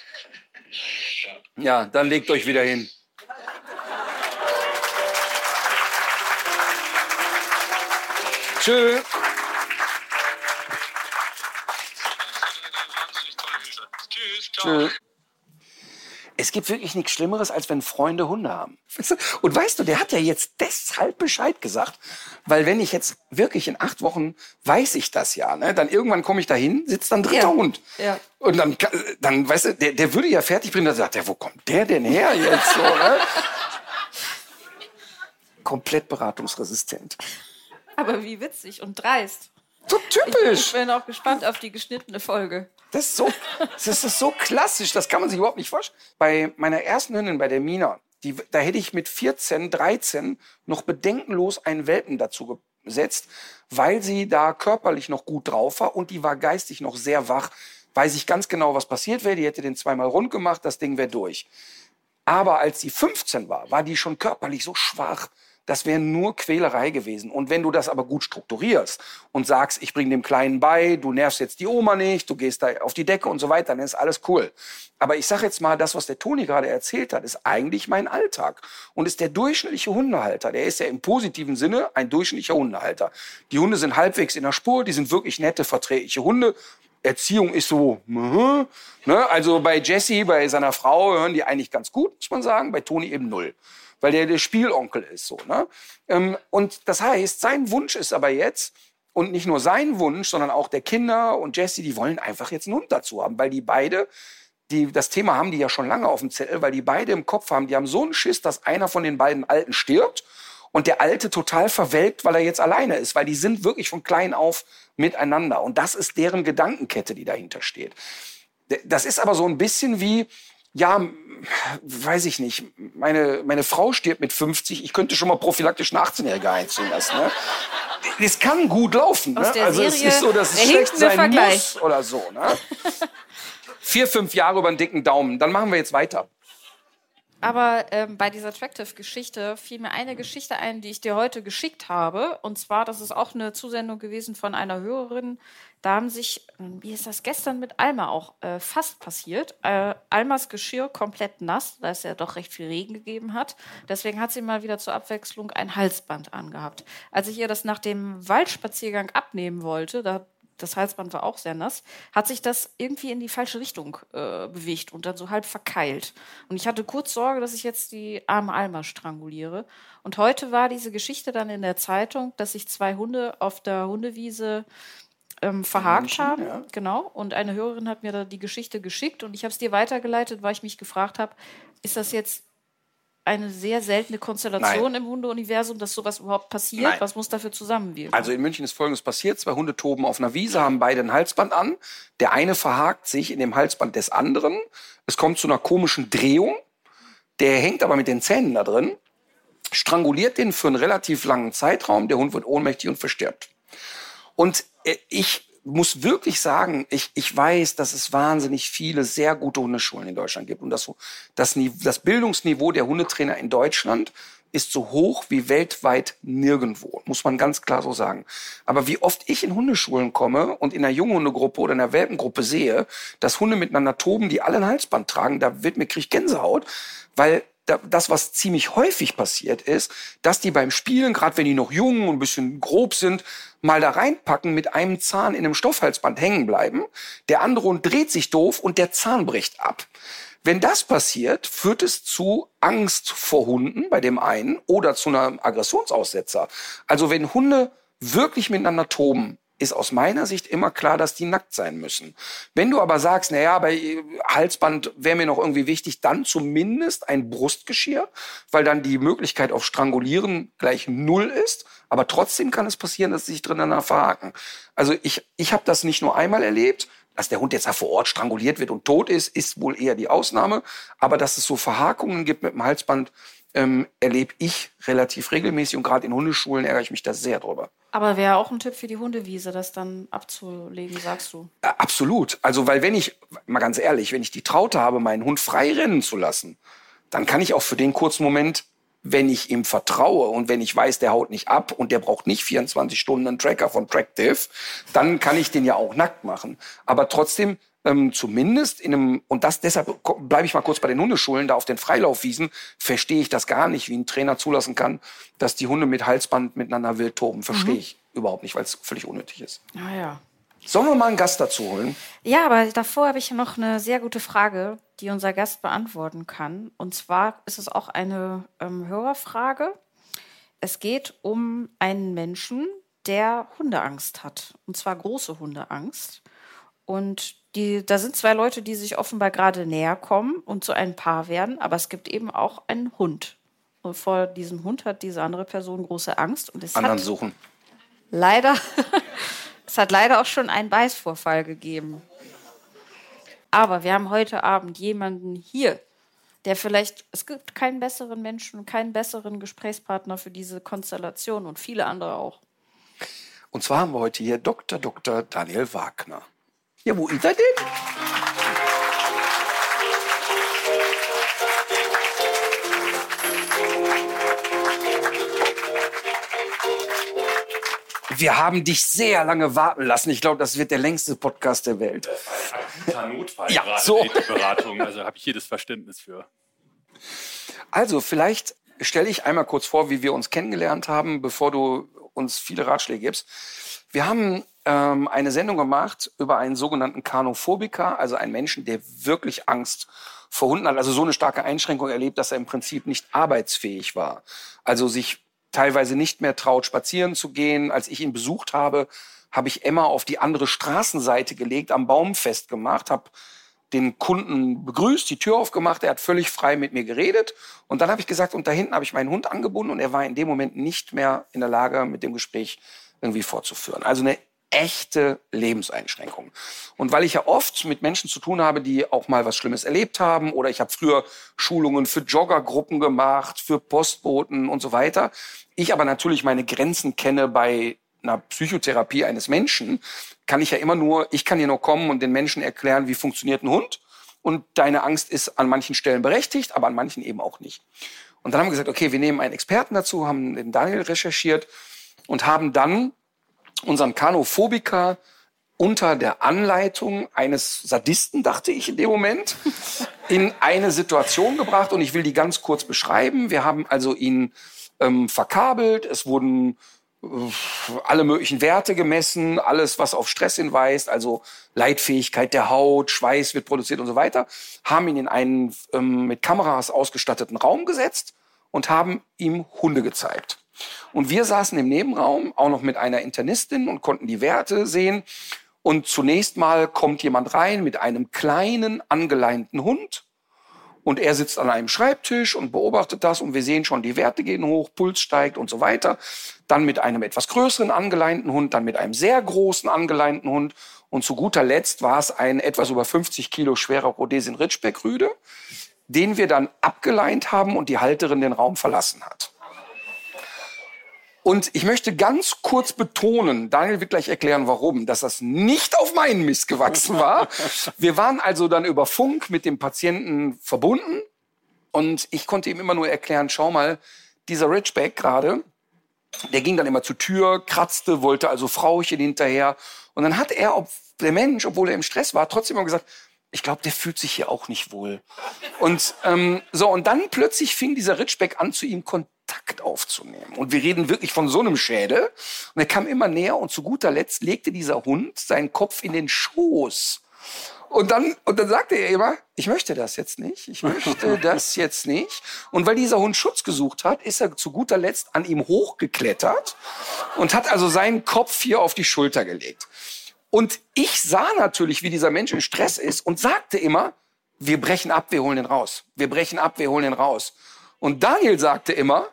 Ja, dann legt euch wieder hin. Tschüss, ciao. Es gibt wirklich nichts Schlimmeres, als wenn Freunde Hunde haben. Und weißt du, der hat ja jetzt deshalb Bescheid gesagt, weil wenn ich jetzt wirklich in acht Wochen weiß ich das ja, ne? dann irgendwann komme ich dahin, sitzt dann dritter Ja. Hund. Ja. Und dann, dann weißt du, der, der würde ja fertig bringen, dann sagt er, wo kommt der denn her jetzt so, ne? Komplett beratungsresistent. Aber wie witzig und dreist. So Ich typisch. bin auch gespannt auf die geschnittene Folge. Das ist so, das ist so klassisch, das kann man sich überhaupt nicht vorstellen. Bei meiner ersten Hündin, bei der Mina, die, da hätte ich mit 14, 13 noch bedenkenlos einen Welpen dazu gesetzt, weil sie da körperlich noch gut drauf war und die war geistig noch sehr wach. Weiß ich ganz genau, was passiert wäre. Die hätte den zweimal rund gemacht, das Ding wäre durch. Aber als sie 15 war, war die schon körperlich so schwach. Das wäre nur Quälerei gewesen. Und wenn du das aber gut strukturierst und sagst, ich bring dem Kleinen bei, du nervst jetzt die Oma nicht, du gehst da auf die Decke und so weiter, dann ist alles cool. Aber ich sage jetzt mal, das, was der Toni gerade erzählt hat, ist eigentlich mein Alltag und ist der durchschnittliche Hundehalter. Der ist ja im positiven Sinne ein durchschnittlicher Hundehalter. Die Hunde sind halbwegs in der Spur, die sind wirklich nette, verträgliche Hunde. Erziehung ist so, mhm, ne? also bei Jesse, bei seiner Frau hören die eigentlich ganz gut, muss man sagen, bei Toni eben null, weil der der Spielonkel ist so. Ne? Ähm, und das heißt, sein Wunsch ist aber jetzt, und nicht nur sein Wunsch, sondern auch der Kinder und Jesse, die wollen einfach jetzt einen Hund dazu haben, weil die beide, die, das Thema haben die ja schon lange auf dem Zettel, weil die beide im Kopf haben, die haben so einen Schiss, dass einer von den beiden Alten stirbt und der Alte total verwelkt, weil er jetzt alleine ist, weil die sind wirklich von klein auf miteinander. Und das ist deren Gedankenkette, die dahinter steht. Das ist aber so ein bisschen wie, ja, weiß ich nicht, meine, meine Frau stirbt mit 50, ich könnte schon mal prophylaktisch eine 18-Jährige einziehen lassen. Ne? Das kann gut laufen. Ne? Also es ist so, dass es schlecht sein Vergleich. muss oder so. Ne? Vier, fünf Jahre über den dicken Daumen. Dann machen wir jetzt weiter. Aber ähm, bei dieser Attractive-Geschichte fiel mir eine Geschichte ein, die ich dir heute geschickt habe. Und zwar, das ist auch eine Zusendung gewesen von einer Hörerin. Da haben sich, ähm, wie ist das gestern mit Alma auch äh, fast passiert, äh, Almas Geschirr komplett nass, da es ja doch recht viel Regen gegeben hat. Deswegen hat sie mal wieder zur Abwechslung ein Halsband angehabt. Als ich ihr das nach dem Waldspaziergang abnehmen wollte, da das Halsband war auch sehr nass, hat sich das irgendwie in die falsche Richtung äh, bewegt und dann so halb verkeilt. Und ich hatte kurz Sorge, dass ich jetzt die arme Alma stranguliere. Und heute war diese Geschichte dann in der Zeitung, dass sich zwei Hunde auf der Hundewiese ähm, verhakt München, haben. ja. Genau. Und eine Hörerin hat mir da die Geschichte geschickt und ich habe es dir weitergeleitet, weil ich mich gefragt habe, ist das jetzt eine sehr seltene Konstellation im Hundeuniversum, dass sowas überhaupt passiert? Nein. Was muss dafür zusammenwirken? Also in München ist Folgendes passiert. Zwei Hunde toben auf einer Wiese, haben beide ein Halsband an. Der eine verhakt sich in dem Halsband des anderen. Es kommt zu einer komischen Drehung. Der hängt aber mit den Zähnen da drin, stranguliert den für einen relativ langen Zeitraum. Der Hund wird ohnmächtig und verstirbt. Und äh, ich muss wirklich sagen, ich, ich weiß, dass es wahnsinnig viele sehr gute Hundeschulen in Deutschland gibt. Und das, das, das Bildungsniveau der Hundetrainer in Deutschland ist so hoch wie weltweit nirgendwo, muss man ganz klar so sagen. Aber wie oft ich in Hundeschulen komme und in einer Junghundegruppe oder in einer Welpengruppe sehe, dass Hunde miteinander toben, die alle ein Halsband tragen, da wird mir krieg Gänsehaut, weil das, was ziemlich häufig passiert ist, dass die beim Spielen, gerade wenn die noch jung und ein bisschen grob sind, mal da reinpacken, mit einem Zahn in einem Stoffhalsband hängen bleiben. Der andere Hund dreht sich doof und der Zahn bricht ab. Wenn das passiert, führt es zu Angst vor Hunden bei dem einen oder zu einem Aggressionsaussetzer. Also wenn Hunde wirklich miteinander toben, ist aus meiner Sicht immer klar, dass die nackt sein müssen. Wenn du aber sagst, naja, bei Halsband wäre mir noch irgendwie wichtig, dann zumindest ein Brustgeschirr, weil dann die Möglichkeit auf Strangulieren gleich null ist. Aber trotzdem kann es passieren, dass sie sich drineinander verhaken. Also ich, ich habe das nicht nur einmal erlebt, dass der Hund jetzt da vor Ort stranguliert wird und tot ist, ist wohl eher die Ausnahme. Aber dass es so Verhakungen gibt mit dem Halsband, ähm, erlebe ich relativ regelmäßig und gerade in Hundeschulen ärgere ich mich da sehr drüber. Aber wäre auch ein Tipp für die Hundewiese, das dann abzulegen, sagst du? Äh, absolut. Also, weil wenn ich, mal ganz ehrlich, wenn ich die Traute habe, meinen Hund frei rennen zu lassen, dann kann ich auch für den kurzen Moment wenn ich ihm vertraue und wenn ich weiß, der haut nicht ab und der braucht nicht 24 Stunden einen Tracker von Tractive, dann kann ich den ja auch nackt machen. Aber trotzdem ähm, zumindest in einem, und das deshalb bleibe ich mal kurz bei den Hundeschulen, da auf den Freilaufwiesen, verstehe ich das gar nicht, wie ein Trainer zulassen kann, dass die Hunde mit Halsband miteinander wild toben. Verstehe mhm. ich überhaupt nicht, weil es völlig unnötig ist. Ah ja. Sollen wir mal einen Gast dazu holen? Ja, aber davor habe ich noch eine sehr gute Frage, die unser Gast beantworten kann. Und zwar ist es auch eine ähm, Hörerfrage. Es geht um einen Menschen, der Hundeangst hat. Und zwar große Hundeangst. Und die, da sind zwei Leute, die sich offenbar gerade näher kommen und zu einem Paar werden. Aber es gibt eben auch einen Hund. Und vor diesem Hund hat diese andere Person große Angst. Und es Anderen hat suchen. Leider Es hat leider auch schon einen Beißvorfall gegeben. Aber wir haben heute Abend jemanden hier, der vielleicht, es gibt keinen besseren Menschen, keinen besseren Gesprächspartner für diese Konstellation und viele andere auch. Und zwar haben wir heute hier Dr. Dr. Daniel Wagner. Ja, wo ist er denn? Wir haben dich sehr lange warten lassen. Ich glaube, das wird der längste Podcast der Welt. Ein Notfall ja, so. Beratung. Also habe ich das Verständnis für. Also, vielleicht stelle ich einmal kurz vor, wie wir uns kennengelernt haben, bevor du uns viele Ratschläge gibst. Wir haben ähm, eine Sendung gemacht über einen sogenannten Kanophobiker, also einen Menschen, der wirklich Angst vor Hunden hat, also so eine starke Einschränkung erlebt, dass er im Prinzip nicht arbeitsfähig war. Also sich teilweise nicht mehr traut, spazieren zu gehen. Als ich ihn besucht habe, habe ich Emma auf die andere Straßenseite gelegt, am Baum festgemacht, habe den Kunden begrüßt, die Tür aufgemacht, er hat völlig frei mit mir geredet und dann habe ich gesagt, und da hinten habe ich meinen Hund angebunden und er war in dem Moment nicht mehr in der Lage, mit dem Gespräch irgendwie fortzuführen. Also eine echte Lebenseinschränkung. Und weil ich ja oft mit Menschen zu tun habe, die auch mal was Schlimmes erlebt haben, oder ich habe früher Schulungen für Joggergruppen gemacht, für Postboten und so weiter, ich aber natürlich meine Grenzen kenne bei einer Psychotherapie eines Menschen, kann ich ja immer nur, ich kann hier nur kommen und den Menschen erklären, wie funktioniert ein Hund. Und deine Angst ist an manchen Stellen berechtigt, aber an manchen eben auch nicht. Und dann haben wir gesagt, okay, wir nehmen einen Experten dazu, haben den Daniel recherchiert und haben dann unseren Kanophobiker unter der Anleitung eines Sadisten, dachte ich in dem Moment, in eine Situation gebracht und ich will die ganz kurz beschreiben. Wir haben also ihn ähm, verkabelt, es wurden äh, alle möglichen Werte gemessen, alles, was auf Stress hinweist, also Leitfähigkeit der Haut, Schweiß wird produziert und so weiter, haben ihn in einen ähm, mit Kameras ausgestatteten Raum gesetzt und haben ihm Hunde gezeigt. Und wir saßen im Nebenraum, auch noch mit einer Internistin und konnten die Werte sehen. Und zunächst mal kommt jemand rein mit einem kleinen, angeleinten Hund. Und er sitzt an einem Schreibtisch und beobachtet das und wir sehen schon, die Werte gehen hoch, Puls steigt und so weiter. Dann mit einem etwas größeren angeleinten Hund, dann mit einem sehr großen angeleinten Hund. Und zu guter Letzt war es ein etwas über 50 Kilo schwerer Rhodesian Ridgeback Rüde, den wir dann abgeleint haben und die Halterin den Raum verlassen hat. Und ich möchte ganz kurz betonen, Daniel wird gleich erklären, warum, dass das nicht auf meinen Mist gewachsen war. Wir waren also dann über Funk mit dem Patienten verbunden und ich konnte ihm immer nur erklären, schau mal, dieser Ridgeback gerade, der ging dann immer zur Tür, kratzte, wollte also Frauchen hinterher. Und dann hat er, ob der Mensch, obwohl er im Stress war, trotzdem immer gesagt, ich glaube, der fühlt sich hier auch nicht wohl. Und ähm, so, und dann plötzlich fing dieser Ridgeback an, zu ihm Kontakt Kontakt aufzunehmen. Und wir reden wirklich von so einem Schädel. Und er kam immer näher und zu guter Letzt legte dieser Hund seinen Kopf in den Schoß. Und dann, und dann sagte er immer, ich möchte das jetzt nicht, ich möchte das jetzt nicht. Und weil dieser Hund Schutz gesucht hat, ist er zu guter Letzt an ihm hochgeklettert und hat also seinen Kopf hier auf die Schulter gelegt. Und ich sah natürlich, wie dieser Mensch in Stress ist und sagte immer, wir brechen ab, wir holen den raus. Wir brechen ab, wir holen den raus. Und Daniel sagte immer,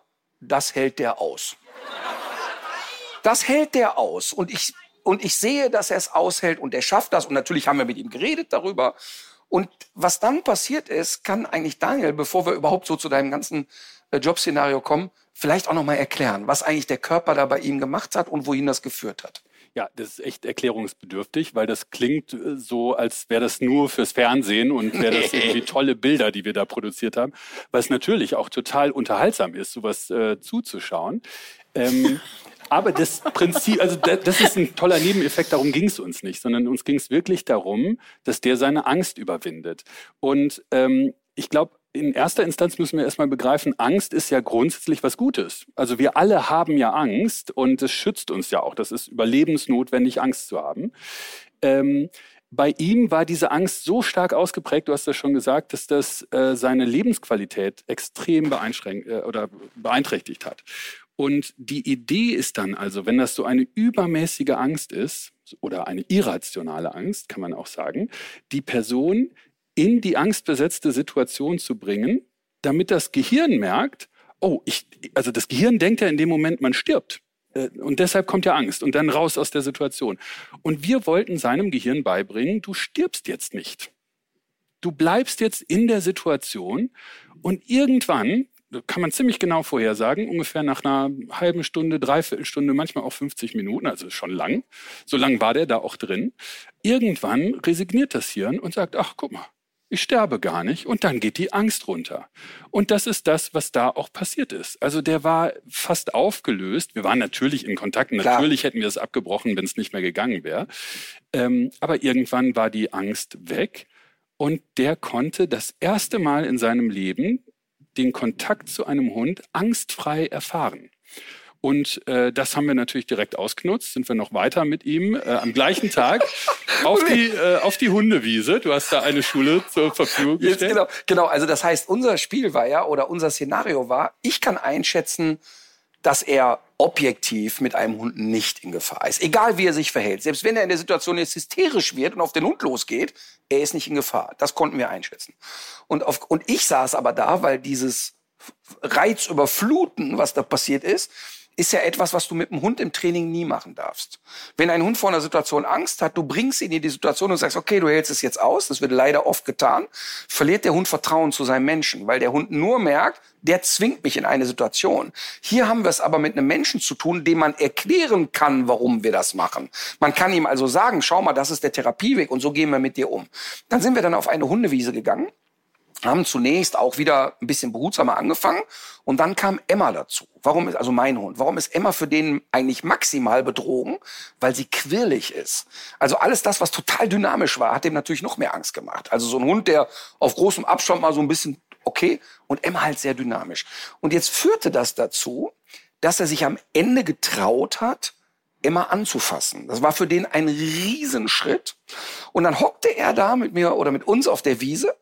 das hält der aus. Das hält der aus. Und ich, und ich sehe, dass er es aushält und er schafft das. Und natürlich haben wir mit ihm geredet darüber. Und was dann passiert ist, kann eigentlich Daniel, bevor wir überhaupt so zu deinem ganzen äh, Jobszenario kommen, vielleicht auch noch mal erklären, was eigentlich der Körper da bei ihm gemacht hat und wohin das geführt hat. Ja, das ist echt erklärungsbedürftig, weil das klingt äh, so, als wäre das nur fürs Fernsehen und wäre das irgendwie tolle Bilder, die wir da produziert haben, was natürlich auch total unterhaltsam ist, sowas äh, zuzuschauen. Ähm, aber das Prinzip, also das ist ein toller Nebeneffekt, darum ging es uns nicht, sondern uns ging es wirklich darum, dass der seine Angst überwindet. Und ähm, ich glaube, in erster Instanz müssen wir erstmal begreifen, Angst ist ja grundsätzlich was Gutes. Also wir alle haben ja Angst und es schützt uns ja auch. Das ist überlebensnotwendig, Angst zu haben. Ähm, bei ihm war diese Angst so stark ausgeprägt, du hast das schon gesagt, dass das äh, seine Lebensqualität extrem äh, oder beeinträchtigt hat. Und die Idee ist dann also, wenn das so eine übermäßige Angst ist oder eine irrationale Angst, kann man auch sagen, die Person in die angstbesetzte Situation zu bringen, damit das Gehirn merkt, oh, ich, also das Gehirn denkt ja in dem Moment, man stirbt. Äh, und deshalb kommt ja Angst und dann raus aus der Situation. Und wir wollten seinem Gehirn beibringen, du stirbst jetzt nicht. Du bleibst jetzt in der Situation und irgendwann, kann man ziemlich genau vorhersagen, ungefähr nach einer halben Stunde, dreiviertel Stunde, manchmal auch 50 Minuten, also schon lang, so lang war der da auch drin, irgendwann resigniert das Hirn und sagt, ach guck mal, ich sterbe gar nicht und dann geht die Angst runter. Und das ist das, was da auch passiert ist. Also der war fast aufgelöst. Wir waren natürlich in Kontakt. Natürlich hätten wir es abgebrochen, wenn es nicht mehr gegangen wäre. Ähm, aber irgendwann war die Angst weg und der konnte das erste Mal in seinem Leben den Kontakt zu einem Hund angstfrei erfahren. Und äh, das haben wir natürlich direkt ausgenutzt, sind wir noch weiter mit ihm äh, am gleichen Tag auf die, äh, auf die Hundewiese. Du hast da eine Schule zur Verfügung gestellt. Jetzt genau, genau, also das heißt, unser Spiel war ja, oder unser Szenario war, ich kann einschätzen, dass er objektiv mit einem Hund nicht in Gefahr ist. Egal wie er sich verhält. Selbst wenn er in der Situation jetzt hysterisch wird und auf den Hund losgeht, er ist nicht in Gefahr. Das konnten wir einschätzen. Und, auf, und ich saß aber da, weil dieses Reizüberfluten, was da passiert ist, ist ja etwas, was du mit dem Hund im Training nie machen darfst. Wenn ein Hund vor einer Situation Angst hat, du bringst ihn in die Situation und sagst, okay, du hältst es jetzt aus, das wird leider oft getan, verliert der Hund Vertrauen zu seinem Menschen, weil der Hund nur merkt, der zwingt mich in eine Situation. Hier haben wir es aber mit einem Menschen zu tun, dem man erklären kann, warum wir das machen. Man kann ihm also sagen, schau mal, das ist der Therapieweg und so gehen wir mit dir um. Dann sind wir dann auf eine Hundewiese gegangen haben zunächst auch wieder ein bisschen behutsamer angefangen und dann kam Emma dazu. Warum ist also mein Hund? Warum ist Emma für den eigentlich maximal Bedrohung? Weil sie quirlig ist. Also alles das, was total dynamisch war, hat dem natürlich noch mehr Angst gemacht. Also so ein Hund, der auf großem Abstand mal so ein bisschen okay und Emma halt sehr dynamisch. Und jetzt führte das dazu, dass er sich am Ende getraut hat, Emma anzufassen. Das war für den ein Riesenschritt. Und dann hockte er da mit mir oder mit uns auf der Wiese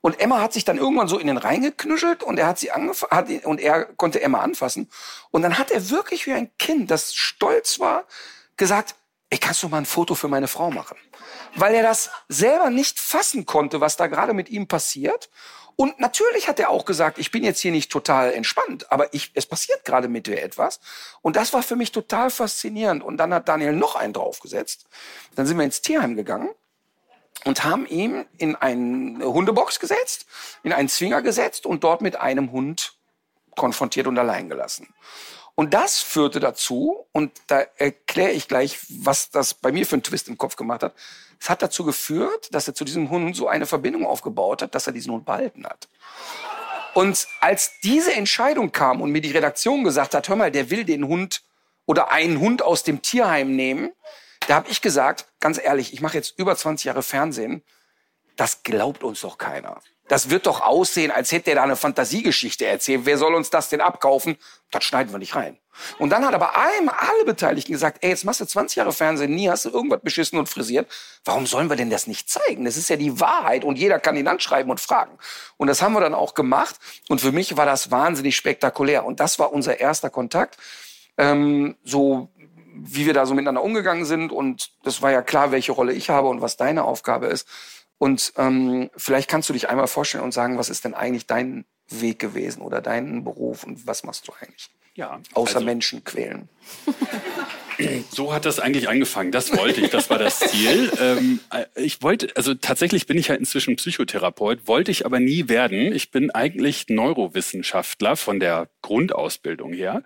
und Emma hat sich dann irgendwann so in den Rhein geknuschelt und er hat sie angefasst und er konnte Emma anfassen. Und dann hat er wirklich wie ein Kind, das stolz war, gesagt, ich kannst du mal ein Foto für meine Frau machen? Weil er das selber nicht fassen konnte, was da gerade mit ihm passiert. Und natürlich hat er auch gesagt, ich bin jetzt hier nicht total entspannt, aber ich, es passiert gerade mit dir etwas. Und das war für mich total faszinierend. Und dann hat Daniel noch einen draufgesetzt. Dann sind wir ins Tierheim gegangen und haben ihn in eine Hundebox gesetzt, in einen Zwinger gesetzt und dort mit einem Hund konfrontiert und allein gelassen. Und das führte dazu, und da erkläre ich gleich, was das bei mir für einen Twist im Kopf gemacht hat. Es hat dazu geführt, dass er zu diesem Hund so eine Verbindung aufgebaut hat, dass er diesen Hund behalten hat. Und als diese Entscheidung kam und mir die Redaktion gesagt hat, hör mal, der will den Hund oder einen Hund aus dem Tierheim nehmen, da habe ich gesagt, ganz ehrlich, ich mache jetzt über 20 Jahre Fernsehen. Das glaubt uns doch keiner. das wird doch aussehen, als hätte er da eine Fantasiegeschichte erzählt. Wer soll uns das denn abkaufen? Das schneiden wir nicht rein. Und dann hat aber einmal alle Beteiligten gesagt, ey, jetzt machst du 20 Jahre Fernsehen, nie hast du irgendwas beschissen und frisiert. Warum sollen wir denn das nicht zeigen? Das ist ja die Wahrheit und jeder kann ihn anschreiben und fragen. Und das haben wir dann auch gemacht. Und für mich war das wahnsinnig spektakulär. Und das war unser erster Kontakt. Ähm, so wie wir da so miteinander umgegangen sind. Und das war ja klar, welche Rolle ich habe und was deine Aufgabe ist. Und ähm, vielleicht kannst du dich einmal vorstellen und sagen, was ist denn eigentlich dein Weg gewesen oder dein Beruf und was machst du eigentlich? Ja. Außer also- Menschen quälen. So hat das eigentlich angefangen. Das wollte ich. Das war das Ziel. ähm, äh, ich wollte, also tatsächlich bin ich halt inzwischen Psychotherapeut, wollte ich aber nie werden. Ich bin eigentlich Neurowissenschaftler von der Grundausbildung her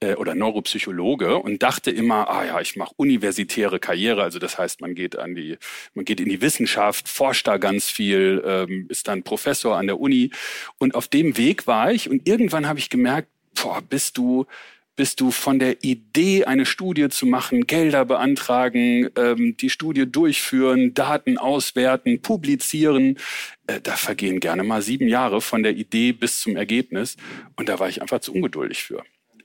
äh, oder Neuropsychologe und dachte immer, ah ja, ich mache universitäre Karriere. Also das heißt, man geht an die, man geht in die Wissenschaft, forscht da ganz viel, ähm, ist dann Professor an der Uni. Und auf dem Weg war ich und irgendwann habe ich gemerkt, boah, bist du bist du von der Idee, eine Studie zu machen, Gelder beantragen, ähm, die Studie durchführen, Daten auswerten, publizieren. Äh, da vergehen gerne mal sieben Jahre von der Idee bis zum Ergebnis. Und da war ich einfach zu ungeduldig für.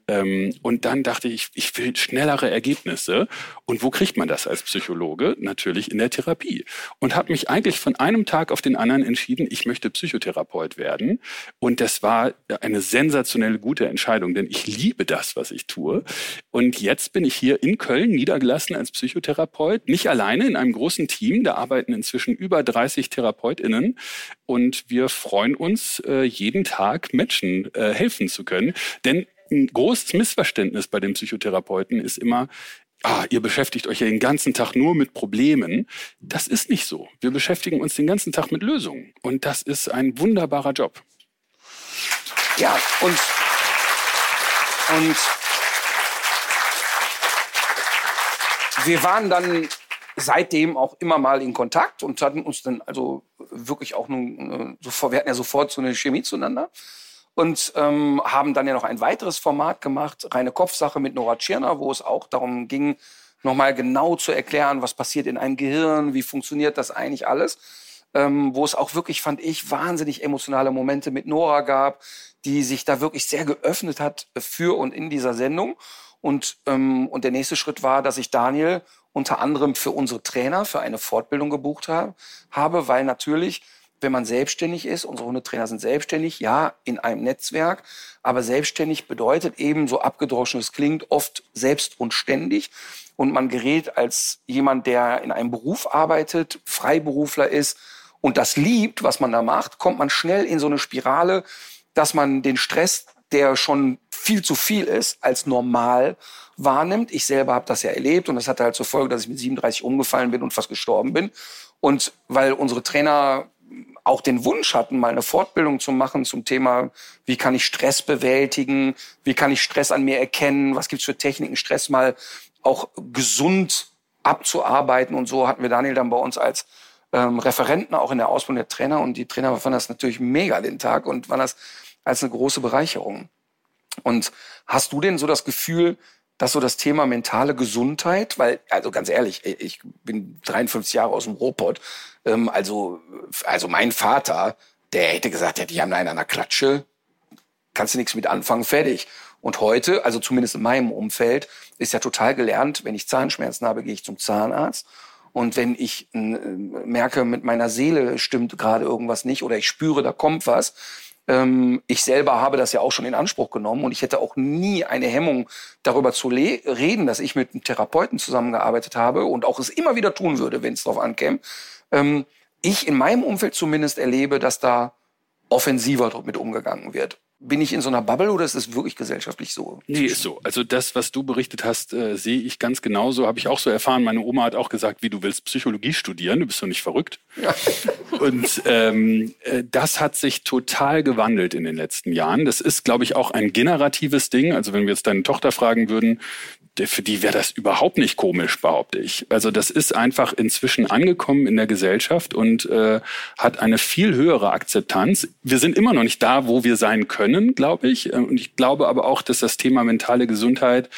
Ähm, und dann dachte ich, ich will schnellere Ergebnisse. Und wo kriegt man das als Psychologe? Natürlich in der Therapie. Und habe mich eigentlich von einem Tag auf den anderen entschieden, ich möchte Psychotherapeut werden. Und das war eine sensationelle gute Entscheidung, denn ich liebe das, was ich tue. Und jetzt bin ich hier in Köln niedergelassen als Psychotherapeut, nicht alleine in einem großen Team. Da arbeiten inzwischen über 30 TherapeutInnen. Und wir freuen uns, äh, jeden Tag Menschen äh, helfen zu können. Denn ein großes Missverständnis bei den Psychotherapeuten ist immer, ah, ihr beschäftigt euch ja den ganzen Tag nur mit Problemen. Das ist nicht so. Wir beschäftigen uns den ganzen Tag mit Lösungen. Und das ist ein wunderbarer Job. Ja, und, und wir waren dann seitdem auch immer mal in Kontakt und hatten uns dann also wirklich auch nun, äh, wir hatten ja sofort so eine Chemie zueinander und ähm, haben dann ja noch ein weiteres Format gemacht, reine Kopfsache mit Nora Tschirner, wo es auch darum ging, nochmal genau zu erklären, was passiert in einem Gehirn, wie funktioniert das eigentlich alles. Ähm, wo es auch wirklich, fand ich, wahnsinnig emotionale Momente mit Nora gab, die sich da wirklich sehr geöffnet hat für und in dieser Sendung. Und, ähm, und der nächste Schritt war, dass ich Daniel unter anderem für unsere Trainer für eine Fortbildung gebucht habe, habe weil natürlich wenn man selbstständig ist, unsere Hundetrainer sind selbstständig, ja, in einem Netzwerk, aber selbstständig bedeutet eben, so abgedroschen es klingt, oft selbst und ständig. Und man gerät als jemand, der in einem Beruf arbeitet, Freiberufler ist und das liebt, was man da macht, kommt man schnell in so eine Spirale, dass man den Stress, der schon viel zu viel ist, als normal wahrnimmt. Ich selber habe das ja erlebt und das hatte halt zur Folge, dass ich mit 37 umgefallen bin und fast gestorben bin. Und weil unsere Trainer auch den Wunsch hatten, mal eine Fortbildung zu machen zum Thema, wie kann ich Stress bewältigen, wie kann ich Stress an mir erkennen, was gibt's für Techniken, Stress mal auch gesund abzuarbeiten. Und so hatten wir Daniel dann bei uns als ähm, Referenten auch in der Ausbildung der Trainer. Und die Trainer fanden das natürlich mega den Tag und fanden das als eine große Bereicherung. Und hast du denn so das Gefühl, dass so das Thema mentale Gesundheit, weil, also ganz ehrlich, ich bin 53 Jahre aus dem Ruhrpott, ähm, also, also mein Vater, der hätte gesagt, ja, die haben einen an der Klatsche, kannst du nichts mit anfangen, fertig. Und heute, also zumindest in meinem Umfeld, ist ja total gelernt, wenn ich Zahnschmerzen habe, gehe ich zum Zahnarzt. Und wenn ich äh, merke, mit meiner Seele stimmt gerade irgendwas nicht oder ich spüre, da kommt was, ähm, ich selber habe das ja auch schon in Anspruch genommen und ich hätte auch nie eine Hemmung, darüber zu reden, dass ich mit einem Therapeuten zusammengearbeitet habe und auch es immer wieder tun würde, wenn es darauf ankäme. Ähm, ich in meinem Umfeld zumindest erlebe, dass da offensiver mit umgegangen wird. Bin ich in so einer Bubble oder ist es wirklich gesellschaftlich so? Nee, ist so. Also das, was du berichtet hast, äh, sehe ich ganz genauso. Habe ich auch so erfahren. Meine Oma hat auch gesagt, wie du willst Psychologie studieren. Du bist doch nicht verrückt. Ja. Und ähm, äh, das hat sich total gewandelt in den letzten Jahren. Das ist, glaube ich, auch ein generatives Ding. Also wenn wir jetzt deine Tochter fragen würden, für die wäre das überhaupt nicht komisch, behaupte ich. Also das ist einfach inzwischen angekommen in der Gesellschaft und äh, hat eine viel höhere Akzeptanz. Wir sind immer noch nicht da, wo wir sein können, glaube ich. Und ich glaube aber auch, dass das Thema mentale Gesundheit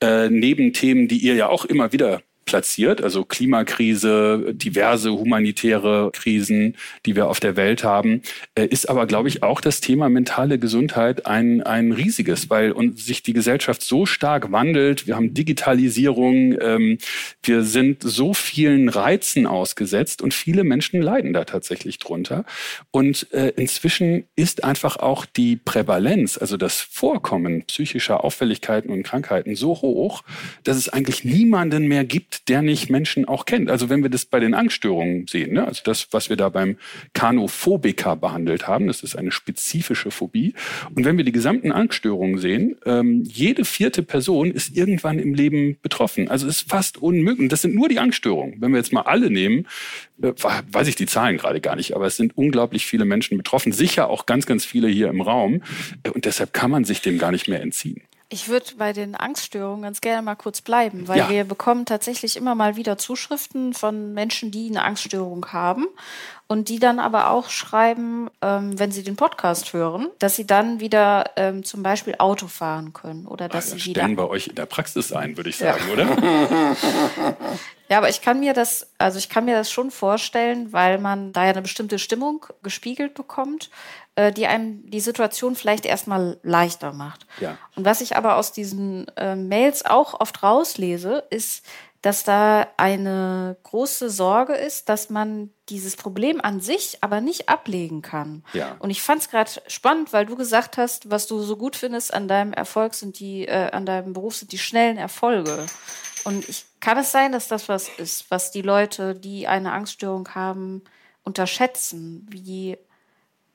äh, neben Themen, die ihr ja auch immer wieder platziert. Also Klimakrise, diverse humanitäre Krisen, die wir auf der Welt haben, äh, ist aber, glaube ich, auch das Thema mentale Gesundheit ein, ein riesiges, weil und sich die Gesellschaft so stark wandelt. Wir haben Digitalisierung, ähm, wir sind so vielen Reizen ausgesetzt und viele Menschen leiden da tatsächlich drunter. Und äh, inzwischen ist einfach auch die Prävalenz, also das Vorkommen psychischer Auffälligkeiten und Krankheiten so hoch, dass es eigentlich niemanden mehr gibt, der nicht Menschen auch kennt. Also wenn wir das bei den Angststörungen sehen, ne? also das, was wir da beim Kanophobiker behandelt haben, das ist eine spezifische Phobie. Und wenn wir die gesamten Angststörungen sehen, ähm, jede vierte Person ist irgendwann im Leben betroffen. Also es ist fast unmöglich. Das sind nur die Angststörungen. Wenn wir jetzt mal alle nehmen, äh, weiß ich die Zahlen gerade gar nicht, aber es sind unglaublich viele Menschen betroffen. Sicher auch ganz, ganz viele hier im Raum. Äh, und deshalb kann man sich dem gar nicht mehr entziehen. Ich würde bei den Angststörungen ganz gerne mal kurz bleiben, weil Ja. wir bekommen tatsächlich immer mal wieder Zuschriften von Menschen, die eine Angststörung haben und die dann aber auch schreiben, ähm, wenn sie den Podcast hören, dass sie dann wieder ähm, zum Beispiel Auto fahren können oder dass Wir sie wieder stellen bei euch in der Praxis ein, würde ich Ja. sagen, oder? Ja, aber ich kann mir das, also ich kann mir das schon vorstellen, weil man da ja eine bestimmte Stimmung gespiegelt bekommt, äh, die einem die Situation vielleicht erstmal leichter macht. Ja. Und was ich aber aus diesen äh, Mails auch oft rauslese, ist, dass da eine große Sorge ist, dass man dieses Problem an sich aber nicht ablegen kann. Ja. Und ich fand es gerade spannend, weil du gesagt hast, was du so gut findest an deinem Erfolg sind die, äh, an deinem Beruf sind die schnellen Erfolge. Und ich kann es sein, dass das was ist, was die Leute, die eine Angststörung haben, unterschätzen, wie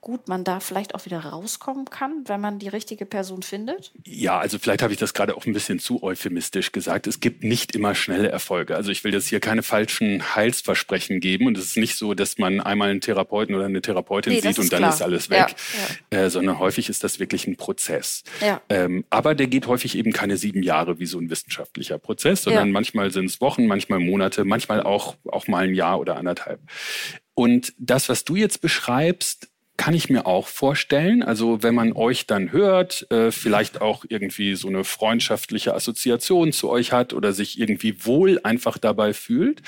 gut man da vielleicht auch wieder rauskommen kann, wenn man die richtige Person findet? Ja, also vielleicht habe ich das gerade auch ein bisschen zu euphemistisch gesagt. Es gibt nicht immer schnelle Erfolge. Also ich will jetzt hier keine falschen Heilsversprechen geben. Und es ist nicht so, dass man einmal einen Therapeuten oder eine Therapeutin Nee, sieht und dann klar. ist alles Ja, weg. Äh, sondern häufig ist das wirklich ein Prozess. Ja. Ähm, aber der geht häufig eben keine sieben Jahre wie so ein wissenschaftlicher Prozess, sondern Ja. manchmal sind es Wochen, manchmal Monate, manchmal auch, auch mal ein Jahr oder anderthalb. Und das, was du jetzt beschreibst, kann ich mir auch vorstellen. Also wenn man euch dann hört, äh, vielleicht auch irgendwie so eine freundschaftliche Assoziation zu euch hat oder sich irgendwie wohl einfach dabei fühlt,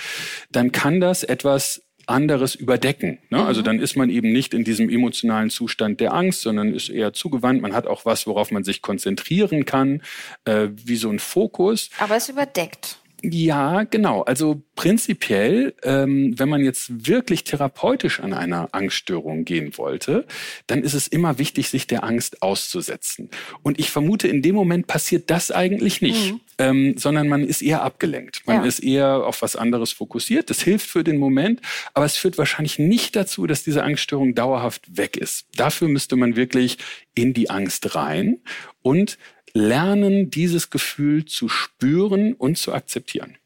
dann kann das etwas anderes überdecken. Ne? Also dann ist man eben nicht in diesem emotionalen Zustand der Angst, sondern ist eher zugewandt. Man hat auch was, worauf man sich konzentrieren kann, äh, wie so ein Fokus. Aber es überdeckt. Ja, genau. Also prinzipiell, ähm, wenn man jetzt wirklich therapeutisch an einer Angststörung gehen wollte, dann ist es immer wichtig, sich der Angst auszusetzen. Und ich vermute, in dem Moment passiert das eigentlich nicht, ähm, sondern man ist eher abgelenkt. Man Ja. ist eher auf was anderes fokussiert. Das hilft für den Moment, aber es führt wahrscheinlich nicht dazu, dass diese Angststörung dauerhaft weg ist. Dafür müsste man wirklich in die Angst rein und lernen, dieses Gefühl zu spüren und zu akzeptieren.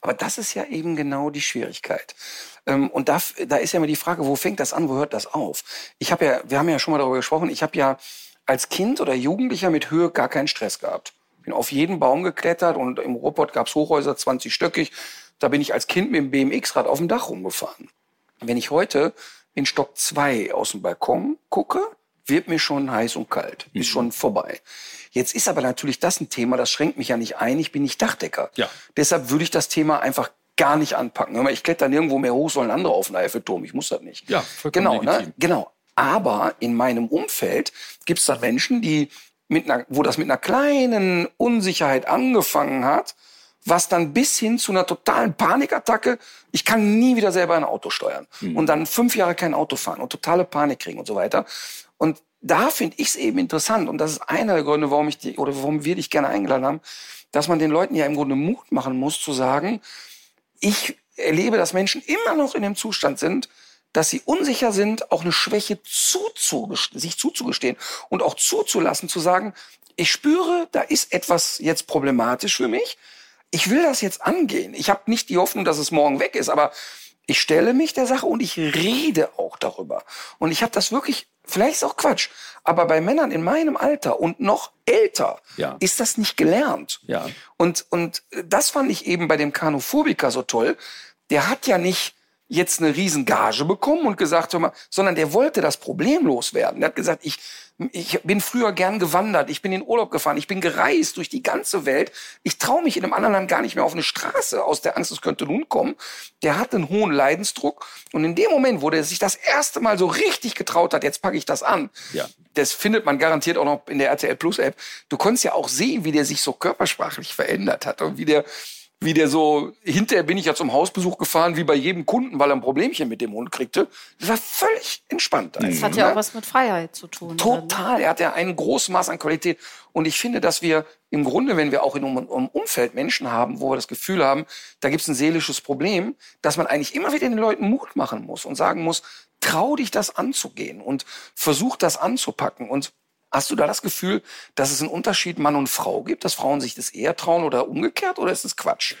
Aber das ist ja eben genau die Schwierigkeit. Ähm, und da, da ist ja immer die Frage, wo fängt das an, wo hört das auf? Ich habe ja, wir haben ja schon mal darüber gesprochen, ich habe ja als Kind oder Jugendlicher mit Höhe gar keinen Stress gehabt. Bin auf jeden Baum geklettert und im Ruhrpott gab's Hochhäuser, 20-stöckig. Da bin ich als Kind mit dem BMX-Rad auf dem Dach rumgefahren. Wenn ich heute in Stock 2 aus dem Balkon gucke, wird mir schon heiß und kalt. Ist schon vorbei. Jetzt ist aber natürlich das ein Thema, das schränkt mich ja nicht ein. Ich bin nicht Dachdecker. Ja. Deshalb würde ich das Thema einfach gar nicht anpacken. Hör mal, Ich kletter nirgendwo mehr hoch, sollen andere auf den Eiffelturm. Ich muss das nicht. Ja, vollkommen genau, ne? genau. Aber in meinem Umfeld gibt es da Menschen, die mit einer, wo das mit einer kleinen Unsicherheit angefangen hat, was dann bis hin zu einer totalen Panikattacke, ich kann nie wieder selber ein Auto steuern und dann fünf Jahre kein Auto fahren und totale Panik kriegen und so weiter. Und da finde ich es eben interessant und das ist einer der Gründe, warum ich die, oder warum wir dich gerne eingeladen haben, dass man den Leuten ja im Grunde Mut machen muss zu sagen, ich erlebe, dass Menschen immer noch in dem Zustand sind, dass sie unsicher sind, auch eine Schwäche zuzugestehen, sich zuzugestehen und auch zuzulassen, zu sagen, ich spüre, da ist etwas jetzt problematisch für mich. Ich will das jetzt angehen. Ich habe nicht die Hoffnung, dass es morgen weg ist, aber ich stelle mich der Sache und ich rede auch darüber. Und ich habe das wirklich, vielleicht ist auch Quatsch, aber bei Männern in meinem Alter und noch älter Ja. ist das nicht gelernt. Ja. Und, und das fand ich eben bei dem Kanophobiker so toll. Der hat ja nicht jetzt eine riesen Gage bekommen und gesagt, hör mal, sondern der wollte das Problem loswerden. Der hat gesagt, ich, ich bin früher gern gewandert, ich bin in Urlaub gefahren, ich bin gereist durch die ganze Welt. Ich traue mich in einem anderen Land gar nicht mehr auf eine Straße aus der Angst, es könnte nun kommen. Der hat einen hohen Leidensdruck und in dem Moment, wo der sich das erste Mal so richtig getraut hat, jetzt packe ich das an, Ja. das findet man garantiert auch noch in der RTL Plus App. Du konntest ja auch sehen, wie der sich so körpersprachlich verändert hat und wie der, wie der so, hinterher bin ich ja zum Hausbesuch gefahren, wie bei jedem Kunden, weil er ein Problemchen mit dem Hund kriegte. Das war völlig entspannt. Das hat ja ne? auch was mit Freiheit zu tun. dann? Total. Er hat ja ein großes Maß an Qualität. Und ich finde, dass wir im Grunde, wenn wir auch in unserem Umfeld Menschen haben, wo wir das Gefühl haben, da gibt es ein seelisches Problem, dass man eigentlich immer wieder den Leuten Mut machen muss und sagen muss, trau dich das anzugehen und versuch das anzupacken. Und hast du da das Gefühl, dass es einen Unterschied Mann und Frau gibt, dass Frauen sich das eher trauen oder umgekehrt oder ist es Quatsch?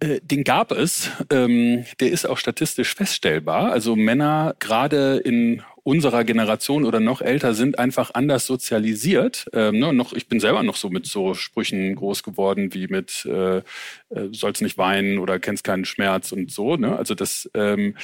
Äh, Den gab es. Ähm, der ist auch statistisch feststellbar. Also Männer gerade in unserer Generation oder noch älter sind einfach anders sozialisiert. Ähm, ne, ich bin selber noch so mit so Sprüchen groß geworden wie mit äh, äh, sollst nicht weinen oder kennst keinen Schmerz und so. Ne? Also das, ähm,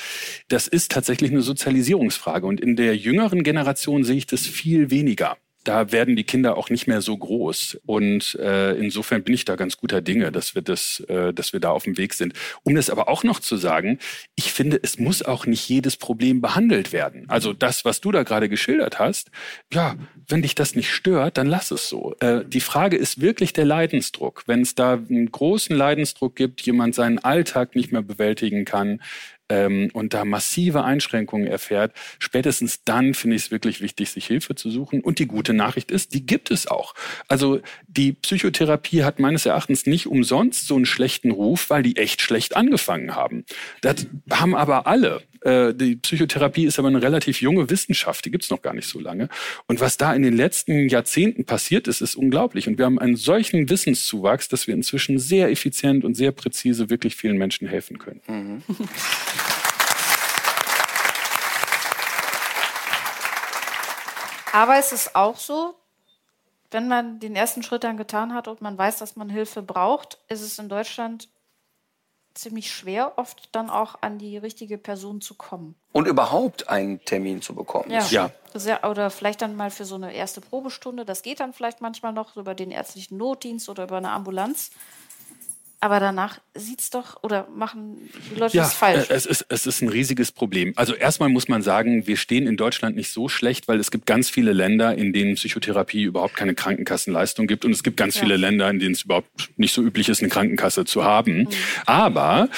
das ist tatsächlich eine Sozialisierungsfrage. Und in der jüngeren Generation sehe ich das viel weniger da werden die Kinder auch nicht mehr so groß. Und äh, insofern bin ich da ganz guter Dinge, dass wir das, äh, dass wir da auf dem Weg sind. Um das aber auch noch zu sagen, ich finde, es muss auch nicht jedes Problem behandelt werden. Also das, was du da gerade geschildert hast, ja, wenn dich das nicht stört, dann lass es so. Äh, die Frage ist wirklich der Leidensdruck. Wenn es da einen großen Leidensdruck gibt, jemand seinen Alltag nicht mehr bewältigen kann, ähm, und da massive Einschränkungen erfährt, spätestens dann finde ich es wirklich wichtig, sich Hilfe zu suchen. Und die gute Nachricht ist, die gibt es auch. Also die Psychotherapie hat meines Erachtens nicht umsonst so einen schlechten Ruf, weil die echt schlecht angefangen haben. Das haben aber alle. Äh, die Psychotherapie ist aber eine relativ junge Wissenschaft, die gibt es noch gar nicht so lange. Und was da in den letzten Jahrzehnten passiert ist, ist unglaublich. Und wir haben einen solchen Wissenszuwachs, dass wir inzwischen sehr effizient und sehr präzise wirklich vielen Menschen helfen können. Aber es ist auch so, wenn man den ersten Schritt dann getan hat und man weiß, dass man Hilfe braucht, ist es in Deutschland ziemlich schwer, oft dann auch an die richtige Person zu kommen. Und überhaupt einen Termin zu bekommen. Ja. Ja. Sehr, oder vielleicht dann mal für so eine erste Probestunde. Das geht dann vielleicht manchmal noch über den ärztlichen Notdienst oder über eine Ambulanz. Aber danach sieht's doch oder machen die Leute Ja, das falsch. äh, es ist, es ist ein riesiges Problem. Also erstmal muss man sagen, wir stehen in Deutschland nicht so schlecht, weil es gibt ganz viele Länder, in denen Psychotherapie überhaupt keine Krankenkassenleistung gibt. Und es gibt ganz Ja. viele Länder, in denen es überhaupt nicht so üblich ist, eine Krankenkasse zu haben. Aber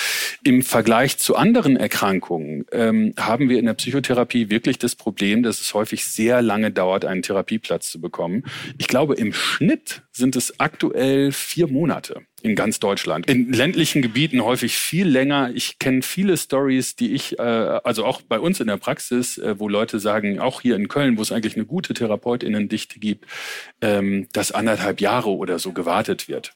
im Vergleich zu anderen Erkrankungen ähm, haben wir in der Psychotherapie wirklich das Problem, dass es häufig sehr lange dauert, einen Therapieplatz zu bekommen. Ich glaube, im Schnitt sind es aktuell vier Monate in ganz Deutschland. In ländlichen Gebieten häufig viel länger. Ich kenne viele Stories, die ich, äh, also auch bei uns in der Praxis, äh, wo Leute sagen, auch hier in Köln, wo es eigentlich eine gute Therapeutinnendichte gibt, ähm, dass anderthalb Jahre oder so gewartet wird.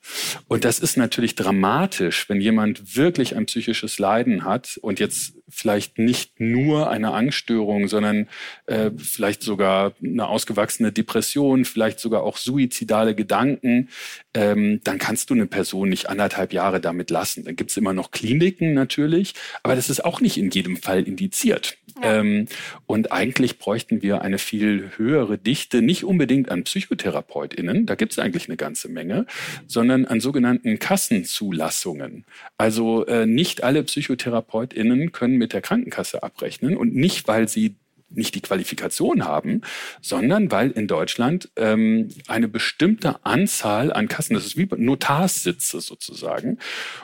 Und das ist natürlich dramatisch, wenn jemand wirklich ein psychisches Leiden hat und jetzt vielleicht nicht nur eine Angststörung, sondern äh, vielleicht sogar eine ausgewachsene Depression, vielleicht sogar auch suizidale Gedanken, ähm, dann kannst du eine Person nicht anderthalb Jahre damit lassen. Dann gibt's immer noch Kliniken natürlich, aber das ist auch nicht in jedem Fall indiziert. Ähm, und eigentlich bräuchten wir eine viel höhere Dichte, nicht unbedingt an PsychotherapeutInnen, da gibt's eigentlich eine ganze Menge, sondern an sogenannten Kassenzulassungen. Also äh, nicht alle PsychotherapeutInnen können mit der Krankenkasse abrechnen und nicht, weil sie nicht die Qualifikation haben, sondern weil in Deutschland ähm, eine bestimmte Anzahl an Kassen, das ist wie Notarssitze sozusagen,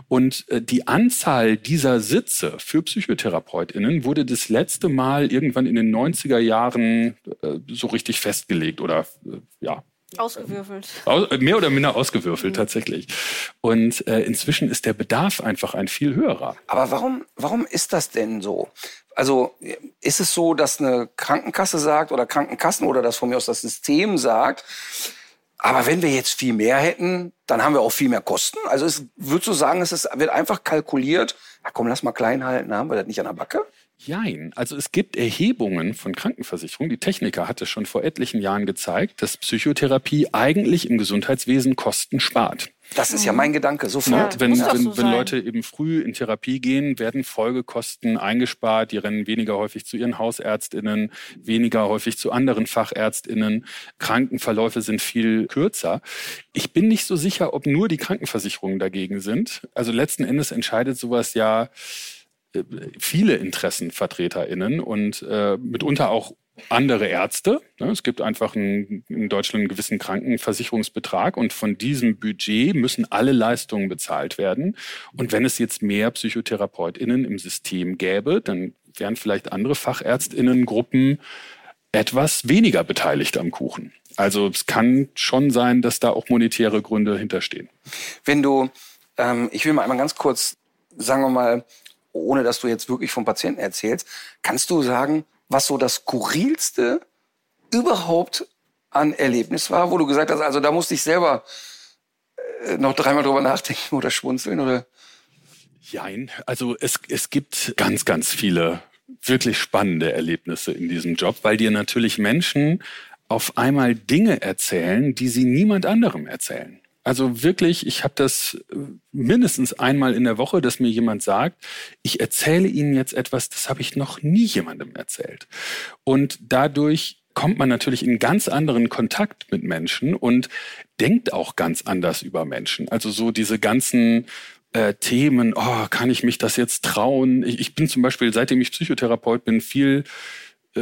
und äh, die Anzahl dieser Sitze für PsychotherapeutInnen wurde das letzte Mal irgendwann in den 90er Jahren äh, so richtig festgelegt oder äh, ja, Ausgewürfelt. Aus, mehr oder minder ausgewürfelt tatsächlich. Und äh, inzwischen ist der Bedarf einfach ein viel höherer. Aber warum, warum ist das denn so? Also ist es so, dass eine Krankenkasse sagt oder Krankenkassen oder das von mir aus das System sagt, aber wenn wir jetzt viel mehr hätten, dann haben wir auch viel mehr Kosten. Also es würdest du sagen, es ist, wird einfach kalkuliert, Ach komm, lass mal klein halten, haben wir das nicht an der Backe? Jein. Also es gibt Erhebungen von Krankenversicherungen. Die Techniker hatte schon vor etlichen Jahren gezeigt, dass Psychotherapie eigentlich im Gesundheitswesen Kosten spart. Das ist ja mein Gedanke, Ne? sofort. Wenn, muss doch wenn, so wenn. Leute eben früh in Therapie gehen, werden Folgekosten eingespart. Die rennen weniger häufig zu ihren Hausärztinnen, weniger häufig zu anderen Fachärztinnen. Krankenverläufe sind viel kürzer. Ich bin nicht so sicher, ob nur die Krankenversicherungen dagegen sind. Also letzten Endes entscheidet sowas ja viele InteressenvertreterInnen und äh, mitunter auch andere Ärzte. Ne? Es gibt einfach einen, in Deutschland einen gewissen Krankenversicherungsbetrag und von diesem Budget müssen alle Leistungen bezahlt werden. Und wenn es jetzt mehr PsychotherapeutInnen im System gäbe, dann wären vielleicht andere FachärztInnen-Gruppen etwas weniger beteiligt am Kuchen. Also es kann schon sein, dass da auch monetäre Gründe hinterstehen. Wenn du, ähm, ich will mal einmal ganz kurz, sagen wir mal, ohne dass du jetzt wirklich vom Patienten erzählst, kannst du sagen, was so das skurrilste überhaupt an Erlebnis war, wo du gesagt hast, also da musste ich selber äh, noch dreimal drüber nachdenken oder schmunzeln oder Jein. Also es, es gibt ganz, ganz viele wirklich spannende Erlebnisse in diesem Job, weil dir natürlich Menschen auf einmal Dinge erzählen, die sie niemand anderem erzählen. Also wirklich, ich habe das äh, mindestens einmal in der Woche, dass mir jemand sagt, ich erzähle Ihnen jetzt etwas, das habe ich noch nie jemandem erzählt. Und dadurch kommt man natürlich in ganz anderen Kontakt mit Menschen und denkt auch ganz anders über Menschen. Also so diese ganzen äh, Themen, oh, kann ich mich das jetzt trauen? Ich, ich bin zum Beispiel, seitdem ich Psychotherapeut bin, viel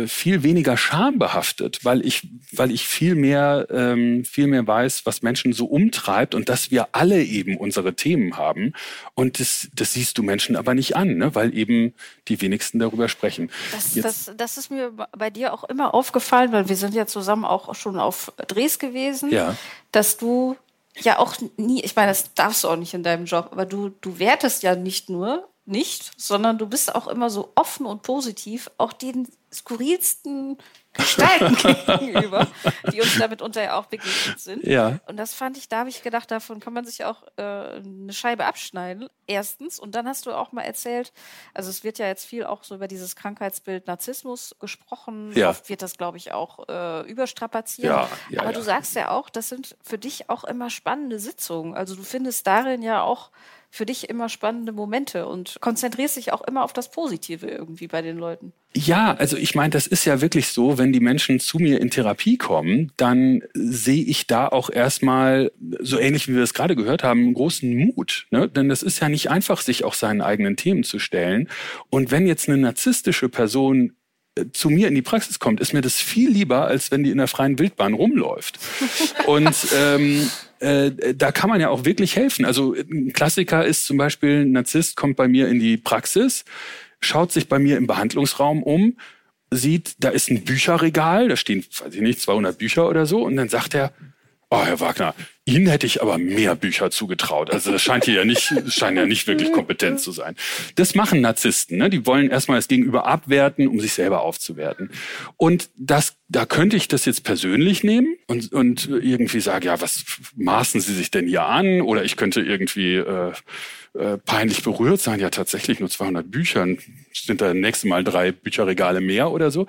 viel weniger schambehaftet, weil ich, weil ich viel mehr, ähm, viel mehr weiß, was Menschen so umtreibt und dass wir alle eben unsere Themen haben. Und das, das siehst du Menschen aber nicht an, ne? weil eben die wenigsten darüber sprechen. Das, Jetzt- das, das ist mir bei dir auch immer aufgefallen, weil wir sind ja zusammen auch schon auf Drehs gewesen, Ja. dass du ja auch nie, ich meine, das darfst du auch nicht in deinem Job, aber du, du wertest ja nicht nur nicht, sondern du bist auch immer so offen und positiv, auch den skurrilsten Gestalten gegenüber, die uns damit unter ja auch begegnet sind. Ja. Und das fand ich, da habe ich gedacht, davon kann man sich auch äh, eine Scheibe abschneiden. Erstens. Und dann hast du auch mal erzählt, also es wird ja jetzt viel auch so über dieses Krankheitsbild Narzissmus gesprochen. Ja. Oft wird das, glaube ich, auch äh, überstrapaziert. Ja, ja, Aber du sagst ja auch, das sind für dich auch immer spannende Sitzungen. Also du findest darin ja auch für dich immer spannende Momente und konzentrierst dich auch immer auf das Positive irgendwie bei den Leuten. Ja, also ich meine, das ist ja wirklich so, wenn die Menschen zu mir in Therapie kommen, dann sehe ich da auch erstmal, so ähnlich wie wir es gerade gehört haben, einen großen Mut. Ne? Denn das ist ja nicht einfach, sich auch seinen eigenen Themen zu stellen. Und wenn jetzt eine narzisstische Person äh, zu mir in die Praxis kommt, ist mir das viel lieber, als wenn die in der freien Wildbahn rumläuft. Und ähm, äh, da kann man ja auch wirklich helfen. Also ein Klassiker ist zum Beispiel, ein Narzisst kommt bei mir in die Praxis, schaut sich bei mir im Behandlungsraum um, sieht, da ist ein Bücherregal, da stehen, weiß ich nicht, 200 Bücher oder so, und dann sagt er, oh, Herr Wagner, Ihnen hätte ich aber mehr Bücher zugetraut. Also das scheint hier ja nicht, scheint ja nicht wirklich kompetent zu sein. Das machen Narzissten, ne? Die wollen erstmal das Gegenüber abwerten, um sich selber aufzuwerten. Und das, da könnte ich das jetzt persönlich nehmen und, und irgendwie sagen, ja, was maßen Sie sich denn hier an? Oder ich könnte irgendwie äh, äh, peinlich berührt sein. Ja, tatsächlich nur 200 Bücher. Sind da nächstes Mal drei Bücherregale mehr oder so.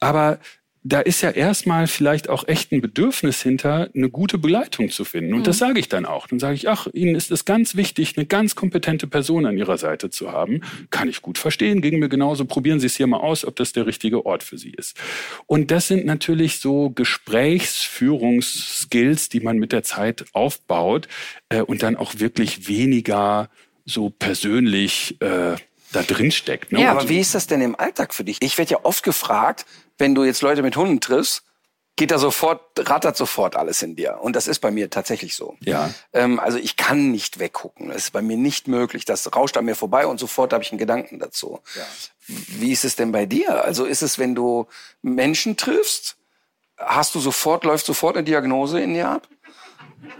Aber da ist ja erstmal vielleicht auch echt ein Bedürfnis hinter, eine gute Begleitung zu finden. Und das sage ich dann auch. Dann sage ich, ach, Ihnen ist es ganz wichtig, eine ganz kompetente Person an Ihrer Seite zu haben. Kann ich gut verstehen, ging mir genauso. Probieren Sie es hier mal aus, ob das der richtige Ort für Sie ist. Und das sind natürlich so Gesprächsführungsskills, die man mit der Zeit aufbaut äh, und dann auch wirklich weniger so persönlich äh, da drin steckt. Ne? Ja, aber wie ist das denn im Alltag für dich? Ich werde ja oft gefragt, wenn du jetzt Leute mit Hunden triffst, geht da sofort, rattert sofort alles in dir. Und das ist bei mir tatsächlich so. Ja. Ähm, also ich kann nicht weggucken. Das ist bei mir nicht möglich. Das rauscht an mir vorbei und sofort habe ich einen Gedanken dazu. Wie ist es denn bei dir? Also ist es, wenn du Menschen triffst, hast du sofort, läuft sofort eine Diagnose in dir ab?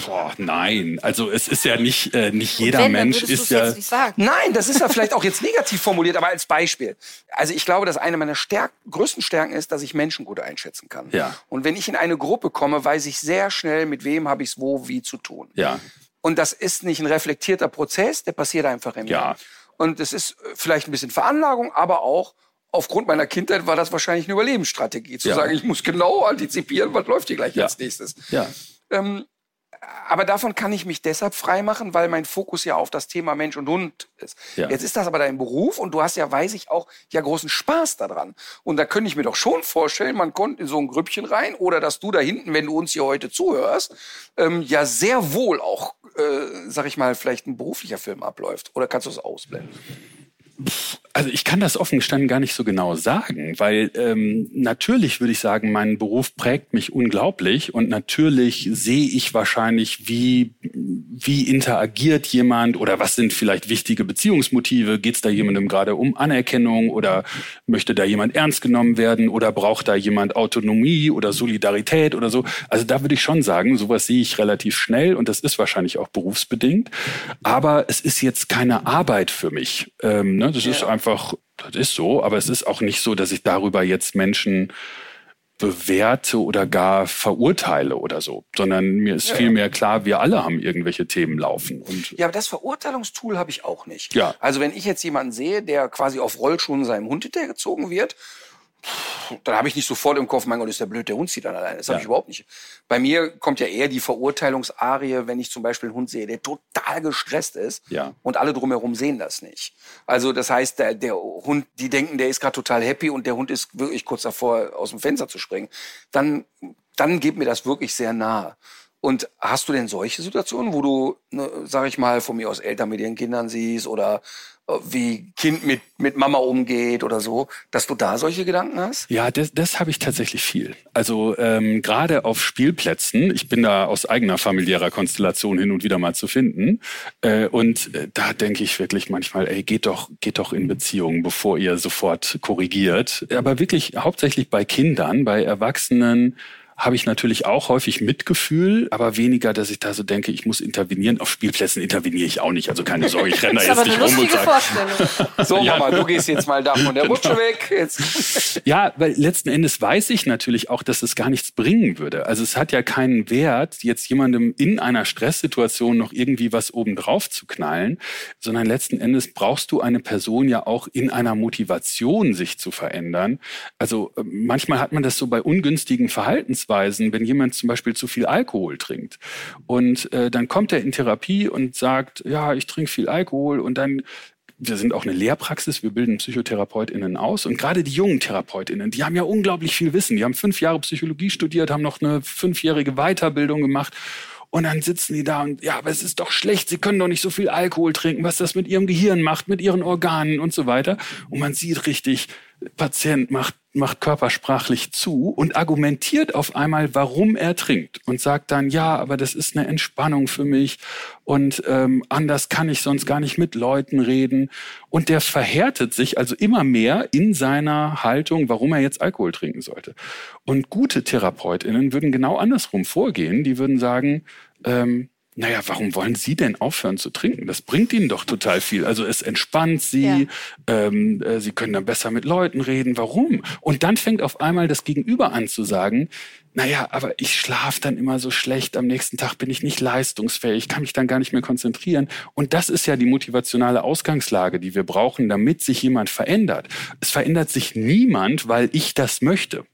Boah, nein. Also es ist ja nicht, äh, nicht jeder Wenn, Mensch ist ja. jetzt nicht sagen. Nein, das ist ja vielleicht auch jetzt negativ formuliert, aber als Beispiel. Also ich glaube, dass eine meiner Stärk größten Stärken ist, dass ich Menschen gut einschätzen kann. Ja. Und wenn ich in eine Gruppe komme, weiß ich sehr schnell, mit wem habe ich es wo, wie zu tun. Ja. Und das ist nicht ein reflektierter Prozess, der passiert einfach im Ja. Und es ist äh, vielleicht ein bisschen Veranlagung, aber auch aufgrund meiner Kindheit war das wahrscheinlich eine Überlebensstrategie, zu Ja. sagen, ich muss genau antizipieren, was läuft hier gleich Ja. als nächstes. Ja. Ähm, aber davon kann ich mich deshalb freimachen, weil mein Fokus ja auf das Thema Mensch und Hund ist. Ja. Jetzt ist das aber dein Beruf und du hast ja, weiß ich auch, ja großen Spaß daran. Und da könnte ich mir doch schon vorstellen, man kommt in so ein Grüppchen rein oder dass du da hinten, wenn du uns hier heute zuhörst, ähm, ja sehr wohl auch, äh, sag ich mal, vielleicht ein beruflicher Film abläuft. Oder kannst du es ausblenden? Also ich kann das offen gestanden gar nicht so genau sagen, weil ähm, natürlich würde ich sagen, mein Beruf prägt mich unglaublich und natürlich sehe ich wahrscheinlich, wie, wie interagiert jemand oder was sind vielleicht wichtige Beziehungsmotive, geht es da jemandem gerade um Anerkennung oder möchte da jemand ernst genommen werden oder braucht da jemand Autonomie oder Solidarität oder so. Also da würde ich schon sagen, sowas sehe ich relativ schnell und das ist wahrscheinlich auch berufsbedingt, aber es ist jetzt keine Arbeit für mich. Ähm, ne? Das ist einfach, das ist so, aber es ist auch nicht so, dass ich darüber jetzt Menschen bewerte oder gar verurteile oder so, sondern mir ist Ja. vielmehr klar, wir alle haben irgendwelche Themen laufen. Und Ja, aber das Verurteilungstool habe ich auch nicht. Ja. Also wenn ich jetzt jemanden sehe, der quasi auf Rollschuhen seinem Hund hinterhergezogen wird, dann habe ich nicht sofort im Kopf, mein Gott, ist der blöd, der Hund zieht dann alleine. Das habe Ja. ich überhaupt nicht. Bei mir kommt ja eher die Verurteilungsarie, wenn ich zum Beispiel einen Hund sehe, der total gestresst ist Ja. und alle drumherum sehen das nicht. Also das heißt, der, der Hund, die denken, der ist gerade total happy und der Hund ist wirklich kurz davor, aus dem Fenster zu springen. Dann, dann geht mir das wirklich sehr nahe. Und hast du denn solche Situationen, wo du, ne, sag ich mal, von mir aus Eltern mit ihren Kindern siehst oder wie Kind mit, mit Mama umgeht oder so, dass du da solche Gedanken hast? Ja, das, das habe ich tatsächlich viel. Also ähm, gerade auf Spielplätzen, ich bin da aus eigener familiärer Konstellation hin und wieder mal zu finden. Äh, und äh, da denke ich wirklich manchmal, ey, geht doch, geht doch in Beziehungen, bevor ihr sofort korrigiert. Aber wirklich hauptsächlich bei Kindern, bei Erwachsenen habe ich natürlich auch häufig Mitgefühl, aber weniger, dass ich da so denke, ich muss intervenieren. Auf Spielplätzen interveniere ich auch nicht. Also keine Sorge, ich renne da Das ist jetzt aber eine nicht rum und lustige sage, Vorstellung. So, Ja. Mama, du gehst jetzt mal da von der Rutsche weg. Jetzt. Ja, weil letzten Endes weiß ich natürlich auch, dass es gar nichts bringen würde. Also es hat ja keinen Wert, jetzt jemandem in einer Stresssituation noch irgendwie was obendrauf zu knallen, sondern letzten Endes brauchst du eine Person ja auch in einer Motivation, sich zu verändern. Also äh, manchmal hat man das so bei ungünstigen Verhaltensweisen, wenn jemand zum Beispiel zu viel Alkohol trinkt. Und äh, dann kommt er in Therapie und sagt, ja, ich trinke viel Alkohol und dann wir sind auch eine Lehrpraxis, wir bilden PsychotherapeutInnen aus. Und gerade die jungen TherapeutInnen, die haben ja unglaublich viel Wissen. Die haben fünf Jahre Psychologie studiert, haben noch eine fünfjährige Weiterbildung gemacht. Und dann sitzen die da und ja, aber es ist doch schlecht, sie können doch nicht so viel Alkohol trinken, was das mit ihrem Gehirn macht, mit ihren Organen und so weiter. Und man sieht richtig, Patient macht, macht körpersprachlich zu und argumentiert auf einmal, warum er trinkt und sagt dann, ja, aber das ist eine Entspannung für mich und ähm, anders kann ich sonst gar nicht mit Leuten reden. Und der verhärtet sich also immer mehr in seiner Haltung, warum er jetzt Alkohol trinken sollte. Und gute TherapeutInnen würden genau andersrum vorgehen. Die würden sagen, ähm, naja, warum wollen Sie denn aufhören zu trinken? Das bringt Ihnen doch total viel. Also es entspannt Sie, ähm, äh, Sie können dann besser mit Leuten reden. Warum? Und dann fängt auf einmal das Gegenüber an zu sagen, naja, aber ich schlafe dann immer so schlecht, am nächsten Tag bin ich nicht leistungsfähig, kann mich dann gar nicht mehr konzentrieren. Und das ist ja die motivationale Ausgangslage, die wir brauchen, damit sich jemand verändert. Es verändert sich niemand, weil ich das möchte.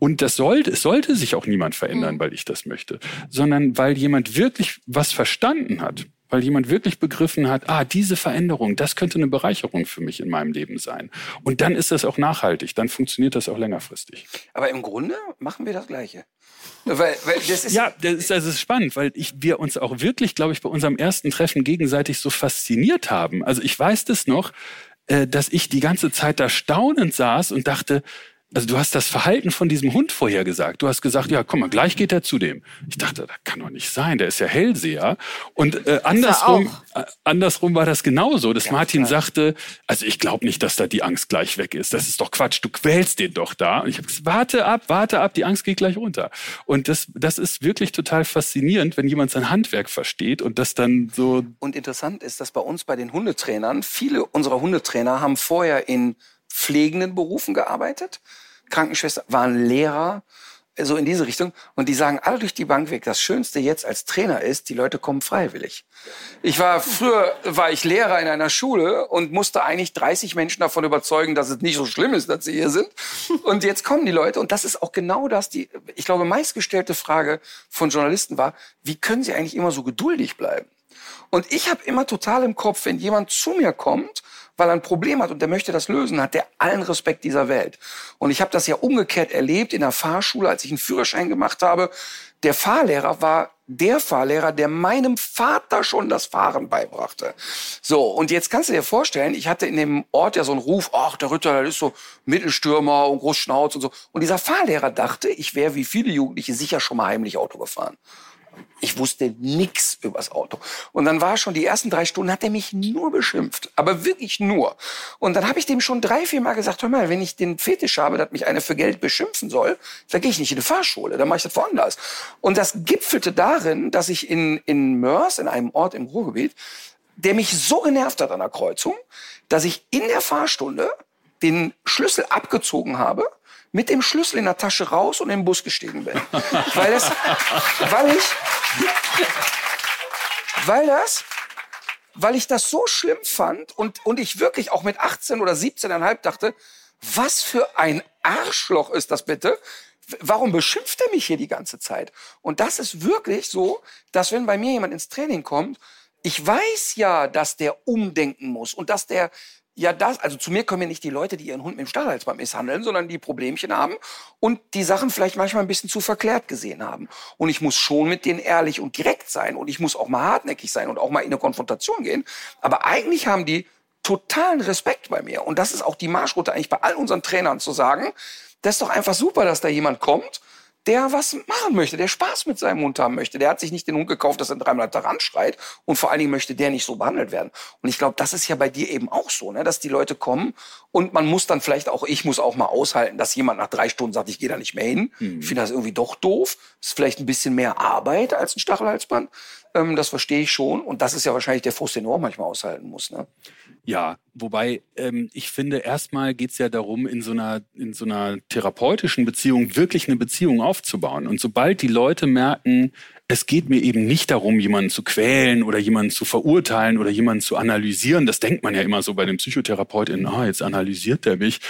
Und das sollte, es sollte sich auch niemand verändern, weil ich das möchte, sondern weil jemand wirklich was verstanden hat, weil jemand wirklich begriffen hat, ah, diese Veränderung, das könnte eine Bereicherung für mich in meinem Leben sein. Und dann ist das auch nachhaltig, dann funktioniert das auch längerfristig. Aber im Grunde machen wir das Gleiche. Weil, weil das ist Ja, das ist, das ist spannend, weil ich, wir uns auch wirklich, glaube ich, bei unserem ersten Treffen gegenseitig so fasziniert haben. Also ich weiß das noch, äh, dass ich die ganze Zeit da staunend saß und dachte, also du hast das Verhalten von diesem Hund vorher gesagt. Du hast gesagt, ja, guck mal, gleich geht er zu dem. Ich dachte, das kann doch nicht sein, der ist ja Hellseher. Und äh, andersrum, äh, andersrum war das genauso, dass Martin sagte, also ich glaube nicht, dass da die Angst gleich weg ist. Das ist doch Quatsch, du quälst den doch da. Und ich habe gesagt, warte ab, warte ab, die Angst geht gleich runter. Und das, das ist wirklich total faszinierend, wenn jemand sein Handwerk versteht und das dann so Und interessant ist, dass bei uns bei den Hundetrainern, viele unserer Hundetrainer haben vorher in pflegenden Berufen gearbeitet. Krankenschwester waren Lehrer, so in diese Richtung. Und die sagen alle durch die Bank weg, das Schönste jetzt als Trainer ist, die Leute kommen freiwillig. Ich war, früher war ich Lehrer in einer Schule und musste eigentlich 30 Menschen davon überzeugen, dass es nicht so schlimm ist, dass sie hier sind. Und jetzt kommen die Leute und das ist auch genau das, die, ich glaube, meistgestellte Frage von Journalisten war, wie können sie eigentlich immer so geduldig bleiben? Und ich habe immer total im Kopf, wenn jemand zu mir kommt weil er ein Problem hat und der möchte das lösen, hat der allen Respekt dieser Welt. Und ich habe das ja umgekehrt erlebt in der Fahrschule, als ich einen Führerschein gemacht habe. Der Fahrlehrer war der Fahrlehrer, der meinem Vater schon das Fahren beibrachte. So, und jetzt kannst du dir vorstellen, ich hatte in dem Ort ja so einen Ruf, ach, der Ritter, der ist so Mittelstürmer und Großschnauz und so. Und dieser Fahrlehrer dachte, ich wäre wie viele Jugendliche sicher schon mal heimlich Auto gefahren. Ich wusste nichts übers Auto. Und dann war schon die ersten drei Stunden, hat er mich nur beschimpft. Aber wirklich nur. Und dann habe ich dem schon drei, vier Mal gesagt, hör mal, wenn ich den Fetisch habe, dass mich einer für Geld beschimpfen soll, dann gehe ich nicht in eine Fahrschule, dann mache ich das woanders. Und das gipfelte darin, dass ich in, in Mörs, in einem Ort im Ruhrgebiet, der mich so genervt hat an der Kreuzung, dass ich in der Fahrstunde den Schlüssel abgezogen habe mit dem Schlüssel in der Tasche raus und den Bus gestiegen bin. weil, das, weil ich, weil das, weil ich das so schlimm fand und, und ich wirklich auch mit 18 oder 17,5 dachte, was für ein Arschloch ist das bitte? Warum beschimpft er mich hier die ganze Zeit? Und das ist wirklich so, dass wenn bei mir jemand ins Training kommt, ich weiß ja, dass der umdenken muss und dass der ja, das, also zu mir kommen ja nicht die Leute, die ihren Hund mit dem Stachelhalsband misshandeln, sondern die Problemchen haben und die Sachen vielleicht manchmal ein bisschen zu verklärt gesehen haben. Und ich muss schon mit denen ehrlich und direkt sein und ich muss auch mal hartnäckig sein und auch mal in eine Konfrontation gehen. Aber eigentlich haben die totalen Respekt bei mir. Und das ist auch die Marschroute eigentlich bei all unseren Trainern zu sagen, das ist doch einfach super, dass da jemand kommt der was machen möchte, der Spaß mit seinem Hund haben möchte. Der hat sich nicht den Hund gekauft, dass er dreimal daran schreit und vor allen Dingen möchte der nicht so behandelt werden. Und ich glaube, das ist ja bei dir eben auch so, ne? dass die Leute kommen und man muss dann vielleicht auch, ich muss auch mal aushalten, dass jemand nach drei Stunden sagt, ich gehe da nicht mehr hin. Mhm. Ich finde das irgendwie doch doof. Das ist vielleicht ein bisschen mehr Arbeit als ein Stachelhalsband. Ähm, das verstehe ich schon. Und das ist ja wahrscheinlich der Frust, den du auch manchmal aushalten musst. Ne? Ja, wobei ähm, ich finde, erstmal geht's ja darum, in so, einer, in so einer therapeutischen Beziehung wirklich eine Beziehung aufzubauen. Und sobald die Leute merken, es geht mir eben nicht darum, jemanden zu quälen oder jemanden zu verurteilen oder jemanden zu analysieren, das denkt man ja immer so bei dem Psychotherapeuten, ah, jetzt analysiert der mich.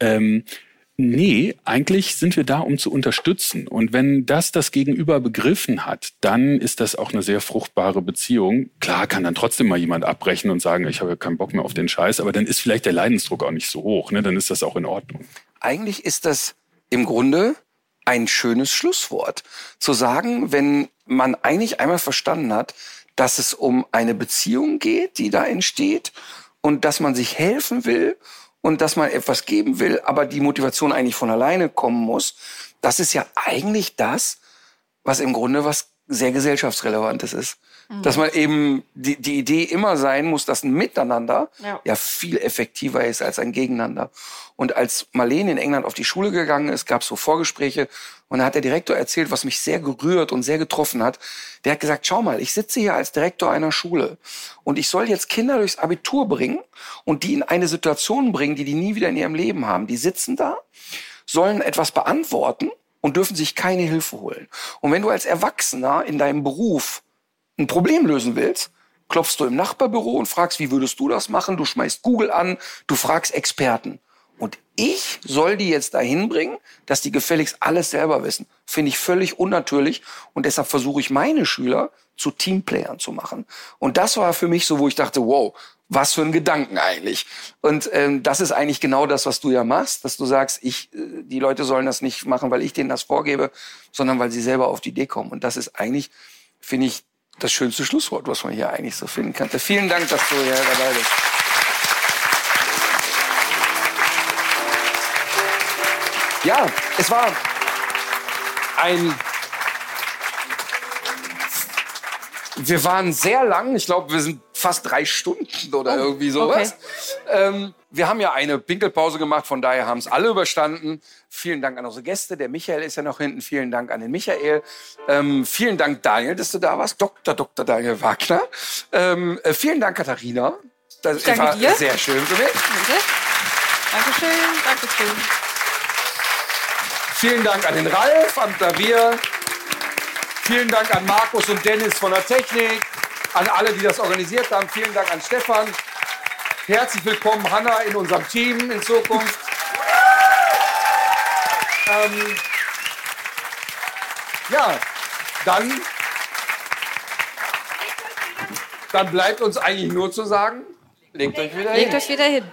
Ähm, Nee, eigentlich sind wir da, um zu unterstützen. Und wenn das das Gegenüber begriffen hat, dann ist das auch eine sehr fruchtbare Beziehung. Klar kann dann trotzdem mal jemand abbrechen und sagen, ich habe keinen Bock mehr auf den Scheiß, aber dann ist vielleicht der Leidensdruck auch nicht so hoch. Ne? Dann ist das auch in Ordnung. Eigentlich ist das im Grunde ein schönes Schlusswort. Zu sagen, wenn man eigentlich einmal verstanden hat, dass es um eine Beziehung geht, die da entsteht und dass man sich helfen will und dass man etwas geben will, aber die Motivation eigentlich von alleine kommen muss, das ist ja eigentlich das, was im Grunde was sehr gesellschaftsrelevantes ist. Mhm. Dass man eben die, die Idee immer sein muss, dass ein Miteinander ja. ja. viel effektiver ist als ein Gegeneinander. Und als Marlene in England auf die Schule gegangen ist, gab es so Vorgespräche und da hat der Direktor erzählt, was mich sehr gerührt und sehr getroffen hat. Der hat gesagt, schau mal, ich sitze hier als Direktor einer Schule und ich soll jetzt Kinder durchs Abitur bringen und die in eine Situation bringen, die die nie wieder in ihrem Leben haben. Die sitzen da, sollen etwas beantworten und dürfen sich keine Hilfe holen. Und wenn du als Erwachsener in deinem Beruf ein Problem lösen willst, klopfst du im Nachbarbüro und fragst, wie würdest du das machen? Du schmeißt Google an, du fragst Experten. Und ich soll die jetzt dahin bringen, dass die gefälligst alles selber wissen. Finde ich völlig unnatürlich. Und deshalb versuche ich meine Schüler zu Teamplayern zu machen. Und das war für mich so, wo ich dachte, wow, was für ein Gedanken eigentlich. Und ähm, das ist eigentlich genau das, was du ja machst, dass du sagst, ich, äh, die Leute sollen das nicht machen, weil ich denen das vorgebe, sondern weil sie selber auf die Idee kommen. Und das ist eigentlich, finde ich, das schönste Schlusswort, was man hier eigentlich so finden kann. Vielen Dank, dass du hier dabei bist. Ja, es war ein wir waren sehr lang, ich glaube, wir sind fast drei Stunden oder oh, irgendwie sowas. Okay. Ähm, wir haben ja eine Pinkelpause gemacht, von daher haben es alle überstanden. Vielen Dank an unsere Gäste. Der Michael ist ja noch hinten. Vielen Dank an den Michael. Ähm, vielen Dank, Daniel, dass du da warst. Dr. Dr. Daniel Wagner. Ähm, äh, vielen Dank, Katharina. Das Danke war dir. sehr schön für mich. Danke. Dankeschön. Dankeschön. Vielen Dank an den Ralf am Klavier. Vielen Dank an Markus und Dennis von der Technik. An alle, die das organisiert haben. Vielen Dank an Stefan. Herzlich willkommen, Hanna, in unserem Team in Zukunft. Ähm, ja, dann, dann bleibt uns eigentlich nur zu sagen, legt euch wieder Legt hin. euch wieder hin.